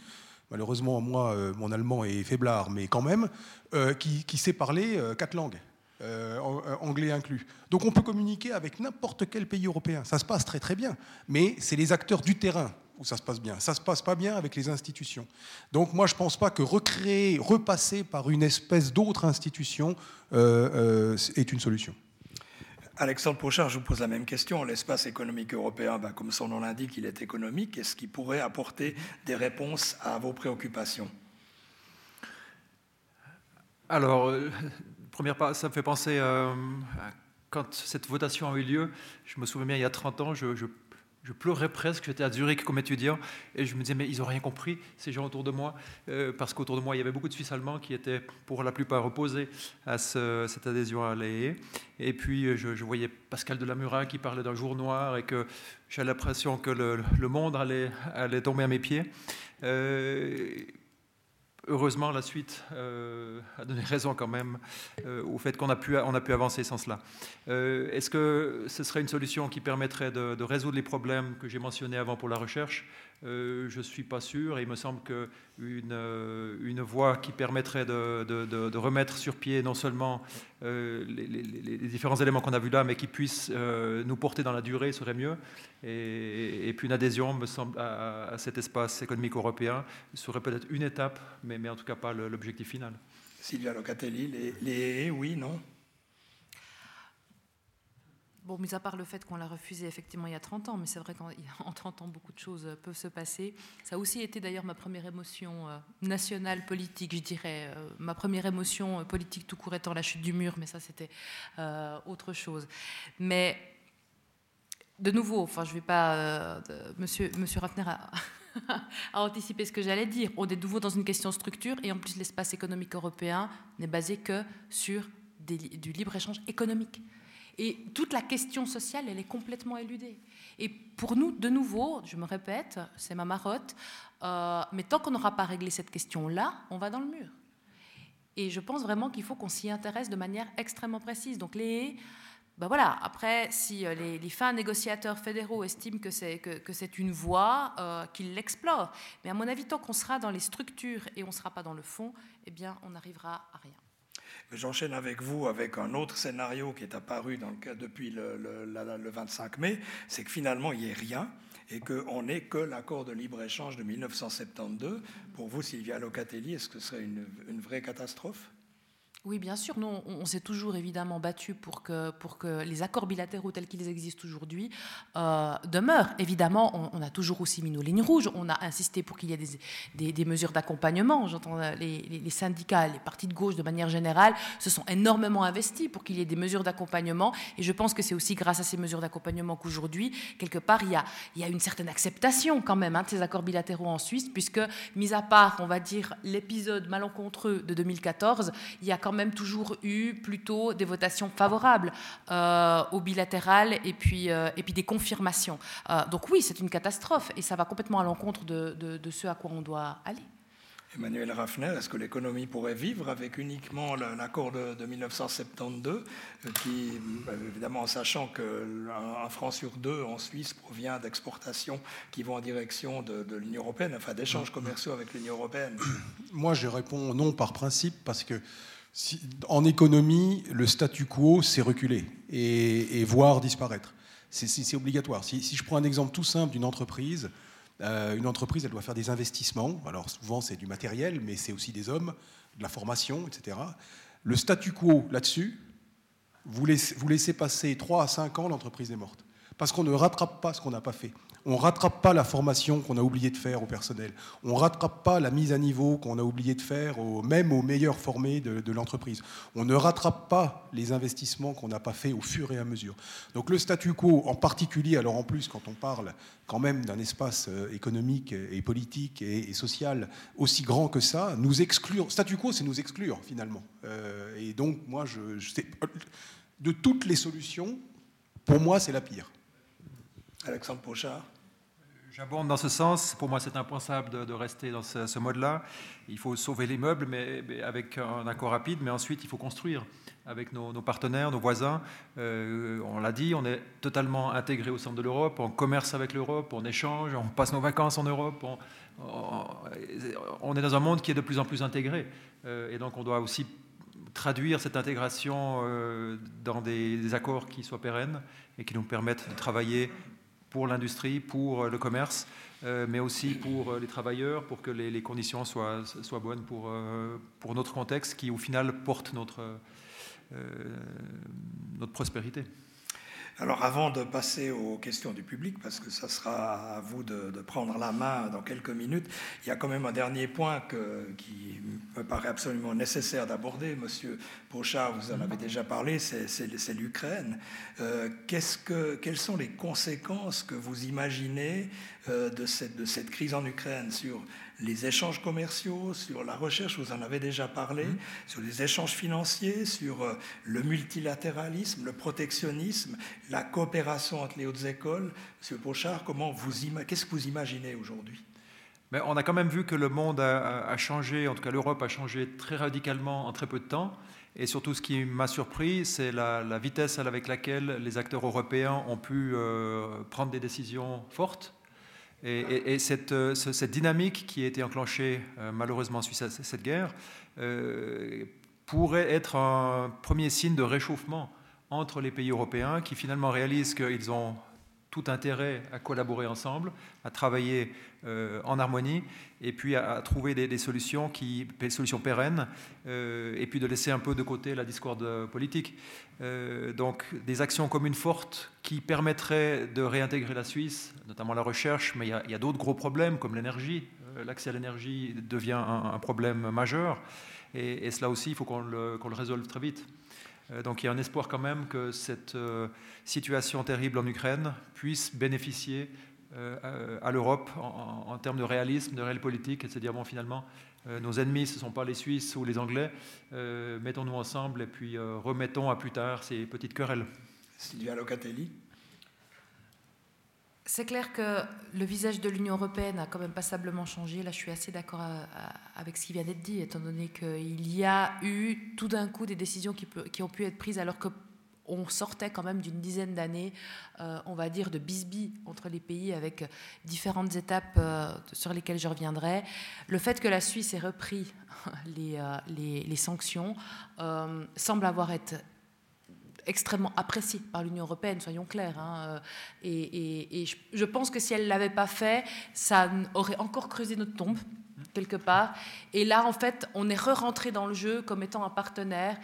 malheureusement, moi, euh, mon allemand est faiblard, mais quand même, euh, qui, qui, sait parler quatre langues. Euh, euh, anglais inclus. Donc on peut communiquer avec n'importe quel pays européen. Ça se passe très très bien. Mais c'est les acteurs du terrain où ça se passe bien. Ça se passe pas bien avec les institutions. Donc moi je pense pas que recréer, repasser par une espèce d'autre institution euh, est une solution. Alexandre Pochard, je vous pose la même question. L'espace économique européen, ben, comme son nom l'indique, il est économique. Est-ce qu'il pourrait apporter des réponses à vos préoccupations? Alors, première part, ça me fait penser euh, quand cette votation a eu lieu. Je me souviens bien, il y a 30 ans, je, pleurais presque, j'étais à Zurich comme étudiant, et je me disais, mais ils n'ont rien compris, ces gens autour de moi, euh, parce qu'autour de moi, il y avait beaucoup de Suisses allemands qui étaient pour la plupart opposés à cette adhésion à l'AE. Et puis, euh, je, voyais Pascal Delamurat qui parlait d'un jour noir, et que j'avais l'impression que le, monde allait, allait tomber à mes pieds. Euh, heureusement, la suite euh, a donné raison quand même euh, au fait qu'on a pu, on a pu avancer sans cela. Euh, est-ce que ce serait une solution qui permettrait de, de résoudre les problèmes que j'ai mentionnés avant pour la recherche? Euh, je ne suis pas sûr. Et il me semble qu'une euh, une voie qui permettrait de, remettre sur pied non seulement euh, les, différents éléments qu'on a vus là, mais qui puissent nous porter dans la durée serait mieux. Et, puis une adhésion, me semble, à, cet espace économique européen serait peut-être une étape, mais, mais en tout cas pas l'objectif final. Sylvia Locatelli, les, les oui, non? Bon, mis à part le fait qu'on l'a refusé effectivement il y a 30 ans, mais c'est vrai qu'en 30 ans, beaucoup de choses euh, peuvent se passer. Ça a aussi été d'ailleurs ma première émotion euh, nationale politique, je dirais. Euh, ma première émotion politique tout court étant la chute du mur, mais ça c'était autre chose. Mais de nouveau, enfin je ne vais pas... monsieur, monsieur Raffner a, a anticipé ce que j'allais dire. On est de nouveau dans une question structure et en plus l'espace économique européen n'est basé que sur du libre-échange économique. Et toute la question sociale, elle est complètement éludée. Et pour nous, de nouveau, je me répète, c'est ma marotte, euh, mais tant qu'on n'aura pas réglé cette question-là, on va dans le mur. Et je pense vraiment qu'il faut qu'on s'y intéresse de manière extrêmement précise. Donc les ben voilà, après, si euh, les, fins négociateurs fédéraux estiment que c'est, que, c'est une voie, euh, qu'ils l'explorent. Mais à mon avis, tant qu'on sera dans les structures et on ne sera pas dans le fond, eh bien, on n'arrivera à rien. J'enchaîne avec vous avec un autre scénario qui est apparu dans depuis le, le, 25 mai, c'est que finalement il n'y ait rien et qu'on n'ait que l'accord de libre-échange de 1972. Pour vous, Sylvia Locatelli, est-ce que ce serait une vraie catastrophe? Oui, bien sûr. Nous, on, s'est toujours évidemment battu pour que, pour que les accords bilatéraux tels qu'ils existent aujourd'hui euh, demeurent. Évidemment, on, a toujours aussi mis nos lignes rouges. On a insisté pour qu'il y ait des, des, mesures d'accompagnement. J'entends les, syndicats, les partis de gauche de manière générale se sont énormément investis pour qu'il y ait des mesures d'accompagnement. Et je pense que c'est aussi grâce à ces mesures d'accompagnement qu'aujourd'hui, quelque part, il y, a, il y a une certaine acceptation quand même hein, de ces accords bilatéraux en Suisse, puisque, mis à part, on va dire, l'épisode malencontreux de 2014, il y a quand même toujours eu plutôt des votations favorables euh, au bilatéral et puis, euh, et puis des confirmations. Euh, donc oui, c'est une catastrophe et ça va complètement à l'encontre de, de, ce à quoi on doit aller. Emmanuel Raffner, est-ce que l'économie pourrait vivre avec uniquement l'accord de, 1972, qui, évidemment, en sachant qu'un franc sur deux en Suisse provient d'exportations qui vont en direction de, de l'Union européenne, enfin d'échanges commerciaux avec l'Union européenne? Moi, je réponds non par principe, parce que en économie, le statu quo, c'est reculer et, voir disparaître. C'est obligatoire. Si, je prends un exemple tout simple d'une entreprise, euh, une entreprise, elle doit faire des investissements. Alors souvent, c'est du matériel, mais c'est aussi des hommes, de la formation, etc. Le statu quo là-dessus, vous laissez, vous laissez passer 3 à 5 ans, l'entreprise est morte. Parce qu'on ne rattrape pas ce qu'on n'a pas fait. On ne rattrape pas la formation qu'on a oublié de faire au personnel. On ne rattrape pas la mise à niveau qu'on a oublié de faire, même aux meilleurs formés de, l'entreprise. On ne rattrape pas les investissements qu'on n'a pas fait au fur et à mesure. Donc le statu quo, en particulier, alors en plus quand on parle quand même d'un espace euh, économique et politique et, social aussi grand que ça, nous exclure. Statu quo, c'est nous exclure finalement. Euh, et donc moi, je, de toutes les solutions, pour moi, c'est la pire. Alexandre Pochard J'abonde dans ce sens. Pour moi, c'est impensable de, rester dans ce, mode-là. Il faut sauver l'immeuble, mais, mais, avec un accord rapide. Mais ensuite, il faut construire avec nos, partenaires, nos voisins. Euh, on l'a dit, on est totalement intégré au centre de l'Europe. On commerce avec l'Europe, on échange, on passe nos vacances en Europe. On, est dans un monde qui est de plus en plus intégré. Euh, et donc, on doit aussi traduire cette intégration euh, dans des accords qui soient pérennes et qui nous permettent de travailler pour l'industrie, pour euh, le commerce, euh, mais aussi pour euh, les travailleurs, pour que les, conditions soient, bonnes pour, pour notre contexte qui, au final, porte notre, notre prospérité. Alors avant de passer aux questions du public, parce que ça sera à vous de, prendre la main dans quelques minutes, il y a quand même un dernier point qui me paraît absolument nécessaire d'aborder. Monsieur Pochard, vous en avez déjà parlé, c'est l'Ukraine. Euh, que, quelles sont les conséquences que vous imaginez euh, de, cette, de cette crise en Ukraine sur les échanges commerciaux, sur la recherche, vous en avez déjà parlé, mmh. sur les échanges financiers, sur euh, le multilatéralisme, le protectionnisme, la coopération entre les hautes écoles. Monsieur Pochard, comment vous qu'est-ce que vous imaginez aujourd'hui? Mais on a quand même vu que le monde a, changé, en tout cas l'Europe a changé très radicalement en très peu de temps. Et surtout, ce qui m'a surpris, c'est la, vitesse avec laquelle les acteurs européens ont pu euh, prendre des décisions fortes et, euh, cette, dynamique qui a été enclenchée euh, malheureusement suite à cette guerre euh, pourrait être un premier signe de réchauffement entre les pays européens qui finalement réalisent qu'ils ont tout intérêt à collaborer ensemble, à travailler euh, en harmonie, et puis à, trouver des, solutions, qui, des solutions pérennes, euh, et puis de laisser un peu de côté la discorde politique. Euh, donc des actions communes fortes qui permettraient de réintégrer la Suisse, notamment la recherche, mais il y a, d'autres gros problèmes comme l'énergie. L'accès à l'énergie devient un, problème majeur, et, cela aussi, il faut qu'on le, le résolve très vite. Euh, donc il y a un espoir quand même que cette euh, situation terrible en Ukraine puisse bénéficier euh, à l'Europe en, termes de réalisme, de réelle politique, et de se dire, bon, finalement, nos ennemis, ce ne sont pas les Suisses ou les Anglais, mettons-nous ensemble et puis remettons à plus tard ces petites querelles. Sylvia Locatelli c'est clair que le visage de l'Union européenne a quand même passablement changé. Là, je suis assez d'accord euh, avec ce qui vient d'être dit, étant donné qu'il y a eu tout d'un coup des décisions qui, ont pu être prises alors qu'on sortait quand même d'une dizaine d'années, euh, on va dire, de bisbis entre les pays avec différentes étapes euh, sur lesquelles je reviendrai. Le fait que la Suisse ait repris les, sanctions semble avoir été extrêmement appréciée par l'Union européenne, soyons clairs. Hein, euh, et, je, pense que si elle ne l'avait pas fait, ça aurait encore creusé notre tombe quelque part. Et là, en fait, on est re-rentré dans le jeu comme étant un partenaire.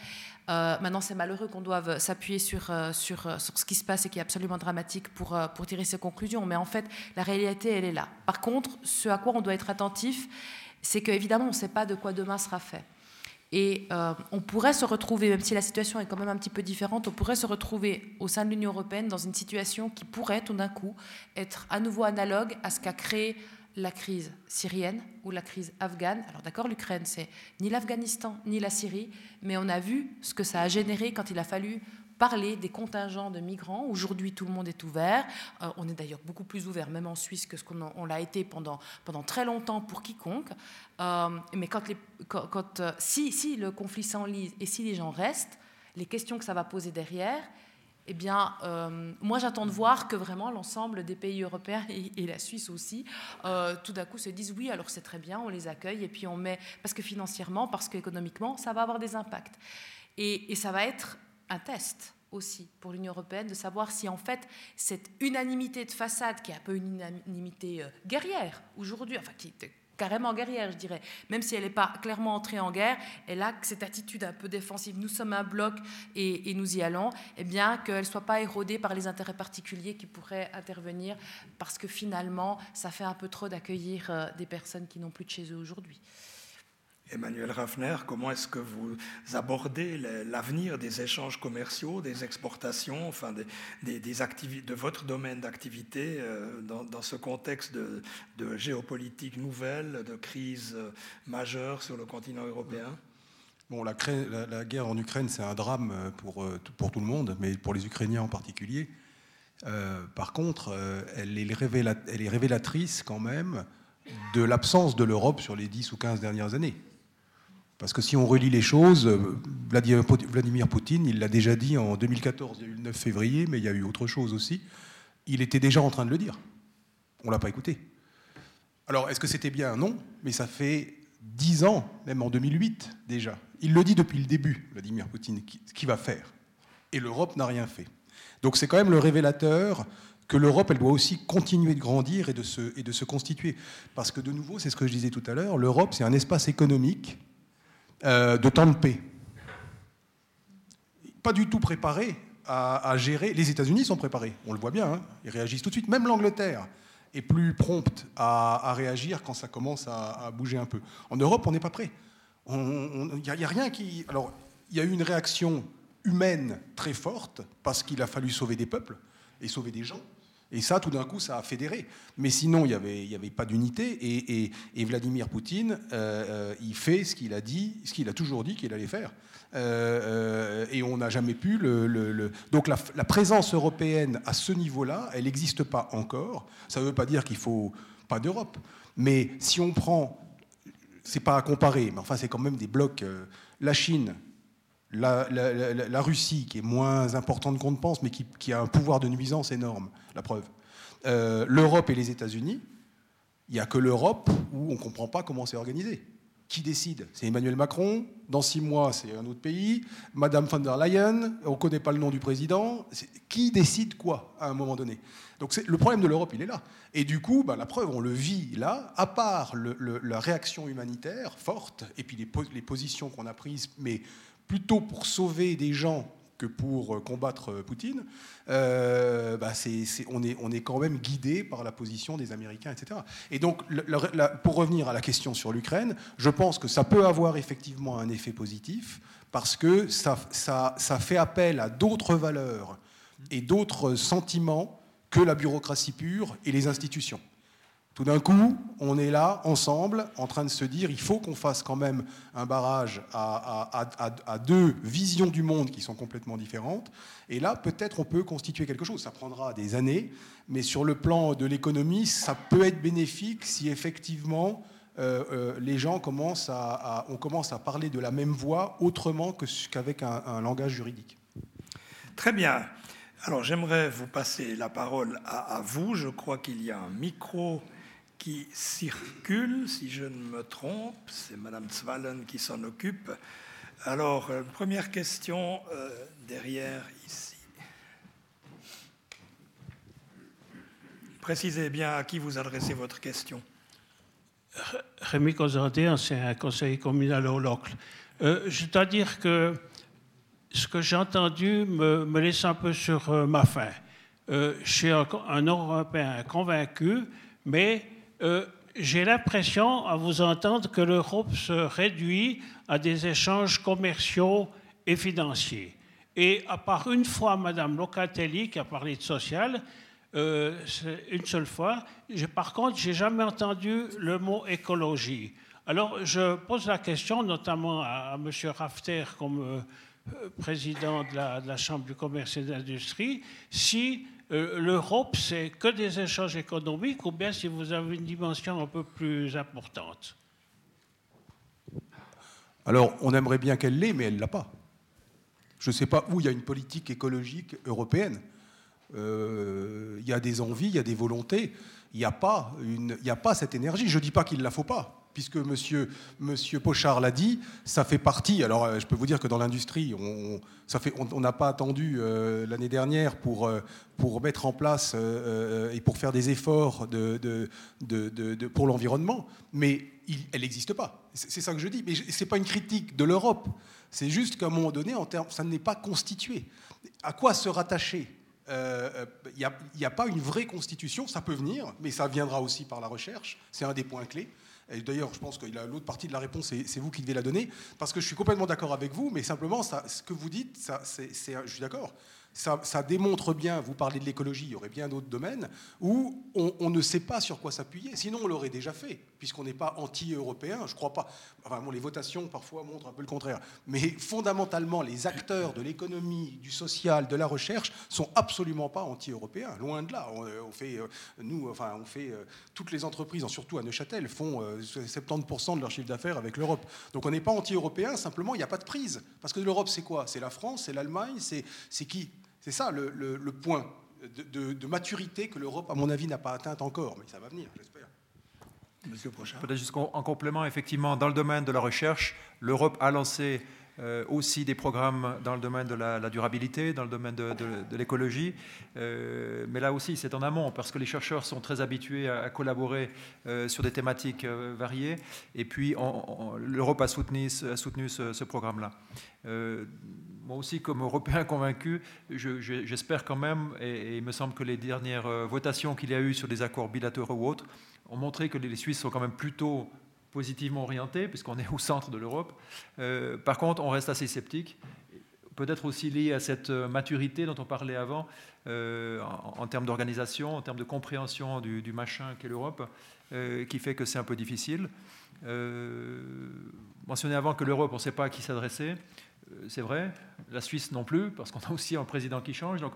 Euh, maintenant, c'est malheureux qu'on doive s'appuyer sur, euh, sur, sur, ce qui se passe et qui est absolument dramatique pour, pour tirer ses conclusions. Mais en fait, la réalité, elle est là. Par contre, ce à quoi on doit être attentif, c'est qu'évidemment, on ne sait pas de quoi demain sera fait. Et euh, on pourrait se retrouver, même si la situation est quand même un petit peu différente, on pourrait se retrouver au sein de l'Union européenne dans une situation qui pourrait tout d'un coup être à nouveau analogue à ce qu'a créé la crise syrienne ou la crise afghane. Alors d'accord, l'Ukraine, c'est ni l'Afghanistan ni la Syrie, mais on a vu ce que ça a généré quand il a fallu parler des contingents de migrants. Aujourd'hui, tout le monde est ouvert. Euh, on est d'ailleurs beaucoup plus ouvert, même en Suisse, que ce qu'on l'a été pendant, pendant très longtemps pour quiconque. Euh, mais quand euh, si, si le conflit s'enlise et si les gens restent, les questions que ça va poser derrière, eh bien, moi j'attends de voir que vraiment l'ensemble des pays européens et, la Suisse aussi, tout d'un coup se disent oui, alors c'est très bien, on les accueille et puis on met, parce que financièrement, parce qu'économiquement, ça va avoir des impacts. Et ça va être un test aussi pour l'Union européenne de savoir si en fait cette unanimité de façade, qui est un peu une unanimité euh, guerrière aujourd'hui, enfin qui est carrément guerrière, je dirais, même si elle n'est pas clairement entrée en guerre, elle a cette attitude un peu défensive, nous sommes un bloc et, nous y allons, et eh bien qu'elle ne soit pas érodée par les intérêts particuliers qui pourraient intervenir, parce que finalement, ça fait un peu trop d'accueillir euh, des personnes qui n'ont plus de chez eux aujourd'hui. Emmanuel Raffner, comment est-ce que vous abordez l'avenir des échanges commerciaux, des exportations, enfin des, de votre domaine d'activité euh, dans, ce contexte de, géopolitique nouvelle, de crise euh, majeure sur le continent européen? Bon, la, guerre en Ukraine, c'est un drame pour, euh, pour, tout le monde, mais pour les Ukrainiens en particulier. par contre, elle, est elle est révélatrice quand même de l'absence de l'Europe sur les 10 ou 15 dernières années. Parce que si on relit les choses, euh, Vladimir Poutine, il l'a déjà dit en 2014, il y a eu le 9 février, mais il y a eu autre chose aussi. Il était déjà en train de le dire. On ne l'a pas écouté. Alors, est-ce que c'était bien? Non, mais ça fait dix ans, même en 2008 déjà. Il le dit depuis le début, Vladimir Poutine, ce qu'il va faire. Et l'Europe n'a rien fait. Donc c'est quand même le révélateur que l'Europe, elle doit aussi continuer de grandir et de, se, et de se constituer. Parce que de nouveau, c'est ce que je disais tout à l'heure, l'Europe, c'est un espace économique euh, de temps de paix. Pas du tout préparé à, gérer. Les États-Unis sont préparés, on le voit bien, hein. ils réagissent tout de suite. Même l'Angleterre est plus prompte à, réagir quand ça commence à, bouger un peu. En Europe, on n'est pas prêt. Il y a eu une réaction humaine très forte parce qu'il a fallu sauver des peuples et sauver des gens. Et ça, tout d'un coup, ça a fédéré. Mais sinon, il n'y avait, y avait pas d'unité. Et, Vladimir Poutine, euh, euh, il fait ce qu'il a dit, ce qu'il a toujours dit qu'il allait faire. Euh, et on n'a jamais pu le. Donc la, présence européenne à ce niveau-là, elle n'existe pas encore. Ça ne veut pas dire qu'il faut pas d'Europe. Mais si on prend, c'est pas à comparer, mais enfin c'est quand même des blocs. la Chine, la, Russie, qui est moins importante qu'on ne pense, mais qui, a un pouvoir de nuisance énorme, la preuve. Euh, L'Europe et les États-Unis, il n'y a que l'Europe où on ne comprend pas comment c'est organisé. Qui décide? C'est Emmanuel Macron. Dans six mois, c'est un autre pays. Madame von der Leyen. On ne connaît pas le nom du président. Qui décide quoi à un moment donné? Donc le problème de l'Europe, il est là. Et du coup, bah, la preuve, on le vit là. À part la réaction humanitaire forte et puis les, les positions qu'on a prises, mais plutôt pour sauver des gens que pour euh, combattre euh, Poutine, euh, bah, on, est, quand même guidé par la position des Américains, etc. Et donc, pour revenir à la question sur l'Ukraine, je pense que ça peut avoir effectivement un effet positif parce que ça fait appel à d'autres valeurs et d'autres sentiments que la bureaucratie pure et les institutions. Tout d'un coup, on est là, ensemble, en train de se dire, il faut qu'on fasse quand même un barrage à, deux visions du monde qui sont complètement différentes. Et là, peut-être on peut constituer quelque chose. Ça prendra des années, mais sur le plan de l'économie, ça peut être bénéfique si effectivement euh, euh, les gens commencent à, on commence à parler de la même voix autrement qu'avec un, un langage juridique. Très bien. Alors j'aimerais vous passer la parole à, vous. Je crois qu'il y a un micro qui circule, si je ne me trompe. C'est Madame Zwallen qui s'en occupe. Alors, euh, première question euh, derrière ici. Précisez bien à qui vous adressez votre question. Rémi Cosardé, ancien conseiller communal au Locle. Euh, je dois dire que ce que j'ai entendu me, laisse un peu sur ma faim. je suis un Européen convaincu, mais euh, j'ai l'impression, à vous entendre, que l'Europe se réduit à des échanges commerciaux et financiers. Et à part une fois Mme Locatelli qui a parlé de social, euh, une seule fois, par contre, j'ai jamais entendu le mot écologie. Alors, je pose la question, notamment à, M. Rafter, comme euh, président de la, Chambre du commerce et de l'industrie, si l'Europe, c'est que des échanges économiques ou bien si vous avez une dimension un peu plus importante? Alors, on aimerait bien qu'elle l'ait, mais elle ne l'a pas. Je ne sais pas où il y a une politique écologique européenne. Euh, il y a des envies, il y a des volontés. Il n'y a pas cette énergie. Je ne dis pas qu'il ne la faut pas puisque monsieur, monsieur Pochard l'a dit, ça fait partie. Alors, euh, je peux vous dire que dans l'industrie, on n'a pas attendu euh, l'année dernière pour, euh, pour mettre en place et pour faire des efforts pour l'environnement, mais elle n'existe pas. C'est ça que je dis. Mais ce n'est pas une critique de l'Europe. C'est juste qu'à un moment donné, en termes, ça n'est pas constitué. À quoi se rattacher? Il n'y a, a, pas une vraie constitution, ça peut venir, mais ça viendra aussi par la recherche, c'est un des points clés. D'ailleurs, je pense que l'autre partie de la réponse, c'est vous qui devez la donner, parce que je suis complètement d'accord avec vous, mais simplement, ce que vous dites, je suis d'accord ça, démontre bien, vous parlez de l'écologie, il y aurait bien d'autres domaines où on, ne sait pas sur quoi s'appuyer. Sinon, on l'aurait déjà fait, puisqu'on n'est pas anti-européen. Je crois pas. Enfin, bon, les votations parfois montrent un peu le contraire. Mais fondamentalement, les acteurs de l'économie, du social, de la recherche sont absolument pas anti-européens. Loin de là. On, fait, euh, nous, enfin, on fait euh, toutes les entreprises, surtout à Neuchâtel, font 70% euh, de leur chiffre d'affaires avec l'Europe. Donc, on n'est pas anti-européen. Simplement, il n'y a pas de prise. Parce que l'Europe, c'est quoi? C'est la France, c'est l'Allemagne, c'est qui? C'est ça le, point de, maturité que l'Europe, à mon avis, n'a pas atteint encore, mais ça va venir, j'espère. Monsieur Prochain. Peut-être juste en complément, effectivement, dans le domaine de la recherche, l'Europe a lancé euh, aussi des programmes dans le domaine de la, durabilité, dans le domaine de, l'écologie. Euh, mais là aussi, c'est en amont, parce que les chercheurs sont très habitués à, collaborer euh, sur des thématiques variées. Et puis, l'Europe a soutenu, a soutenu ce, programme-là moi aussi, comme Européen convaincu, j'espère quand même, et, il me semble que les dernières votations qu'il y a eu sur des accords bilatéraux ou autres ont montré que les Suisses sont quand même plutôt positivement orientés, puisqu'on est au centre de l'Europe. Euh, par contre, on reste assez sceptique, peut-être aussi lié à cette maturité dont on parlait avant, euh, en, termes d'organisation, en termes de compréhension du, machin qu'est l'Europe, qui fait que c'est un peu difficile. mentionner avant que l'Europe, on ne sait pas à qui s'adresser. C'est vrai, la Suisse non plus, parce qu'on a aussi un président qui change. Donc,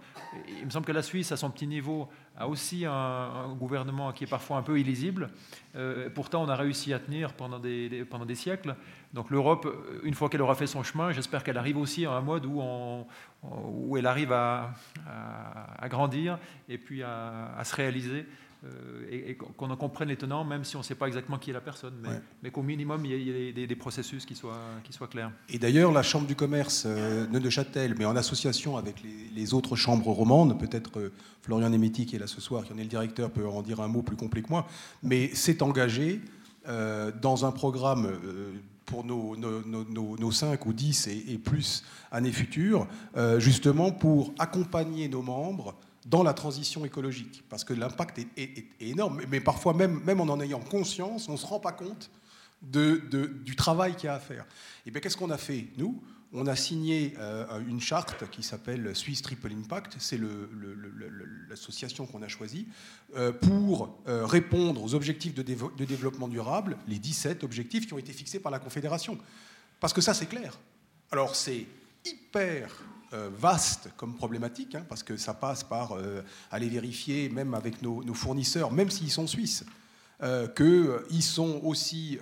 il me semble que la Suisse, à son petit niveau, a aussi un, gouvernement qui est parfois un peu illisible. Euh, pourtant, on a réussi à tenir pendant des, siècles. Donc, l'Europe, une fois qu'elle aura fait son chemin, j'espère qu'elle arrive aussi à un mode où, elle arrive à, grandir et puis à se réaliser. Euh, et, qu'on en comprenne les tenants, même si on ne sait pas exactement qui est la personne, mais, qu'au minimum, il y ait, des, processus qui soient, qui soient clairs. Et d'ailleurs, la Chambre du commerce euh, de Neuchâtel, mais en association avec les, autres chambres romandes, peut-être euh, Florian Nemetti, qui est là ce soir, qui en est le directeur, peut en dire un mot plus complet que moi, mais s'est engagé dans un programme pour nos, nos, 5 ou 10 et, et plus années futures, justement pour accompagner nos membres dans la transition écologique, parce que l'impact est, énorme, mais parfois même, en en ayant conscience, on ne se rend pas compte du travail qu'il y a à faire. Et bien qu'est-ce qu'on a fait, nous? On a signé euh, une charte qui s'appelle Swiss Triple Impact, c'est l'association qu'on a choisie, euh, pour euh, répondre aux objectifs de, développement durable, les 17 objectifs qui ont été fixés par la Confédération. Parce que ça, c'est clair. Alors, c'est hyper vaste comme problématique, hein, parce que ça passe par euh, aller vérifier, même avec nos, fournisseurs, même s'ils sont suisses, euh, qu'ils sont aussi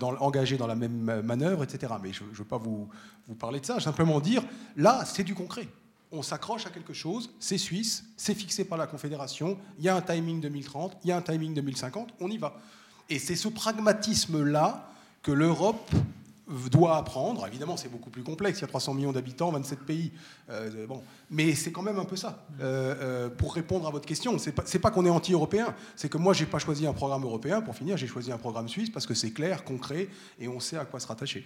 engagés dans la même manœuvre, etc. Mais je ne veux pas vous, vous parler de ça, simplement dire, là, c'est du concret. On s'accroche à quelque chose, c'est suisse, c'est fixé par la Confédération, il y a un timing 2030, il y a un timing 2050, on y va. Et c'est ce pragmatisme-là que l'Europe doit apprendre. Évidemment, c'est beaucoup plus complexe. Il y a 300 millions d'habitants, 27 pays. Euh, bon. Mais c'est quand même un peu ça. Euh, euh, pour répondre à votre question, c'est pas, pas qu'on est anti-européen. C'est que moi, j'ai pas choisi un programme européen. Pour finir, j'ai choisi un programme suisse parce que c'est clair, concret, et on sait à quoi se rattacher.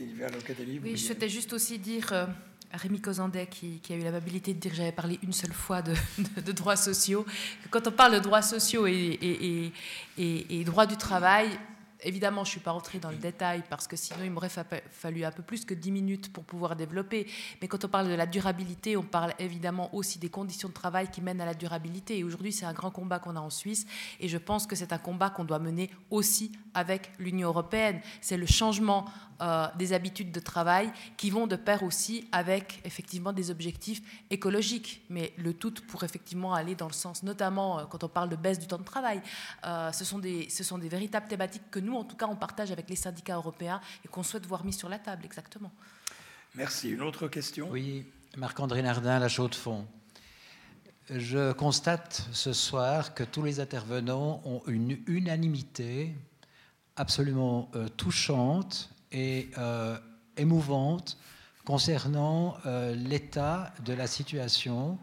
Oui, je souhaitais juste aussi dire à Rémi Cosandet, qui, a eu l'amabilité de dire que j'avais parlé une seule fois de, droits sociaux, que quand on parle de droits sociaux et, et, et, et droits du travail, Évidemment, je ne suis pas rentrée dans le détail parce que sinon il m'aurait fallu un peu plus que 10 minutes pour pouvoir développer. Mais quand on parle de la durabilité, on parle évidemment aussi des conditions de travail qui mènent à la durabilité. Et aujourd'hui, c'est un grand combat qu'on a en Suisse. Et je pense que c'est un combat qu'on doit mener aussi avec l'Union européenne. C'est le changement euh, des habitudes de travail qui vont de pair aussi avec effectivement des objectifs écologiques. Mais le tout pour effectivement aller dans le sens, notamment euh, quand on parle de baisse du temps de travail, euh, ce, sont des, ce sont des véritables thématiques que nous, en tout cas, on partage avec les syndicats européens et qu'on souhaite voir mis sur la table, exactement. Merci. Une autre question? Oui, Marc-André Nardin, La Chaux de Fonds. Je constate ce soir que tous les intervenants ont une unanimité absolument touchante et euh, émouvante concernant euh, l'état de la situation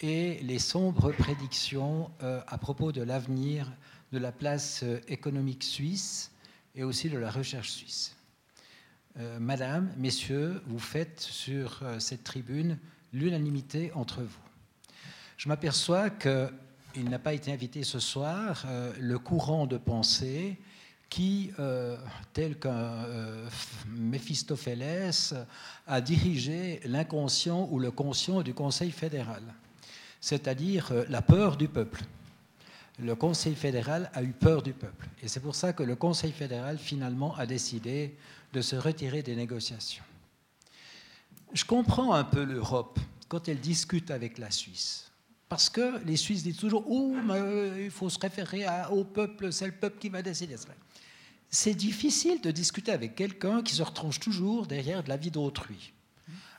et les sombres prédictions euh, à propos de l'avenir de la place économique suisse et aussi de la recherche suisse. Madame, Messieurs, vous faites sur cette tribune l'unanimité entre vous. Je m'aperçois qu'il n'a pas été invité ce soir le courant de pensée qui, euh, tel qu'un euh, Méphistophélès, a dirigé l'inconscient ou le conscient du Conseil fédéral, c'est-à-dire euh, la peur du peuple. Le Conseil fédéral a eu peur du peuple. Et c'est pour ça que le Conseil fédéral, finalement, a décidé de se retirer des négociations. Je comprends un peu l'Europe quand elle discute avec la Suisse. Parce que les Suisses disent toujours Oh, il faut se référer au peuple, c'est le peuple qui va décider c'est difficile de discuter avec quelqu'un qui se retranche toujours derrière de l'avis d'autrui.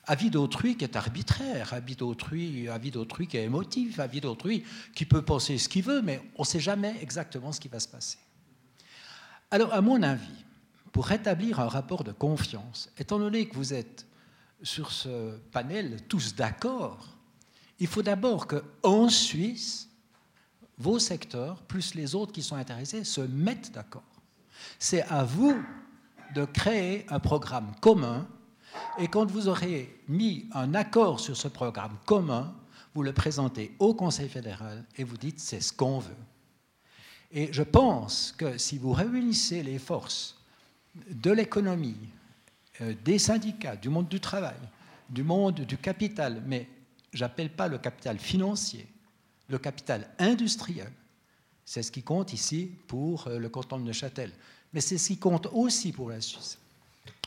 Avis d'autrui qui est arbitraire, avis d'autrui, avis d'autrui qui est émotif, avis d'autrui qui peut penser ce qu'il veut, mais on ne sait jamais exactement ce qui va se passer. Alors, à mon avis, pour rétablir un rapport de confiance, étant donné que vous êtes sur ce panel tous d'accord, il faut d'abord qu'en Suisse, vos secteurs, plus les autres qui sont intéressés, se mettent d'accord. C'est à vous de créer un programme commun Et quand vous aurez mis un accord sur ce programme commun, vous le présentez au Conseil fédéral et vous dites c'est ce qu'on veut. Et je pense que si vous réunissez les forces de l'économie, euh, des syndicats, du monde du travail, du monde du capital, mais j'appelle pas le capital financier, le capital industriel, c'est ce qui compte ici pour euh, le canton de Neuchâtel. Mais c'est ce qui compte aussi pour la Suisse.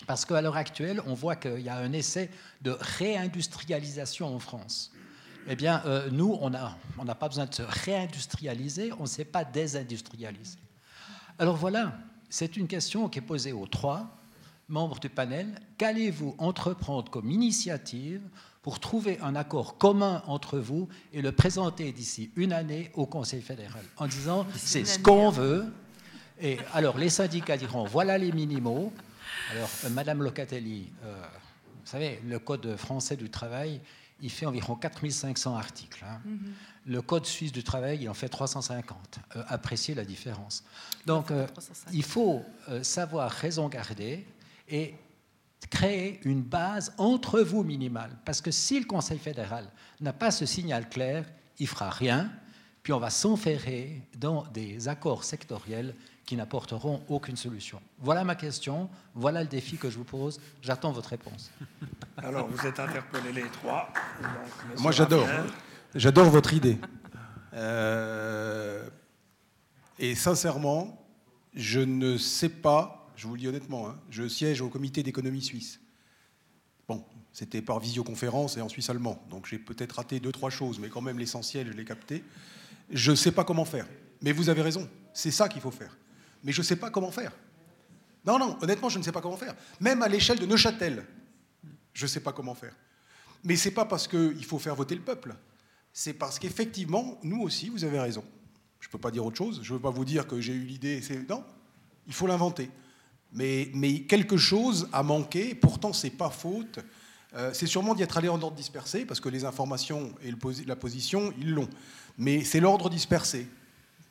Parce qu'à l'heure actuelle, on voit qu'il y a un essai de réindustrialisation en France. Eh bien, euh, nous, on n'a pas besoin de se réindustrialiser, on ne sait pas désindustrialiser. Alors voilà, c'est une question qui est posée aux trois membres du panel. Qu'allez-vous entreprendre comme initiative pour trouver un accord commun entre vous et le présenter d'ici une année au Conseil fédéral en disant c'est ce qu'on veut. Et alors les syndicats diront voilà les minimaux. Alors euh, Madame Locatelli, euh, vous savez, le Code français du travail, il fait environ 4500 articles. Hein. Mm-hmm. Le Code suisse du travail, il en fait 350. Euh, appréciez la différence. Donc il faut savoir raison garder et créer une base entre vous minimale. Parce que si le Conseil fédéral n'a pas ce signal clair, il fera rien, puis on va s'enferrer dans des accords sectoriels qui n'apporteront aucune solution. Voilà ma question, voilà le défi que je vous pose, j'attends votre réponse. Alors, vous êtes interpellés les trois. Moi, j'adore. J'adore votre idée. Euh, et sincèrement, je ne sais pas je vous le dis honnêtement, hein. je siège au comité d'économie suisse. Bon, c'était par visioconférence et en suisse allemand, donc j'ai peut-être raté deux, trois choses, mais quand même l'essentiel, je l'ai capté. Je ne sais pas comment faire. Mais vous avez raison, c'est ça qu'il faut faire. Mais je ne sais pas comment faire. Non, non, honnêtement, je ne sais pas comment faire. Même à l'échelle de Neuchâtel, je ne sais pas comment faire. Mais ce n'est pas parce qu'il faut faire voter le peuple. C'est parce qu'effectivement, nous aussi, vous avez raison. Je ne peux pas dire autre chose. Je ne veux pas vous dire que j'ai eu l'idée. Non, il faut l'inventer. Mais, quelque chose a manqué, pourtant c'est pas faute. Euh, c'est sûrement d'y être allé en ordre dispersé, parce que les informations et la position, ils l'ont. Mais c'est l'ordre dispersé,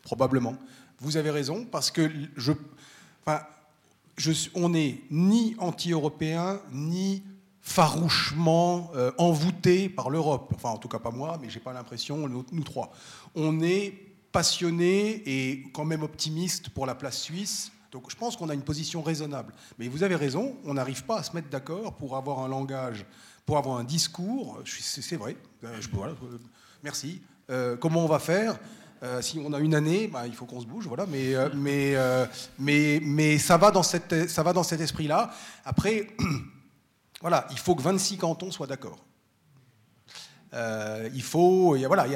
probablement. Vous avez raison, parce que je, on n'est ni anti-européen, ni farouchement euh, envoûté par l'Europe. Enfin, en tout cas pas moi, mais j'ai pas l'impression, nous, nous, trois. On est passionné et quand même optimiste pour la place suisse donc je pense qu'on a une position raisonnable. Mais vous avez raison, on n'arrive pas à se mettre d'accord pour avoir un langage, pour avoir un discours. C'est vrai. Euh, euh, merci. Euh, comment on va faire? Si on a une année, bah, il faut qu'on se bouge, voilà. Mais, ça va dans, cet esprit-là. Après, voilà, il faut que 26 cantons soient d'accord. il faut, voilà,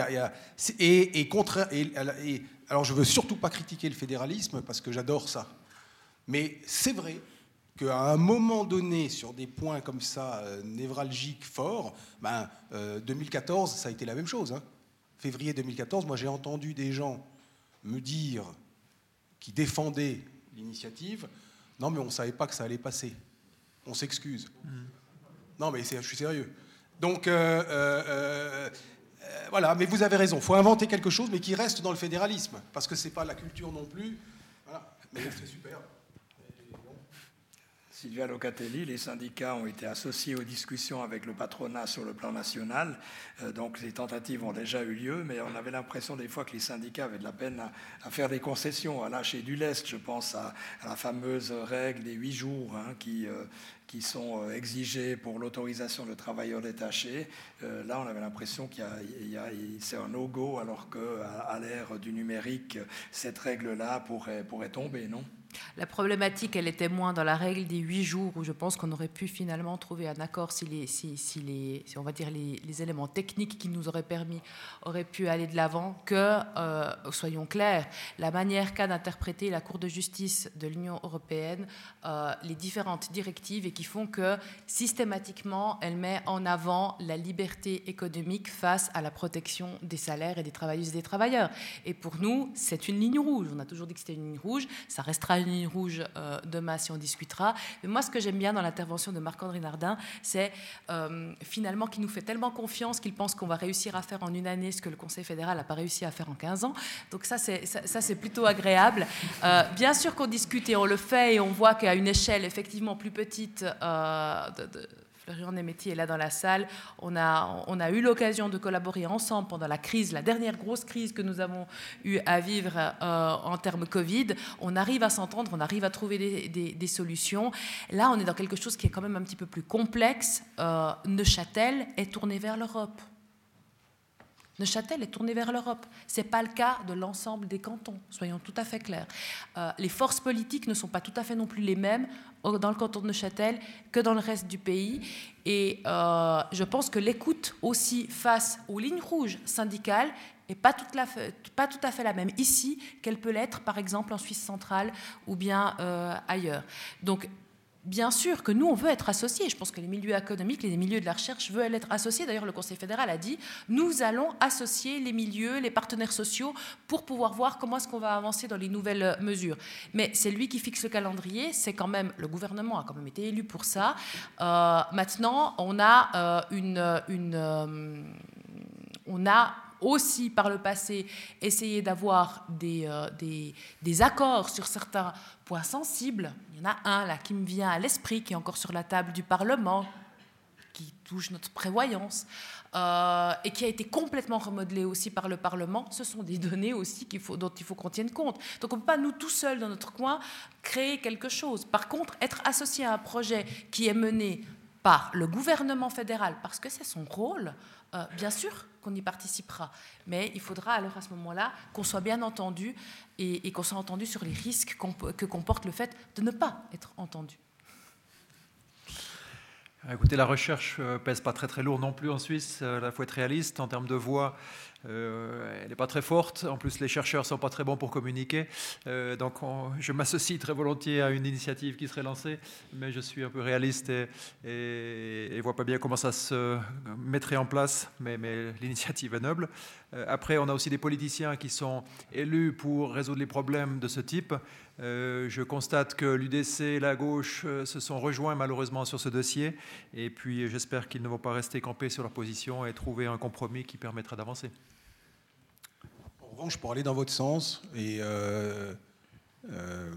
et, et, alors je veux surtout pas critiquer le fédéralisme parce que j'adore ça. Mais c'est vrai qu'à un moment donné, sur des points comme ça, euh, névralgiques, forts, ben, 2014, euh, ça a été la même chose. Hein. Février 2014, moi j'ai entendu des gens me dire, qui défendaient l'initiative, non mais on ne savait pas que ça allait passer. On s'excuse. Mm. Non mais je suis sérieux. Donc euh, voilà, mais vous avez raison, il faut inventer quelque chose, mais qui reste dans le fédéralisme, parce que ce n'est pas la culture non plus. Voilà. Mais c'est super. Sylvia Locatelli, les syndicats ont été associés aux discussions avec le patronat sur le plan national. Euh, donc les tentatives ont déjà eu lieu, mais on avait l'impression des fois que les syndicats avaient de la peine à, faire des concessions, à lâcher du lest. Je pense à, la fameuse règle des huit jours hein, qui, euh, qui sont euh, exigés pour l'autorisation de travailleurs détachés. là, on avait l'impression qu'il y a, c'est un no-go, alors qu'à à, l'ère du numérique, cette règle-là pourrait, pourrait tomber, non? La problématique, elle était moins dans la règle des huit jours, où je pense qu'on aurait pu finalement trouver un accord si les, si, si les on va dire les, éléments techniques qui nous auraient permis auraient pu aller de l'avant, que, euh, soyons clairs, la manière qu'a d'interpréter la Cour de justice de l'Union européenne euh, les différentes directives et qui font que systématiquement, elle met en avant la liberté économique face à la protection des salaires et des travailleuses et des travailleurs. Et pour nous, c'est une ligne rouge. On a toujours dit que c'était une ligne rouge. Ça restera ligne rouge euh, demain si on discutera. Mais moi, ce que j'aime bien dans l'intervention de Marc-André Nardin, c'est euh, finalement qu'il nous fait tellement confiance qu'il pense qu'on va réussir à faire en une année ce que le Conseil fédéral n'a pas réussi à faire en 15 ans. Donc ça, c'est, plutôt agréable. Euh, bien sûr qu'on discute et on le fait et on voit qu'à une échelle effectivement plus petite, Florian Nemetti est là dans la salle. On a, on a eu l'occasion de collaborer ensemble pendant la crise, la dernière grosse crise que nous avons eu à vivre euh, en termes Covid. On arrive à s'entendre, on arrive à trouver des, solutions. Là, on est dans quelque chose qui est quand même un petit peu plus complexe. Euh, Neuchâtel est tourné vers l'Europe. Neuchâtel est tourné vers l'Europe. Ce n'est pas le cas de l'ensemble des cantons, soyons tout à fait clairs. Euh, les forces politiques ne sont pas tout à fait non plus les mêmes dans le canton de Neuchâtel que dans le reste du pays. Et euh, je pense que l'écoute aussi face aux lignes rouges syndicales n'est pas, tout à fait la même ici qu'elle peut l'être, par exemple, en Suisse centrale ou bien euh, ailleurs. Donc, bien sûr que nous, on veut être associés. Je pense que les milieux économiques, les milieux de la recherche veulent être associés. D'ailleurs, le Conseil fédéral a dit, nous allons associer les milieux, les partenaires sociaux pour pouvoir voir comment est-ce qu'on va avancer dans les nouvelles mesures. Mais c'est lui qui fixe le calendrier. C'est quand même, le gouvernement a quand même été élu pour ça. Euh, maintenant, on a euh, une... euh, on a aussi par le passé essayé d'avoir des, des, des, accords sur certains points sensibles. Il y en a un là qui me vient à l'esprit, qui est encore sur la table du Parlement, qui touche notre prévoyance. Euh, et qui a été complètement remodelé aussi par le Parlement, ce sont des données aussi faut, dont il faut qu'on tienne compte. Donc on ne peut pas, nous, tout seuls, dans notre coin, créer quelque chose. Par contre, être associé à un projet qui est mené par le gouvernement fédéral, parce que c'est son rôle, euh, bien sûr qu'on y participera. Mais il faudra alors à ce moment-là qu'on soit bien entendu et, qu'on soit entendu sur les risques que comporte le fait de ne pas être entendu. Écoutez, la recherche euh, pèse pas très très lourd non plus en Suisse. Il euh, faut être réaliste en termes de voix. Euh, elle n'est pas très forte. En plus, les chercheurs sont pas très bons pour communiquer. Donc, je m'associe très volontiers à une initiative qui serait lancée, mais je suis un peu réaliste et ne vois pas bien comment ça se mettrait en place. Mais, l'initiative est noble. Après, on a aussi des politiciens qui sont élus pour résoudre les problèmes de ce type. Je constate que l'UDC et la gauche se sont rejoints malheureusement sur ce dossier. Et puis, j'espère qu'ils ne vont pas rester campés sur leur position et trouver un compromis qui permettra d'avancer revanche, pour aller dans votre sens, euh, euh,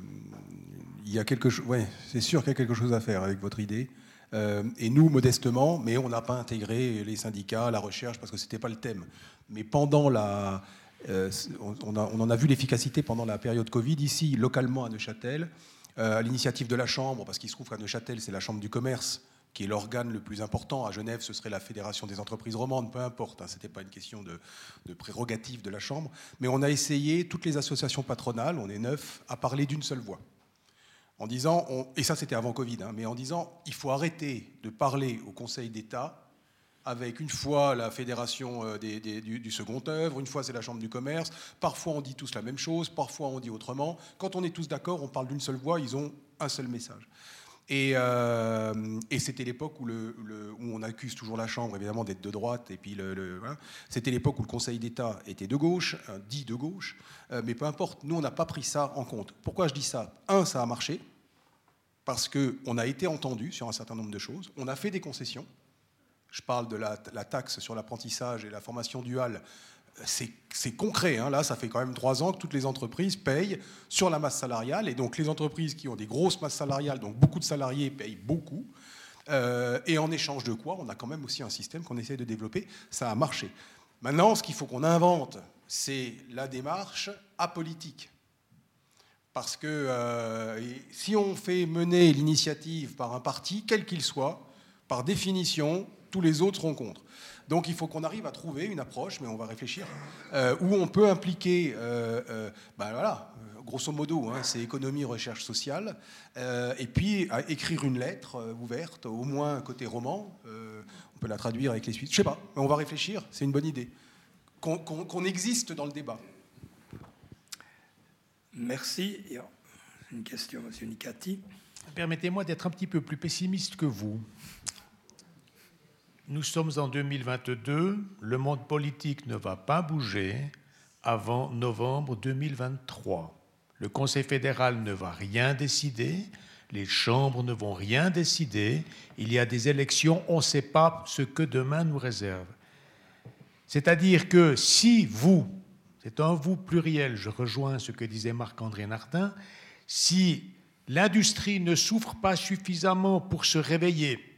il y a quelque chose, c'est sûr qu'il y a quelque chose à faire avec votre idée. Euh, et nous, modestement, mais on n'a pas intégré les syndicats, la recherche, parce que ce n'était pas le thème. Mais pendant la. On, on, en a vu l'efficacité pendant la période Covid, ici, localement à Neuchâtel, à l'initiative de la Chambre, parce qu'il se trouve qu'à Neuchâtel, c'est la Chambre du commerce qui est l'organe le plus important. À Genève, ce serait la Fédération des entreprises romandes, peu importe, hein, ce n'était pas une question de, prérogative de la Chambre. Mais on a essayé, toutes les associations patronales, on est neuf, à parler d'une seule voix. En disant, et ça c'était avant Covid, hein, mais en disant, il faut arrêter de parler au Conseil d'État avec une fois la fédération euh, du, second œuvre, une fois c'est la chambre du commerce, parfois on dit tous la même chose, parfois on dit autrement. Quand on est tous d'accord, on parle d'une seule voix, ils ont un seul message. Euh, et, c'était l'époque où, on accuse toujours la Chambre, évidemment, d'être de droite. Et puis, le, hein. c'était l'époque où le Conseil d'État était de gauche, euh, dit de gauche. Euh, mais peu importe, nous, on n'a pas pris ça en compte. Pourquoi je dis ça? Un, ça a marché, parce qu'on a été entendu sur un certain nombre de choses. On a fait des concessions. Je parle de la, taxe sur l'apprentissage et la formation duale c'est concret. Hein. Là, ça fait quand même trois ans que toutes les entreprises payent sur la masse salariale. Et donc, les entreprises qui ont des grosses masses salariales, donc beaucoup de salariés, payent beaucoup. Euh, et en échange de quoi, on a quand même aussi un système qu'on essaie de développer. Ça a marché. Maintenant, ce qu'il faut qu'on invente, c'est la démarche apolitique. Parce que euh, si on fait mener l'initiative par un parti, quel qu'il soit, par définition, tous les autres seront contre. Donc il faut qu'on arrive à trouver une approche, mais on va réfléchir, euh, où on peut impliquer, euh, euh, ben voilà, grosso modo, hein, c'est économie, recherche sociale, et puis écrire une lettre ouverte, au moins côté roman, on peut la traduire avec les suites, je sais pas, mais on va réfléchir, c'est une bonne idée, qu'on existe dans le débat. Merci. Une question, M. Nicati. Permettez-moi d'être un petit peu plus pessimiste que vous. Nous sommes en 2022, le monde politique ne va pas bouger avant novembre 2023. Le Conseil fédéral ne va rien décider, les chambres ne vont rien décider, il y a des élections, on ne sait pas ce que demain nous réserve. C'est-à-dire que si vous, c'est un vous pluriel, je rejoins ce que disait Marc-André Nardin, si l'industrie ne souffre pas suffisamment pour se réveiller,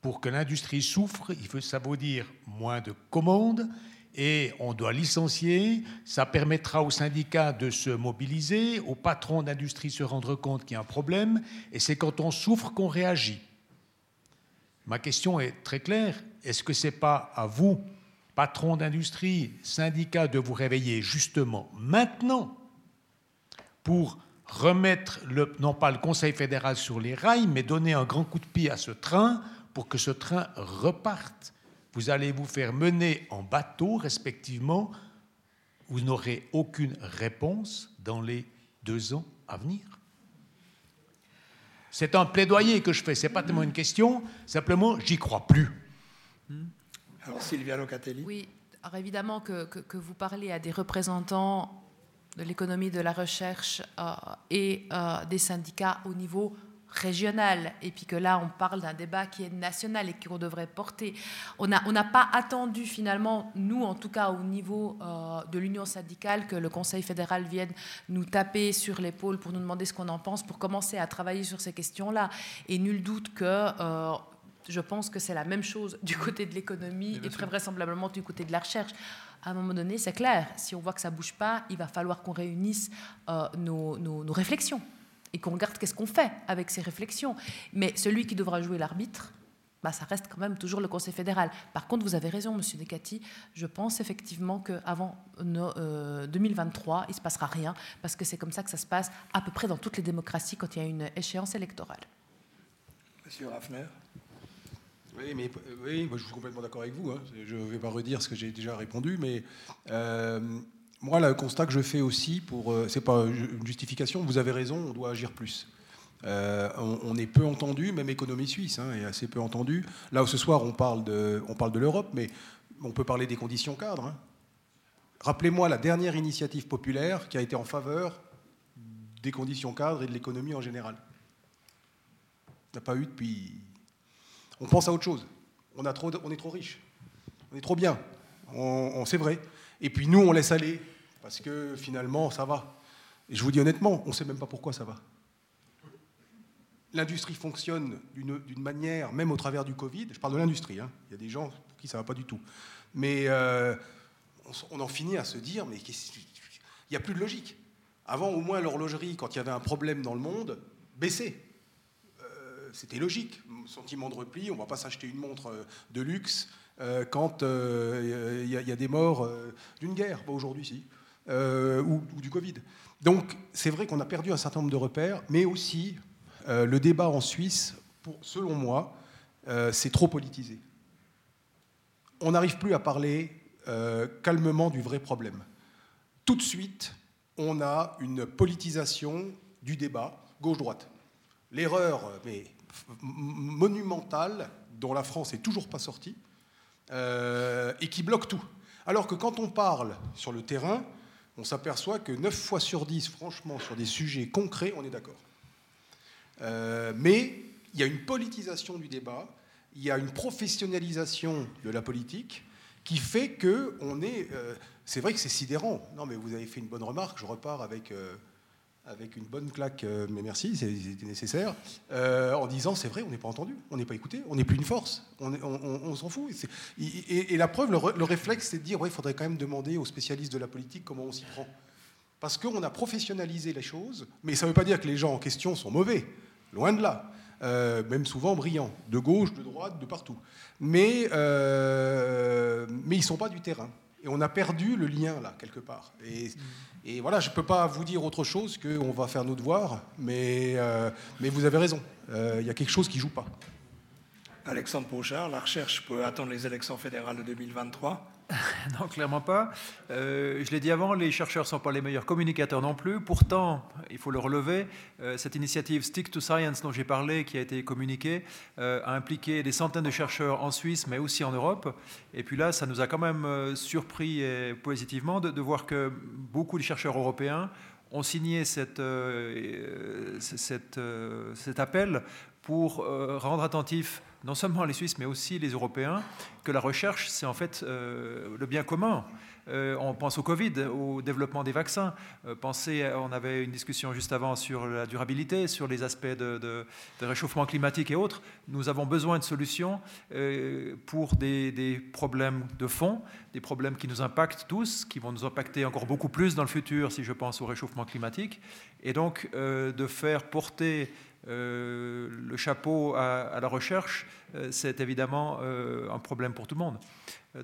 Pour que l'industrie souffre, il faut, ça veut dire moins de commandes et on doit licencier. Ça permettra aux syndicats de se mobiliser, aux patrons d'industrie se rendre compte qu'il y a un problème. Et c'est quand on souffre qu'on réagit. Ma question est très claire. Est-ce que ce n'est pas à vous, patrons d'industrie, syndicats, de vous réveiller justement maintenant pour remettre, non pas le Conseil fédéral sur les rails, mais donner un grand coup de pied à ce train pour que ce train reparte. Vous allez vous faire mener en bateau, respectivement. Vous n'aurez aucune réponse dans les deux ans à venir. C'est un plaidoyer que je fais, ce n'est pas tellement une question, simplement, j'y crois plus. Alors, Sylvia Locatelli. Oui, alors évidemment que, que, que vous parlez à des représentants de l'économie de la recherche euh, et euh, des syndicats au niveau régional, et puis que là on parle d'un débat qui est national et qu'on devrait porter. On n'a on pas attendu finalement, nous en tout cas au niveau euh, de l'union syndicale, que le Conseil fédéral vienne nous taper sur l'épaule pour nous demander ce qu'on en pense, pour commencer à travailler sur ces questions-là. Et nul doute que... Euh, je pense que c'est la même chose du côté de l'économie et très vraisemblablement du côté de la recherche à un moment donné, c'est clair, si on voit que ça bouge pas, il va falloir qu'on réunisse euh, nos, nos, nos, réflexions et qu'on regarde qu'est-ce qu'on fait avec ces réflexions. Mais celui qui devra jouer l'arbitre, bah, ça reste quand même toujours le Conseil fédéral. Par contre, vous avez raison, Monsieur Decati, je pense effectivement qu'avant euh, 2023, il ne se passera rien, parce que c'est comme ça que ça se passe à peu près dans toutes les démocraties quand il y a une échéance électorale. Monsieur Raffner oui, mais, oui, moi, je suis complètement d'accord avec vous. Hein. Je ne vais pas redire ce que j'ai déjà répondu, mais euh, moi, le constat que je fais aussi, pour, euh, c'est pas une justification. Vous avez raison, on doit agir plus. Euh, on, est peu entendu, même économie suisse hein, est assez peu entendu. Là, ce soir, on parle de, on parle de l'Europe, mais on peut parler des conditions cadres. Hein. Rappelez-moi la dernière initiative populaire qui a été en faveur des conditions cadres et de l'économie en général. Il n'y a pas eu depuis on pense à autre chose. On, a trop, on est trop riche. On est trop bien. C'est vrai. Et puis nous, on laisse aller. Parce que finalement, ça va. Et je vous dis honnêtement, on ne sait même pas pourquoi ça va. L'industrie fonctionne d'une manière, même au travers du Covid, je parle de l'industrie, hein. il y a des gens pour qui ça ne va pas du tout. Mais euh, on, en finit à se dire, mais il n'y a plus de logique. Avant, au moins, l'horlogerie, quand il y avait un problème dans le monde, baissait c'était logique. Sentiment de repli, on ne va pas s'acheter une montre euh, de luxe euh, quand il euh, y, a des morts euh, d'une guerre, pas aujourd'hui si, ou, du Covid. Donc c'est vrai qu'on a perdu un certain nombre de repères, mais aussi le débat en Suisse, selon moi, c'est trop politisé. On n'arrive plus à parler calmement du vrai problème. Tout de suite, on a une politisation du débat gauche-droite. L'erreur, monumentale dont la France n'est toujours pas sortie euh, et qui bloque tout. Alors que quand on parle sur le terrain, on s'aperçoit que 9 fois sur 10, franchement, sur des sujets concrets, on est d'accord. Euh, mais il y a une politisation du débat, il y a une professionnalisation de la politique qui fait que on est. Euh, c'est vrai que c'est sidérant. Non, mais vous avez fait une bonne remarque. Je repars avec avec une bonne claque, euh, mais merci, c'était nécessaire, euh, en disant c'est vrai, on n'est pas entendu, on n'est pas écouté, on n'est plus une force, on, s'en fout. Et, la preuve, le, le réflexe, c'est de dire ouais, il faudrait quand même demander aux spécialistes de la politique comment on s'y prend. Parce qu'on a professionnalisé les choses, mais ça ne veut pas dire que les gens en question sont mauvais, loin de là. Euh, même souvent brillants, de gauche, de droite, de partout. Mais, mais ils ne sont pas du terrain. Et on a perdu le lien, là, quelque part. Et, et voilà, je ne peux pas vous dire autre chose qu'on va faire nos devoirs, mais, euh, mais vous avez raison. Il euh, y a quelque chose qui ne joue pas. Alexandre Pochard, la recherche peut attendre les élections fédérales de 2023 non, clairement pas. Euh, je l'ai dit avant, les chercheurs ne sont pas les meilleurs communicateurs non plus. Pourtant, il faut le relever, euh, cette initiative Stick to Science dont j'ai parlé, qui a été communiquée, euh, a impliqué des centaines de chercheurs en Suisse, mais aussi en Europe. Et puis là, ça nous a quand même surpris et positivement de, voir que beaucoup de chercheurs européens ont signé cet appel pour rendre attentif non seulement les Suisses, mais aussi les Européens, que la recherche, c'est en fait euh, le bien commun. Euh, on pense au Covid, au développement des vaccins. Euh, pensez, on avait une discussion juste avant sur la durabilité, sur les aspects de, réchauffement climatique et autres. Nous avons besoin de solutions pour des, des, problèmes de fond, des problèmes qui nous impactent tous, qui vont nous impacter encore beaucoup plus dans le futur si je pense au réchauffement climatique. Et donc de faire porter euh, le chapeau à, la recherche, euh, c'est évidemment euh, un problème pour tout le monde.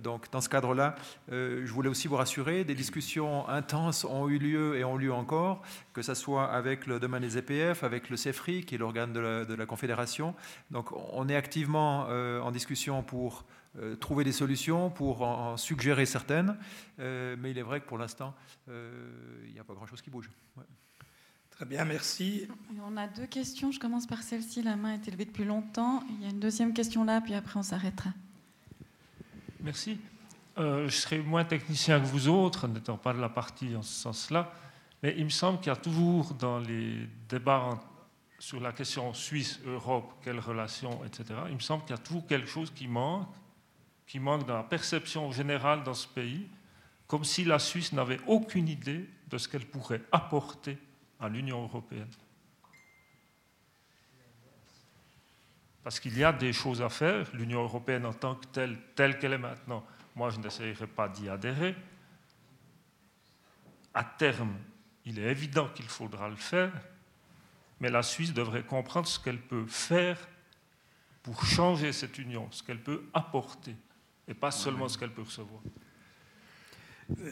Donc, dans ce cadre-là, je voulais aussi vous rassurer, des discussions intenses ont eu lieu et ont lieu encore, que ce soit avec le domaine des EPF, avec le CEFRI, qui est l'organe de, la, Confédération. Donc, on est activement en discussion pour trouver des solutions, pour en, suggérer certaines, mais il est vrai que pour l'instant, il n'y a pas grand-chose qui bouge. Très bien, merci. On a deux questions. Je commence par celle-ci. La main est élevée depuis longtemps. Il y a une deuxième question là, puis après on s'arrêtera. Merci. Euh, je serai moins technicien que vous autres, n'étant pas de la partie en ce sens-là, mais il me semble qu'il y a toujours dans les débats sur la question Suisse-Europe, quelles relations, etc., il me semble qu'il y a toujours quelque chose qui manque, qui manque dans la perception générale dans ce pays, comme si la Suisse n'avait aucune idée de ce qu'elle pourrait apporter à l'Union européenne. Parce qu'il y a des choses à faire. L'Union européenne en tant que telle, telle qu'elle est maintenant, moi je n'essayerai pas d'y adhérer. À terme, il est évident qu'il faudra le faire, mais la Suisse devrait comprendre ce qu'elle peut faire pour changer cette union, ce qu'elle peut apporter, et pas seulement ce qu'elle peut recevoir.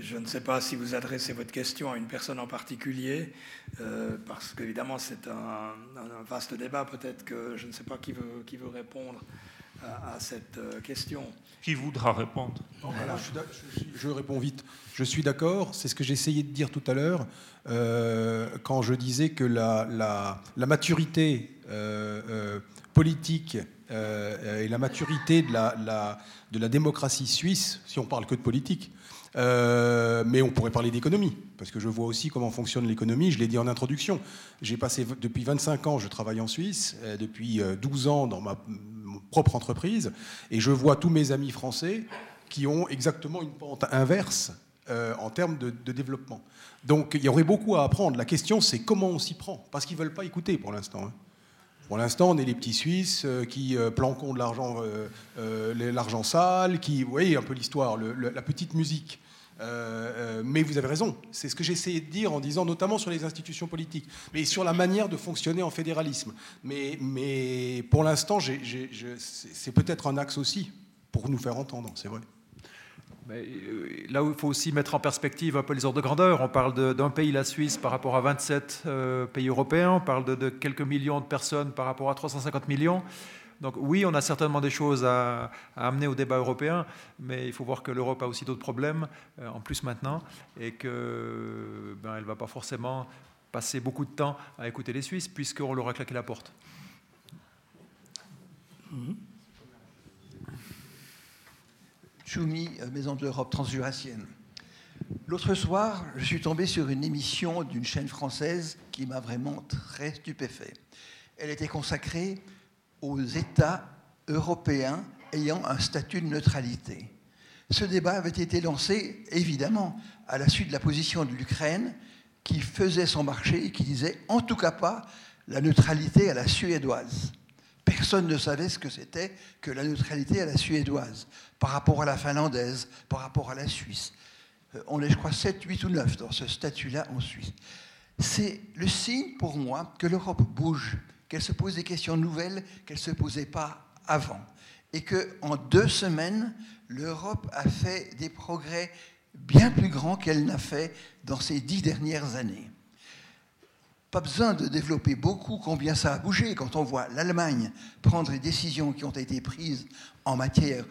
Je ne sais pas si vous adressez votre question à une personne en particulier, euh, parce qu'évidemment c'est un, vaste débat. Peut-être que je ne sais pas qui veut, qui veut répondre à, cette euh, question. Qui voudra répondre? Je, réponds vite. Je suis d'accord, c'est ce que j'essayais de dire tout à l'heure euh, quand je disais que la, la, maturité politique et la maturité de la, la, de la démocratie suisse, si on parle que de politique, euh, mais on pourrait parler d'économie, parce que je vois aussi comment fonctionne l'économie. Je l'ai dit en introduction. J'ai passé depuis 25 ans, je travaille en Suisse, euh, depuis 12 euh, ans dans ma propre entreprise, et je vois tous mes amis français qui ont exactement une pente inverse en termes de, développement. Donc il y aurait beaucoup à apprendre. La question, c'est comment on s'y prend, parce qu'ils ne veulent pas écouter pour l'instant. Hein. Pour l'instant, on est les petits Suisses qui planquons de l'argent, l'argent sale, qui, vous voyez un peu l'histoire, la petite musique. Euh, euh, mais vous avez raison, c'est ce que essayé de dire en disant notamment sur les institutions politiques, mais sur la manière de fonctionner en fédéralisme. Mais, mais pour l'instant, c'est peut-être un axe aussi pour nous faire entendre, c'est vrai. Euh, là où il faut aussi mettre en perspective un peu les ordres de grandeur, on parle d'un pays, la Suisse, par rapport à 27 pays européens, on parle de, quelques millions de personnes par rapport à 350 millions. Donc oui, on a certainement des choses à, amener au débat européen, mais il faut voir que l'Europe a aussi d'autres problèmes, euh, en plus maintenant, et qu'elle ben, ne va pas forcément passer beaucoup de temps à écouter les Suisses, puisqu'on leur a claqué la porte. Maison de l'Europe. L'autre soir, je suis tombé sur une émission d'une chaîne française qui m'a vraiment très stupéfait. Elle était consacrée aux États européens ayant un statut de neutralité. Ce débat avait été lancé, évidemment, à la suite de la position de l'Ukraine, qui faisait son marché et qui disait en tout cas pas la neutralité à la suédoise. Personne ne savait ce que c'était que la neutralité à la suédoise, par rapport à la finlandaise, par rapport à la Suisse. Euh, on est, je crois, 7, 8 ou 9 dans ce statut-là en Suisse. C'est le signe pour moi que l'Europe bouge, qu'elle se pose des questions nouvelles qu'elle ne se posait pas avant. Et qu'en deux semaines, l'Europe a fait des progrès bien plus grands qu'elle n'a fait dans ces dix dernières années. Pas besoin de développer beaucoup combien ça a bougé quand on voit l'Allemagne prendre les décisions qui ont été prises en matière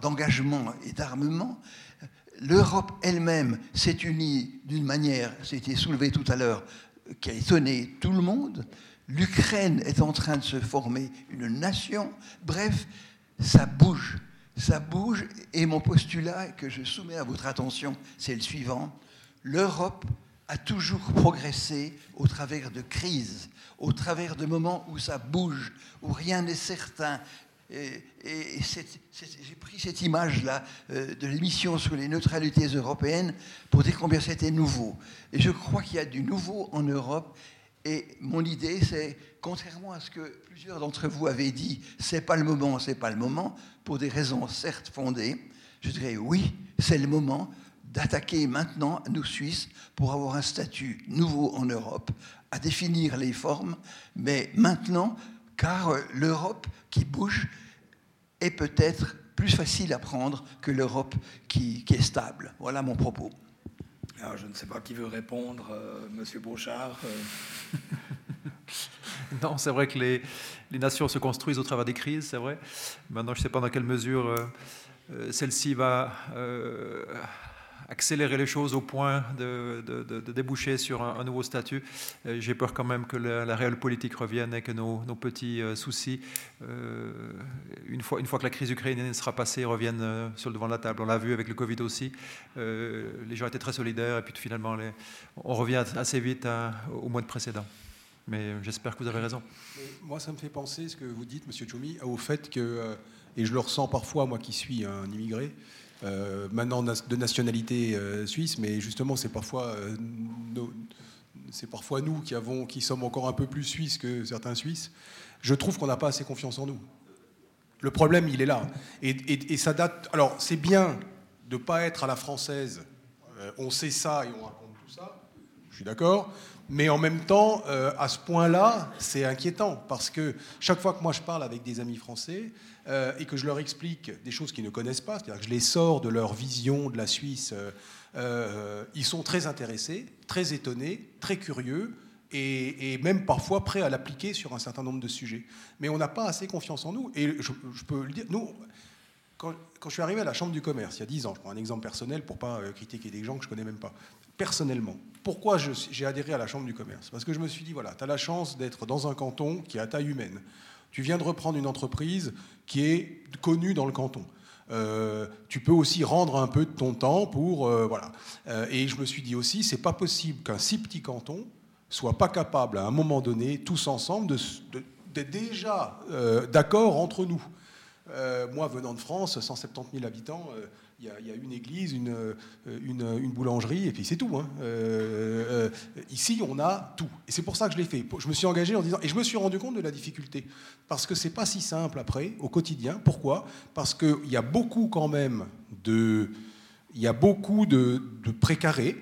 d'engagement et d'armement. L'Europe elle-même s'est unie d'une manière, c'était soulevé tout à l'heure, qui a étonné tout le monde l'Ukraine est en train de se former une nation. Bref, ça bouge. Ça bouge. Et mon postulat que je soumets à votre attention, c'est le suivant. L'Europe a toujours progressé au travers de crises, au travers de moments où ça bouge, où rien n'est certain. Et, j'ai pris cette image-là euh, de l'émission sur les neutralités européennes pour dire combien c'était nouveau. Et je crois qu'il y a du nouveau en Europe. Et mon idée, c'est, contrairement à ce que plusieurs d'entre vous avaient dit, c'est pas le moment, c'est pas le moment, pour des raisons certes fondées, je dirais oui, c'est le moment d'attaquer maintenant, nous Suisses, pour avoir un statut nouveau en Europe, à définir les formes, mais maintenant, car euh, l'Europe qui bouge est peut-être plus facile à prendre que l'Europe qui, est stable. Voilà mon propos. Alors, je ne sais pas qui veut répondre, euh, Monsieur. Euh. non, c'est vrai que les, les, nations se construisent au travers des crises, c'est vrai. Maintenant, je ne sais pas dans quelle mesure celle-ci va accélérer les choses au point de, déboucher sur un, nouveau statut. Euh, j'ai peur quand même que la, réelle politique revienne et que nos, petits euh, soucis, euh, une, fois, une fois que la crise ukrainienne sera passée, reviennent sur le devant de la table. On l'a vu avec le Covid aussi. les gens étaient très solidaires et puis finalement, on revient assez vite au mois de précédent. Mais j'espère que vous avez raison. moi, ça me fait penser, ce que vous dites, Monsieur Choumi, au fait que, et je le ressens parfois, moi qui suis un immigré, euh, maintenant de nationalité euh, suisse, mais justement, c'est parfois, euh, nous qui, sommes encore un peu plus suisses que certains Suisses. Je trouve qu'on n'a pas assez confiance en nous. Le problème, il est là. Et, ça date. Alors, c'est bien de ne pas être à la française. on sait ça et on raconte tout ça. Je suis d'accord. Mais en même temps, à ce point-là, c'est inquiétant parce que chaque fois que moi je parle avec des amis français, euh, et que je leur explique des choses qu'ils ne connaissent pas, c'est-à-dire que je les sors de leur vision de la Suisse, euh, euh, ils sont très intéressés, très étonnés, très curieux. Et, même parfois prêts à l'appliquer sur un certain nombre de sujets. Mais on n'a pas assez confiance en nous. Et je, peux le dire, nous, quand, je suis arrivé à la Chambre du commerce, il y a 10 ans, je prends un exemple personnel pour pas critiquer des gens que je connais même pas, personnellement, pourquoi j'ai adhéré à la Chambre du commerce? Parce que je me suis dit, voilà, tu as la chance d'être dans un canton qui est à taille humaine. Tu viens de reprendre une entreprise qui est connue dans le canton. Euh, tu peux aussi rendre un peu de ton temps pour euh, voilà. Euh, et je me suis dit aussi, c'est pas possible qu'un si petit canton soit pas capable à un moment donné, tous ensemble, d'être déjà d'accord entre nous. moi, venant de France, 170 000 habitants, il y, a une église, une, une, boulangerie, et puis c'est tout. Hein. Euh, euh, ici, on a tout. Et c'est pour ça que je l'ai fait. Je me suis engagé en disant, et je me suis rendu compte de la difficulté, parce que c'est pas si simple après, au quotidien. Pourquoi? Parce qu'il y a beaucoup quand même de, il y a beaucoup de, de précarés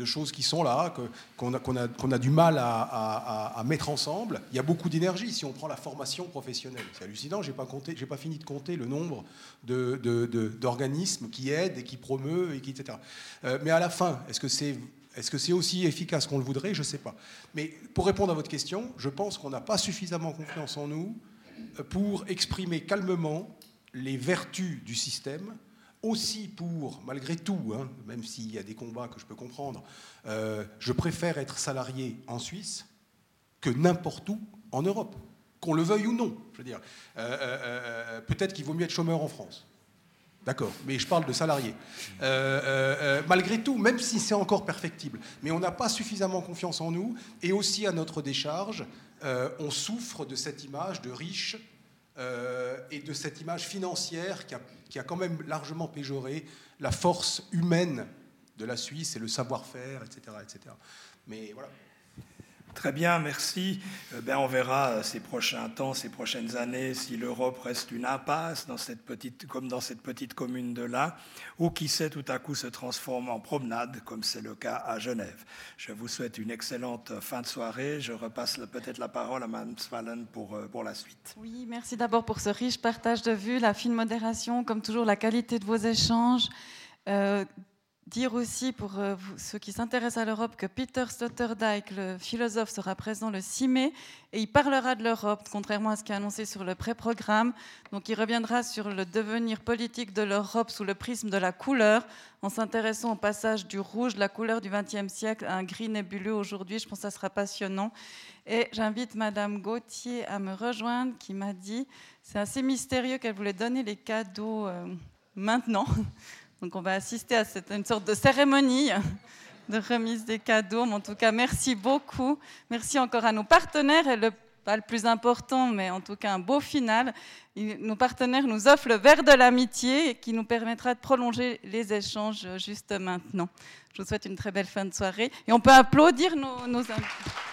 de choses qui sont là, qu'on a, a, a, du mal à, mettre ensemble. Il y a beaucoup d'énergie si on prend la formation professionnelle. C'est hallucinant, je n'ai pas, pas fini de compter le nombre d'organismes de, qui aident et qui promeuvent, et etc. Euh, mais à la fin, est-ce que c'est est -ce c'est aussi efficace qu'on le voudrait? Je ne sais pas. Mais pour répondre à votre question, je pense qu'on n'a pas suffisamment confiance en nous pour exprimer calmement les vertus du système aussi pour, malgré tout, hein, même s'il y a des combats que je peux comprendre, euh, je préfère être salarié en Suisse que n'importe où en Europe, qu'on le veuille ou non. Je veux dire, euh, euh, peut-être qu'il vaut mieux être chômeur en France. D'accord, mais je parle de salarié. malgré tout, même si c'est encore perfectible, mais on n'a pas suffisamment confiance en nous, et aussi à notre décharge, on souffre de cette image de riche euh, et de cette image financière qui a, qui a, quand même largement péjoré la force humaine de la Suisse et le savoir-faire, etc., etc. Mais voilà. Très bien, merci. Euh, ben, on verra euh, ces prochains temps, ces prochaines années, si l'Europe reste une impasse dans cette petite, comme dans cette petite commune de là, ou qui sait tout à coup se transforme en promenade, comme c'est le cas à Genève. Je vous souhaite une excellente fin de soirée. Je repasse peut-être la parole à Mme Svalen pour, euh, pour la suite. Oui, merci d'abord pour ce riche partage de vues, la fine modération, comme toujours la qualité de vos échanges dire aussi pour euh, ceux qui s'intéressent à l'Europe que Peter Sloterdijk, le philosophe, sera présent le 6 mai et il parlera de l'Europe, contrairement à ce qui est annoncé sur le pré-programme. Donc il reviendra sur le devenir politique de l'Europe sous le prisme de la couleur, en s'intéressant au passage du rouge, la couleur du XXe siècle, à un gris nébuleux aujourd'hui. Je pense que ça sera passionnant. Et j'invite Madame Gauthier à me rejoindre, qui m'a dit, c'est assez mystérieux qu'elle voulait donner les cadeaux euh, maintenant. Donc on va assister à une sorte de cérémonie de remise des cadeaux. Mais en tout cas, merci beaucoup. Merci encore à nos partenaires. Et le pas le plus important, mais en tout cas un beau final. Nos partenaires nous offrent le verre de l'amitié qui nous permettra de prolonger les échanges juste maintenant. Je vous souhaite une très belle fin de soirée et on peut applaudir nos, nos invités.